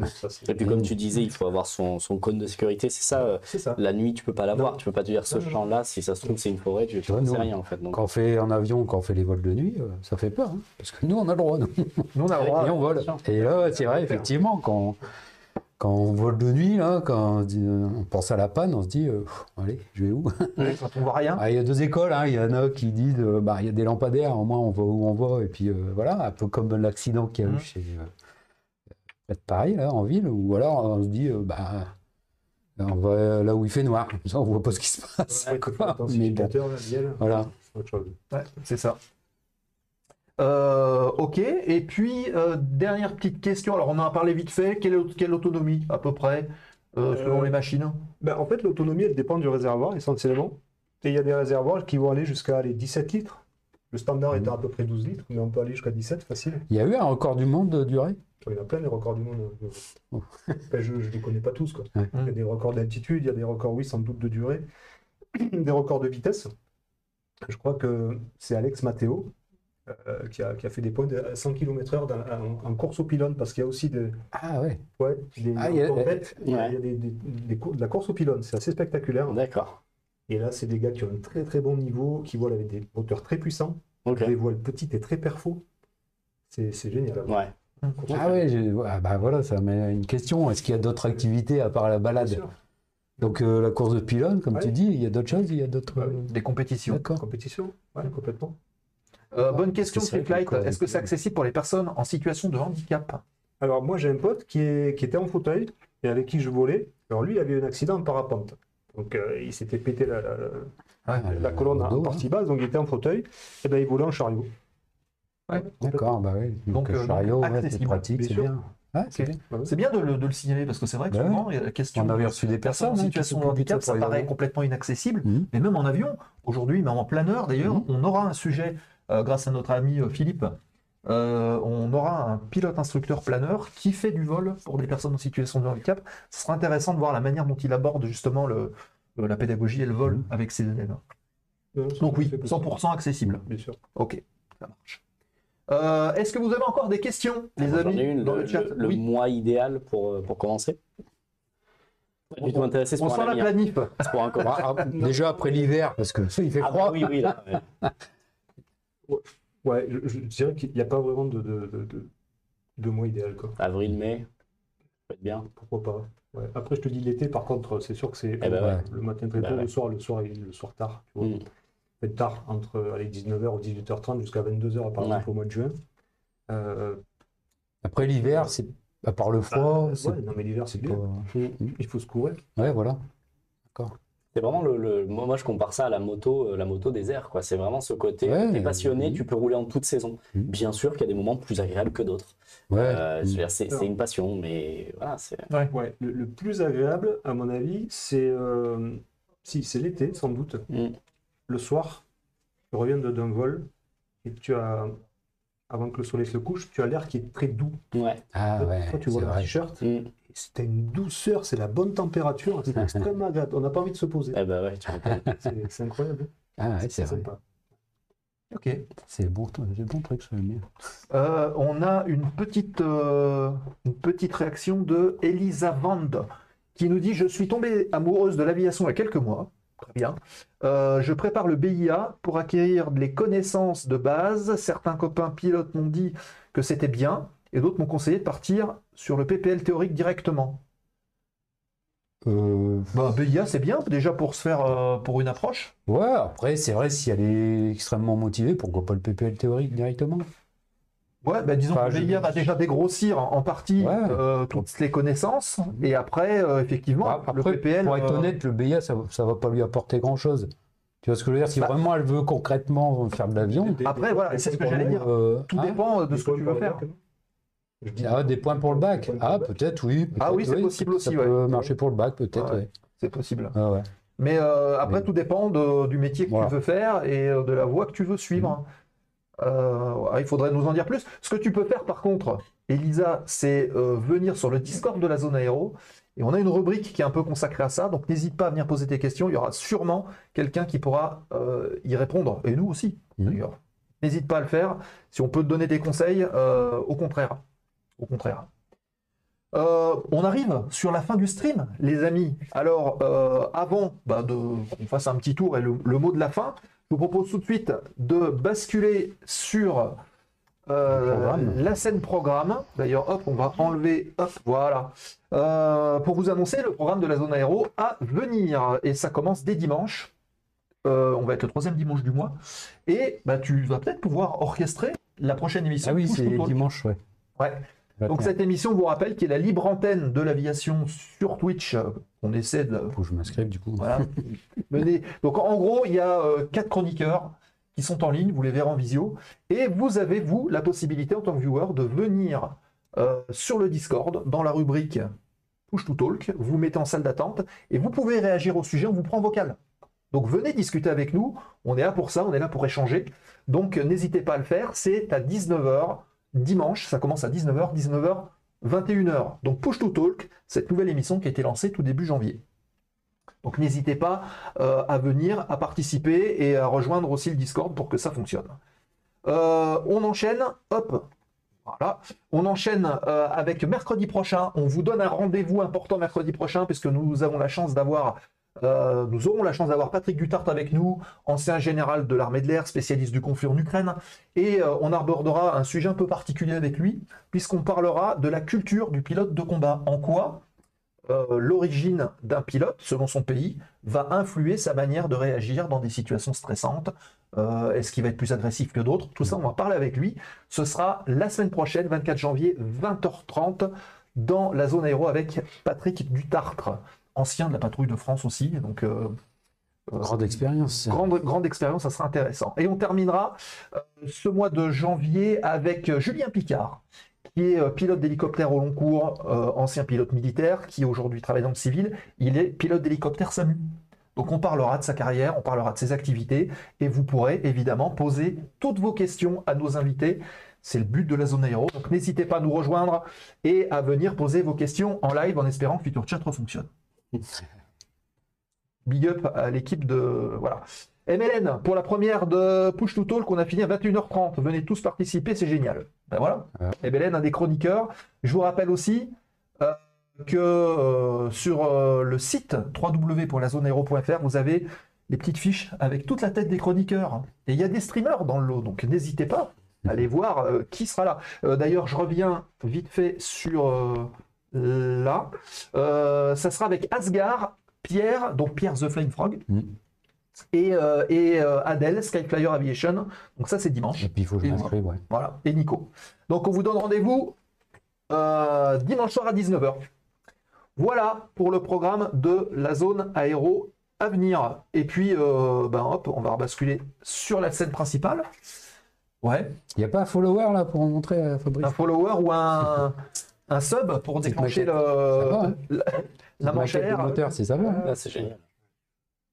et puis comme tu disais, il faut avoir son, son cône de sécurité, c'est ça, euh, ça, La nuit, tu peux pas l'avoir, tu peux pas te dire ce champ-là, si ça se trouve c'est une forêt, tu, ne sais rien en fait. Quand on fait en avion, quand on fait les vols de nuit, euh, ça fait peur, hein, parce que nous on a le droit. Nous, nous on a le droit. Et on vole. Et là, c'est vrai, effectivement, quand quand on vole de nuit, là, quand on, pense à la panne, on se dit, euh, allez, je vais où Quand on voit rien. Ah, il y a deux écoles, hein. il y en a qui disent, euh, bah, il y a des lampadaires, au moins on voit où on va, et puis euh, voilà, un peu comme l'accident qu'il y a eu mmh. chez là, en ville, ou alors on se dit, bah, on va là où il fait noir, comme ça on voit pas ce qui se passe. Mais bon, voilà. c'est ça. Euh, ok, et puis euh, dernière petite question. Alors on en a parlé vite fait. Quelle, quelle autonomie à peu près euh, selon les machines? ben, En fait, l'autonomie elle dépend du réservoir essentiellement. Et il y a des réservoirs qui vont aller jusqu'à les 17 litres. Le standard est mmh. à peu près 12 litres, mais on peut aller jusqu'à 17 facile. Il y a eu un record du monde de durée? Il y en a plein des records du monde. Oh. je ne les connais pas tous. Quoi. Il y a des records d'altitude, il y a des records, oui, sans doute de durée, des records de vitesse. Je crois que c'est Alex Matteo euh, qui, a, fait des points de 100 km/h en, course au pylône, parce qu'il y a aussi de, ah ouais. Ouais, des, ah, il y a, de la course au pylône, c'est assez spectaculaire. D'accord. Et là, c'est des gars qui ont un très très bon niveau, qui volent avec des moteurs très puissants, des voiles petites et très perfos. C'est génial. Ouais. Ah ouais, ah bah voilà, ça met une question. Est-ce qu'il y a d'autres activités à part la balade? Donc euh, la course de pylône, comme tu dis, il y a d'autres choses, il y a d'autres... Bah des compétitions. D'accord. Compétitions, ouais, complètement. Euh, bonne question, Triplight. Est-ce que c'est accessible pour les personnes en situation de handicap? Alors, moi, j'ai un pote qui, était en fauteuil et avec qui je volais. Alors, lui, il avait eu un accident en parapente. Donc, euh, il s'était pété la, la, colonne en partie basse, donc il était en fauteuil. Et bien, il volait en chariot. Ouais, D'accord, bah oui. Donc, le euh, chariot, c'est pratique, c'est bien. C'est bien de le, signaler parce que c'est vrai que souvent, il y a la question. On avait reçu des personnes en hein, situation de handicap, ça paraît complètement inaccessible. Mmh. Mais même en avion, aujourd'hui, même en planeur d'ailleurs, mmh. on aura un sujet grâce à notre ami euh, Philippe, euh, on aura un pilote instructeur planeur qui fait du vol pour des personnes en situation de handicap. Ce sera intéressant de voir la manière dont il aborde justement le, la pédagogie et le vol mmh. avec ses élèves. Donc oui, 100% accessible. Bien sûr. Ok, ça marche. Est-ce que vous avez encore des questions, les amis, une, dans le, chat? Le, mois idéal pour, pour commencer? Pas du tout intéressé. On sent la planif. Pour un ah, ah, déjà après l'hiver, parce que il fait ah, bah froid. oui, oui, là. Ouais, je, dirais qu'il n'y a pas vraiment de, de, de, mois idéal. Quoi. Avril, mai, ça peut être bien. Pourquoi pas ouais. Après, je te dis l'été, par contre, c'est sûr que c'est eh ben le matin très tôt, bah le soir, le soir, le soir tard. Tu vois. Mm. tard, entre allez, 19h ou 18h30 jusqu'à 22h, par exemple, au mois de juin. Euh, Après l'hiver, c'est à part le froid. Bah, non, mais l'hiver, c'est bien. Mm. Il faut se courir. Ouais, voilà. D'accord. C'est vraiment le, moi, je compare ça à la moto, euh, la moto des airs, quoi. C'est vraiment ce côté, tu es passionné, tu peux rouler en toute saison. Mmh. Bien sûr qu'il y a des moments plus agréables que d'autres. Euh, c'est une passion, mais voilà, c'est. Ouais. Le, plus agréable, à mon avis, c'est euh, si c'est l'été, sans doute. Mmh. Le soir, tu reviens d'un vol et tu as avant que le soleil se couche, tu as l'air qui est très doux. Ouais. Ah ouais. Toi, tu vois le t-shirt. C'était une douceur, c'est la bonne température, c'est extrêmement agréable. On n'a pas envie de se poser. Eh ben ouais, c'est incroyable. Ah ouais, c'est sympa. Ok. C'est bon, c'est bon truc. Euh, on a une petite, euh, une petite réaction de Elisa Vand qui nous dit Je suis tombée amoureuse de l'aviation il y a quelques mois. Très bien. Euh, je prépare le BIA pour acquérir les connaissances de base. Certains copains pilotes m'ont dit que c'était bien et d'autres m'ont conseillé de partir sur le PPL théorique directement. Euh... Bah, BIA, c'est bien déjà pour se faire euh, pour une approche. Ouais, après, c'est vrai, si elle est extrêmement motivée, pourquoi pas le PPL théorique directement? Ouais, bah, disons que BIA va déjà dégrossir en, partie euh, toutes les connaissances, et après, euh, effectivement, bah, le PPL. Pour être honnête, le BIA, ça ne va pas lui apporter grand chose. Tu vois ce que je veux dire? Si bah vraiment elle veut concrètement faire de l'avion. Après, voilà, c'est ce que j'allais dire. Tout hein? dépend de ce que tu veux faire. Ah, des points pour le bac Ah, peut-être, oui. ah oui, c'est possible aussi. Ça peut marcher pour le bac, peut-être, oui. C'est possible. Ah, ouais. Mais euh, après, tout dépend du métier que tu veux faire et euh, de la voie que tu veux suivre. Mm. Euh, il faudrait nous en dire plus. Ce que tu peux faire, par contre, Elisa, c'est venir sur le Discord de la zone aéro. Et on a une rubrique qui est un peu consacrée à ça. Donc n'hésite pas à venir poser tes questions. Il y aura sûrement quelqu'un qui pourra y répondre. Et nous aussi, mm. d'ailleurs n'hésite pas à le faire. Si on peut te donner des conseils, au contraire. Au contraire. on arrive sur la fin du stream, les amis. Alors, avant bah, de qu'on fasse un petit tour et le, mot de la fin, je vous propose tout de suite de basculer sur euh, la scène programme. D'ailleurs, hop, on va enlever, hop, voilà. Euh, pour vous annoncer le programme de la zone aéro à venir. Et ça commence dès dimanche. Euh, on va être le troisième dimanche du mois. Et bah, tu vas peut-être pouvoir orchestrer la prochaine émission. Ah oui, c'est dimanche, ouais. Ouais. Donc cette émission vous rappelle qu'il a la libre antenne de l'aviation sur Twitch. On essaie de. Faut que je m'inscrive du coup. Voilà. Donc en gros, il y a quatre chroniqueurs qui sont en ligne, vous les verrez en visio, et vous avez, vous, la possibilité en tant que viewer de venir euh, sur le Discord, dans la rubrique Push to Talk, vous, mettez en salle d'attente, et vous pouvez réagir au sujet, on vous prend vocal. Donc venez discuter avec nous, on est là pour ça, on est là pour échanger. Donc n'hésitez pas à le faire, c'est à 19h dimanche, ça commence à 19h, 19h, 21h. Donc Push to Talk, cette nouvelle émission qui a été lancée tout début janvier. Donc n'hésitez pas euh, à venir, à participer et à rejoindre aussi le Discord pour que ça fonctionne. Euh, on enchaîne, hop, voilà. On enchaîne euh, avec mercredi prochain. On vous donne un rendez-vous important mercredi prochain puisque nous avons la chance d'avoir, nous aurons la chance d'avoir Patrick Dutart avec nous, ancien général de l'armée de l'air, spécialiste du conflit en Ukraine, et on abordera un sujet un peu particulier avec lui puisqu'on parlera de la culture du pilote de combat. En quoi euh, l'origine d'un pilote, selon son pays, va influer sa manière de réagir dans des situations stressantes? Euh, est-ce qu'il va être plus agressif que d'autres? Tout ça, on va parler avec lui. Ce sera la semaine prochaine, 24 janvier, 20h30, dans la zone aéro avec Patrick Dutartre, ancien de la patrouille de France aussi. Donc, euh, grande expérience. Grande, grande expérience, ça sera intéressant. Et on terminera ce mois de janvier avec Julien Picard, qui est euh, pilote d'hélicoptère au long cours, euh, ancien pilote militaire, qui aujourd'hui travaille dans le civil. Il est pilote d'hélicoptère SAMU. Donc on parlera de sa carrière, on parlera de ses activités, et vous pourrez évidemment poser toutes vos questions à nos invités. C'est le but de la zone aéro. Donc n'hésitez pas à nous rejoindre et à venir poser vos questions en live en espérant que Future Chat fonctionne. Big up à l'équipe de. Voilà. MLN, pour la première de Push to Talk, on a fini à 21h30. Venez tous participer, c'est génial. Ben voilà. MLN, un des chroniqueurs. Je vous rappelle aussi euh, que euh, sur euh, le site www.lazoneaero.fr, vous avez les petites fiches avec toute la tête des chroniqueurs. Et il y a des streamers dans le lot, donc n'hésitez pas à aller voir qui sera là. D'ailleurs, je reviens vite fait sur là. ça sera avec Asgard, Pierre, donc Pierre The Flying Frog. Mm et, euh, et euh, Adèle, Skyflyer Aviation. Donc ça, c'est dimanche. Et puis il faut que je m'inscrive, ouais. Voilà, et Nico. Donc on vous donne rendez-vous euh, dimanche soir à 19h. Voilà pour le programme de la zone aéro à venir. Et puis, ben hop, on va basculer sur la scène principale. Ouais. Il n'y a pas un follower là pour montrer à Fabrice? Un follower ou un, un sub pour déclencher le, hein. la, la manche moteur, c'est ça va. Ah, c'est génial.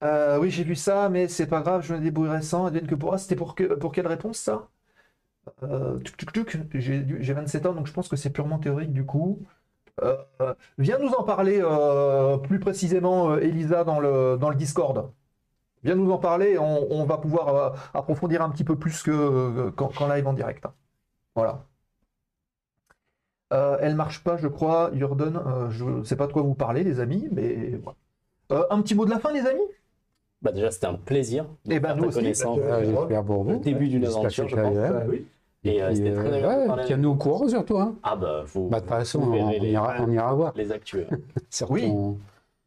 Euh, oui, j'ai vu ça, mais c'est pas grave, je me débrouillerai sans. Advienne que pour C'était pour, que, pour quelle réponse ça? Euh, J'ai 27 ans, donc je pense que c'est purement théorique du coup. Euh, viens nous en parler plus précisément, Elisa, dans le, dans le Discord. Viens nous en parler, on, va pouvoir approfondir un petit peu plus que qu'en live en direct. Voilà. Elle marche pas, je crois, Jordan. je ne sais pas de quoi vous parlez, les amis, mais voilà. un petit mot de la fin, les amis? Bah déjà, c'était un plaisir de et eh ben, nous aussi, connaissance. J'espère pour vous. Le début d'une aventure, je pense. Ah, oui. Et, euh, c'était très euh, ouais, Tiens-nous au courant surtout. Hein. Ah bah, vous. Bah, de toute façon, on, ira, on, ira, voir. Les actuels. oui.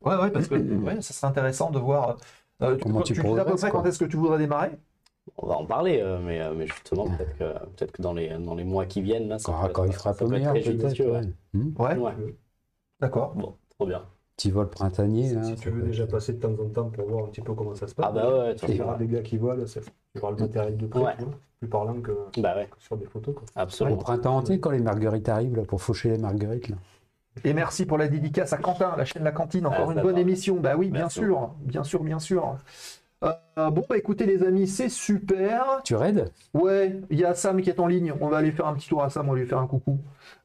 Ouais, ouais, parce que ouais, ça serait intéressant de voir. Euh, Comment tu, tu, tu sais à peu près quand est-ce que tu voudrais démarrer? On va en parler, euh, mais, euh, mais justement, peut-être que, peut que dans, les, dans les mois qui viennent, là, ça quand, quand il fera peu meilleur, peut-être. Ouais. Hmm. ouais. ouais. D'accord. Bon, trop bien petit vol printanier. Si, tu veux déjà passer de temps en temps pour voir un petit peu comment ça se passe. Ah bah ouais, tu verras des gars qui volent, tu verras le matériel de près, plus parlant que, bah sur des photos. Quoi. Absolument. Au printemps hanté, quand les marguerites arrivent là, pour faucher les marguerites. Là. Et merci pour la dédicace à Quentin, la chaîne La Cantine. Encore ah, une bonne émission. Bah oui, bien sûr, bien sûr, bien sûr. Euh, bon, bah écoutez les amis, c'est super. Tu raides? Ouais, il y a Sam qui est en ligne. On va aller faire un petit tour à Sam, on va lui faire un coucou.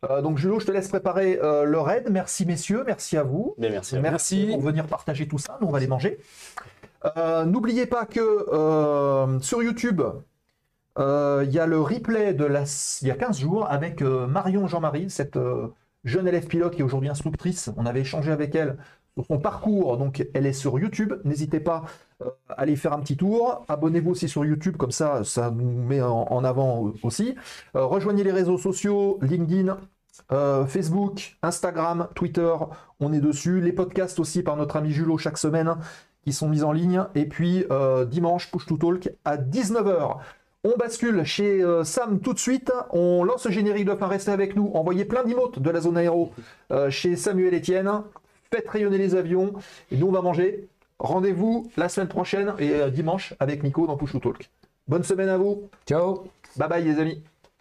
Euh, donc Julo, je te laisse préparer euh, le raid. Merci messieurs, merci à vous. Mais merci. merci pour venir partager tout ça. Nous, on va les manger. N'oubliez pas que sur YouTube, Il y a le replay de la, il y a 15 jours avec Marion Jean-Marie, cette jeune élève pilote qui est aujourd'hui instructrice. On avait échangé avec elle son parcours. Donc, elle est sur YouTube. N'hésitez pas euh, à aller faire un petit tour. Abonnez-vous aussi sur YouTube, comme ça, ça nous met en, avant aussi. Euh, rejoignez les réseaux sociaux, LinkedIn, euh, Facebook, Instagram, Twitter, on est dessus. Les podcasts aussi par notre ami Julot chaque semaine qui sont mis en ligne. Et puis dimanche, Push to Talk à 19h. On bascule chez Sam tout de suite. On lance le générique de fin. Restez avec nous. Envoyez plein d'emotes de la zone aéro chez Samuel Etienne faites rayonner les avions, et nous on va manger. Rendez-vous la semaine prochaine et euh, dimanche avec Nico dans Push to Talk. Bonne semaine à vous. Ciao. Bye bye les amis.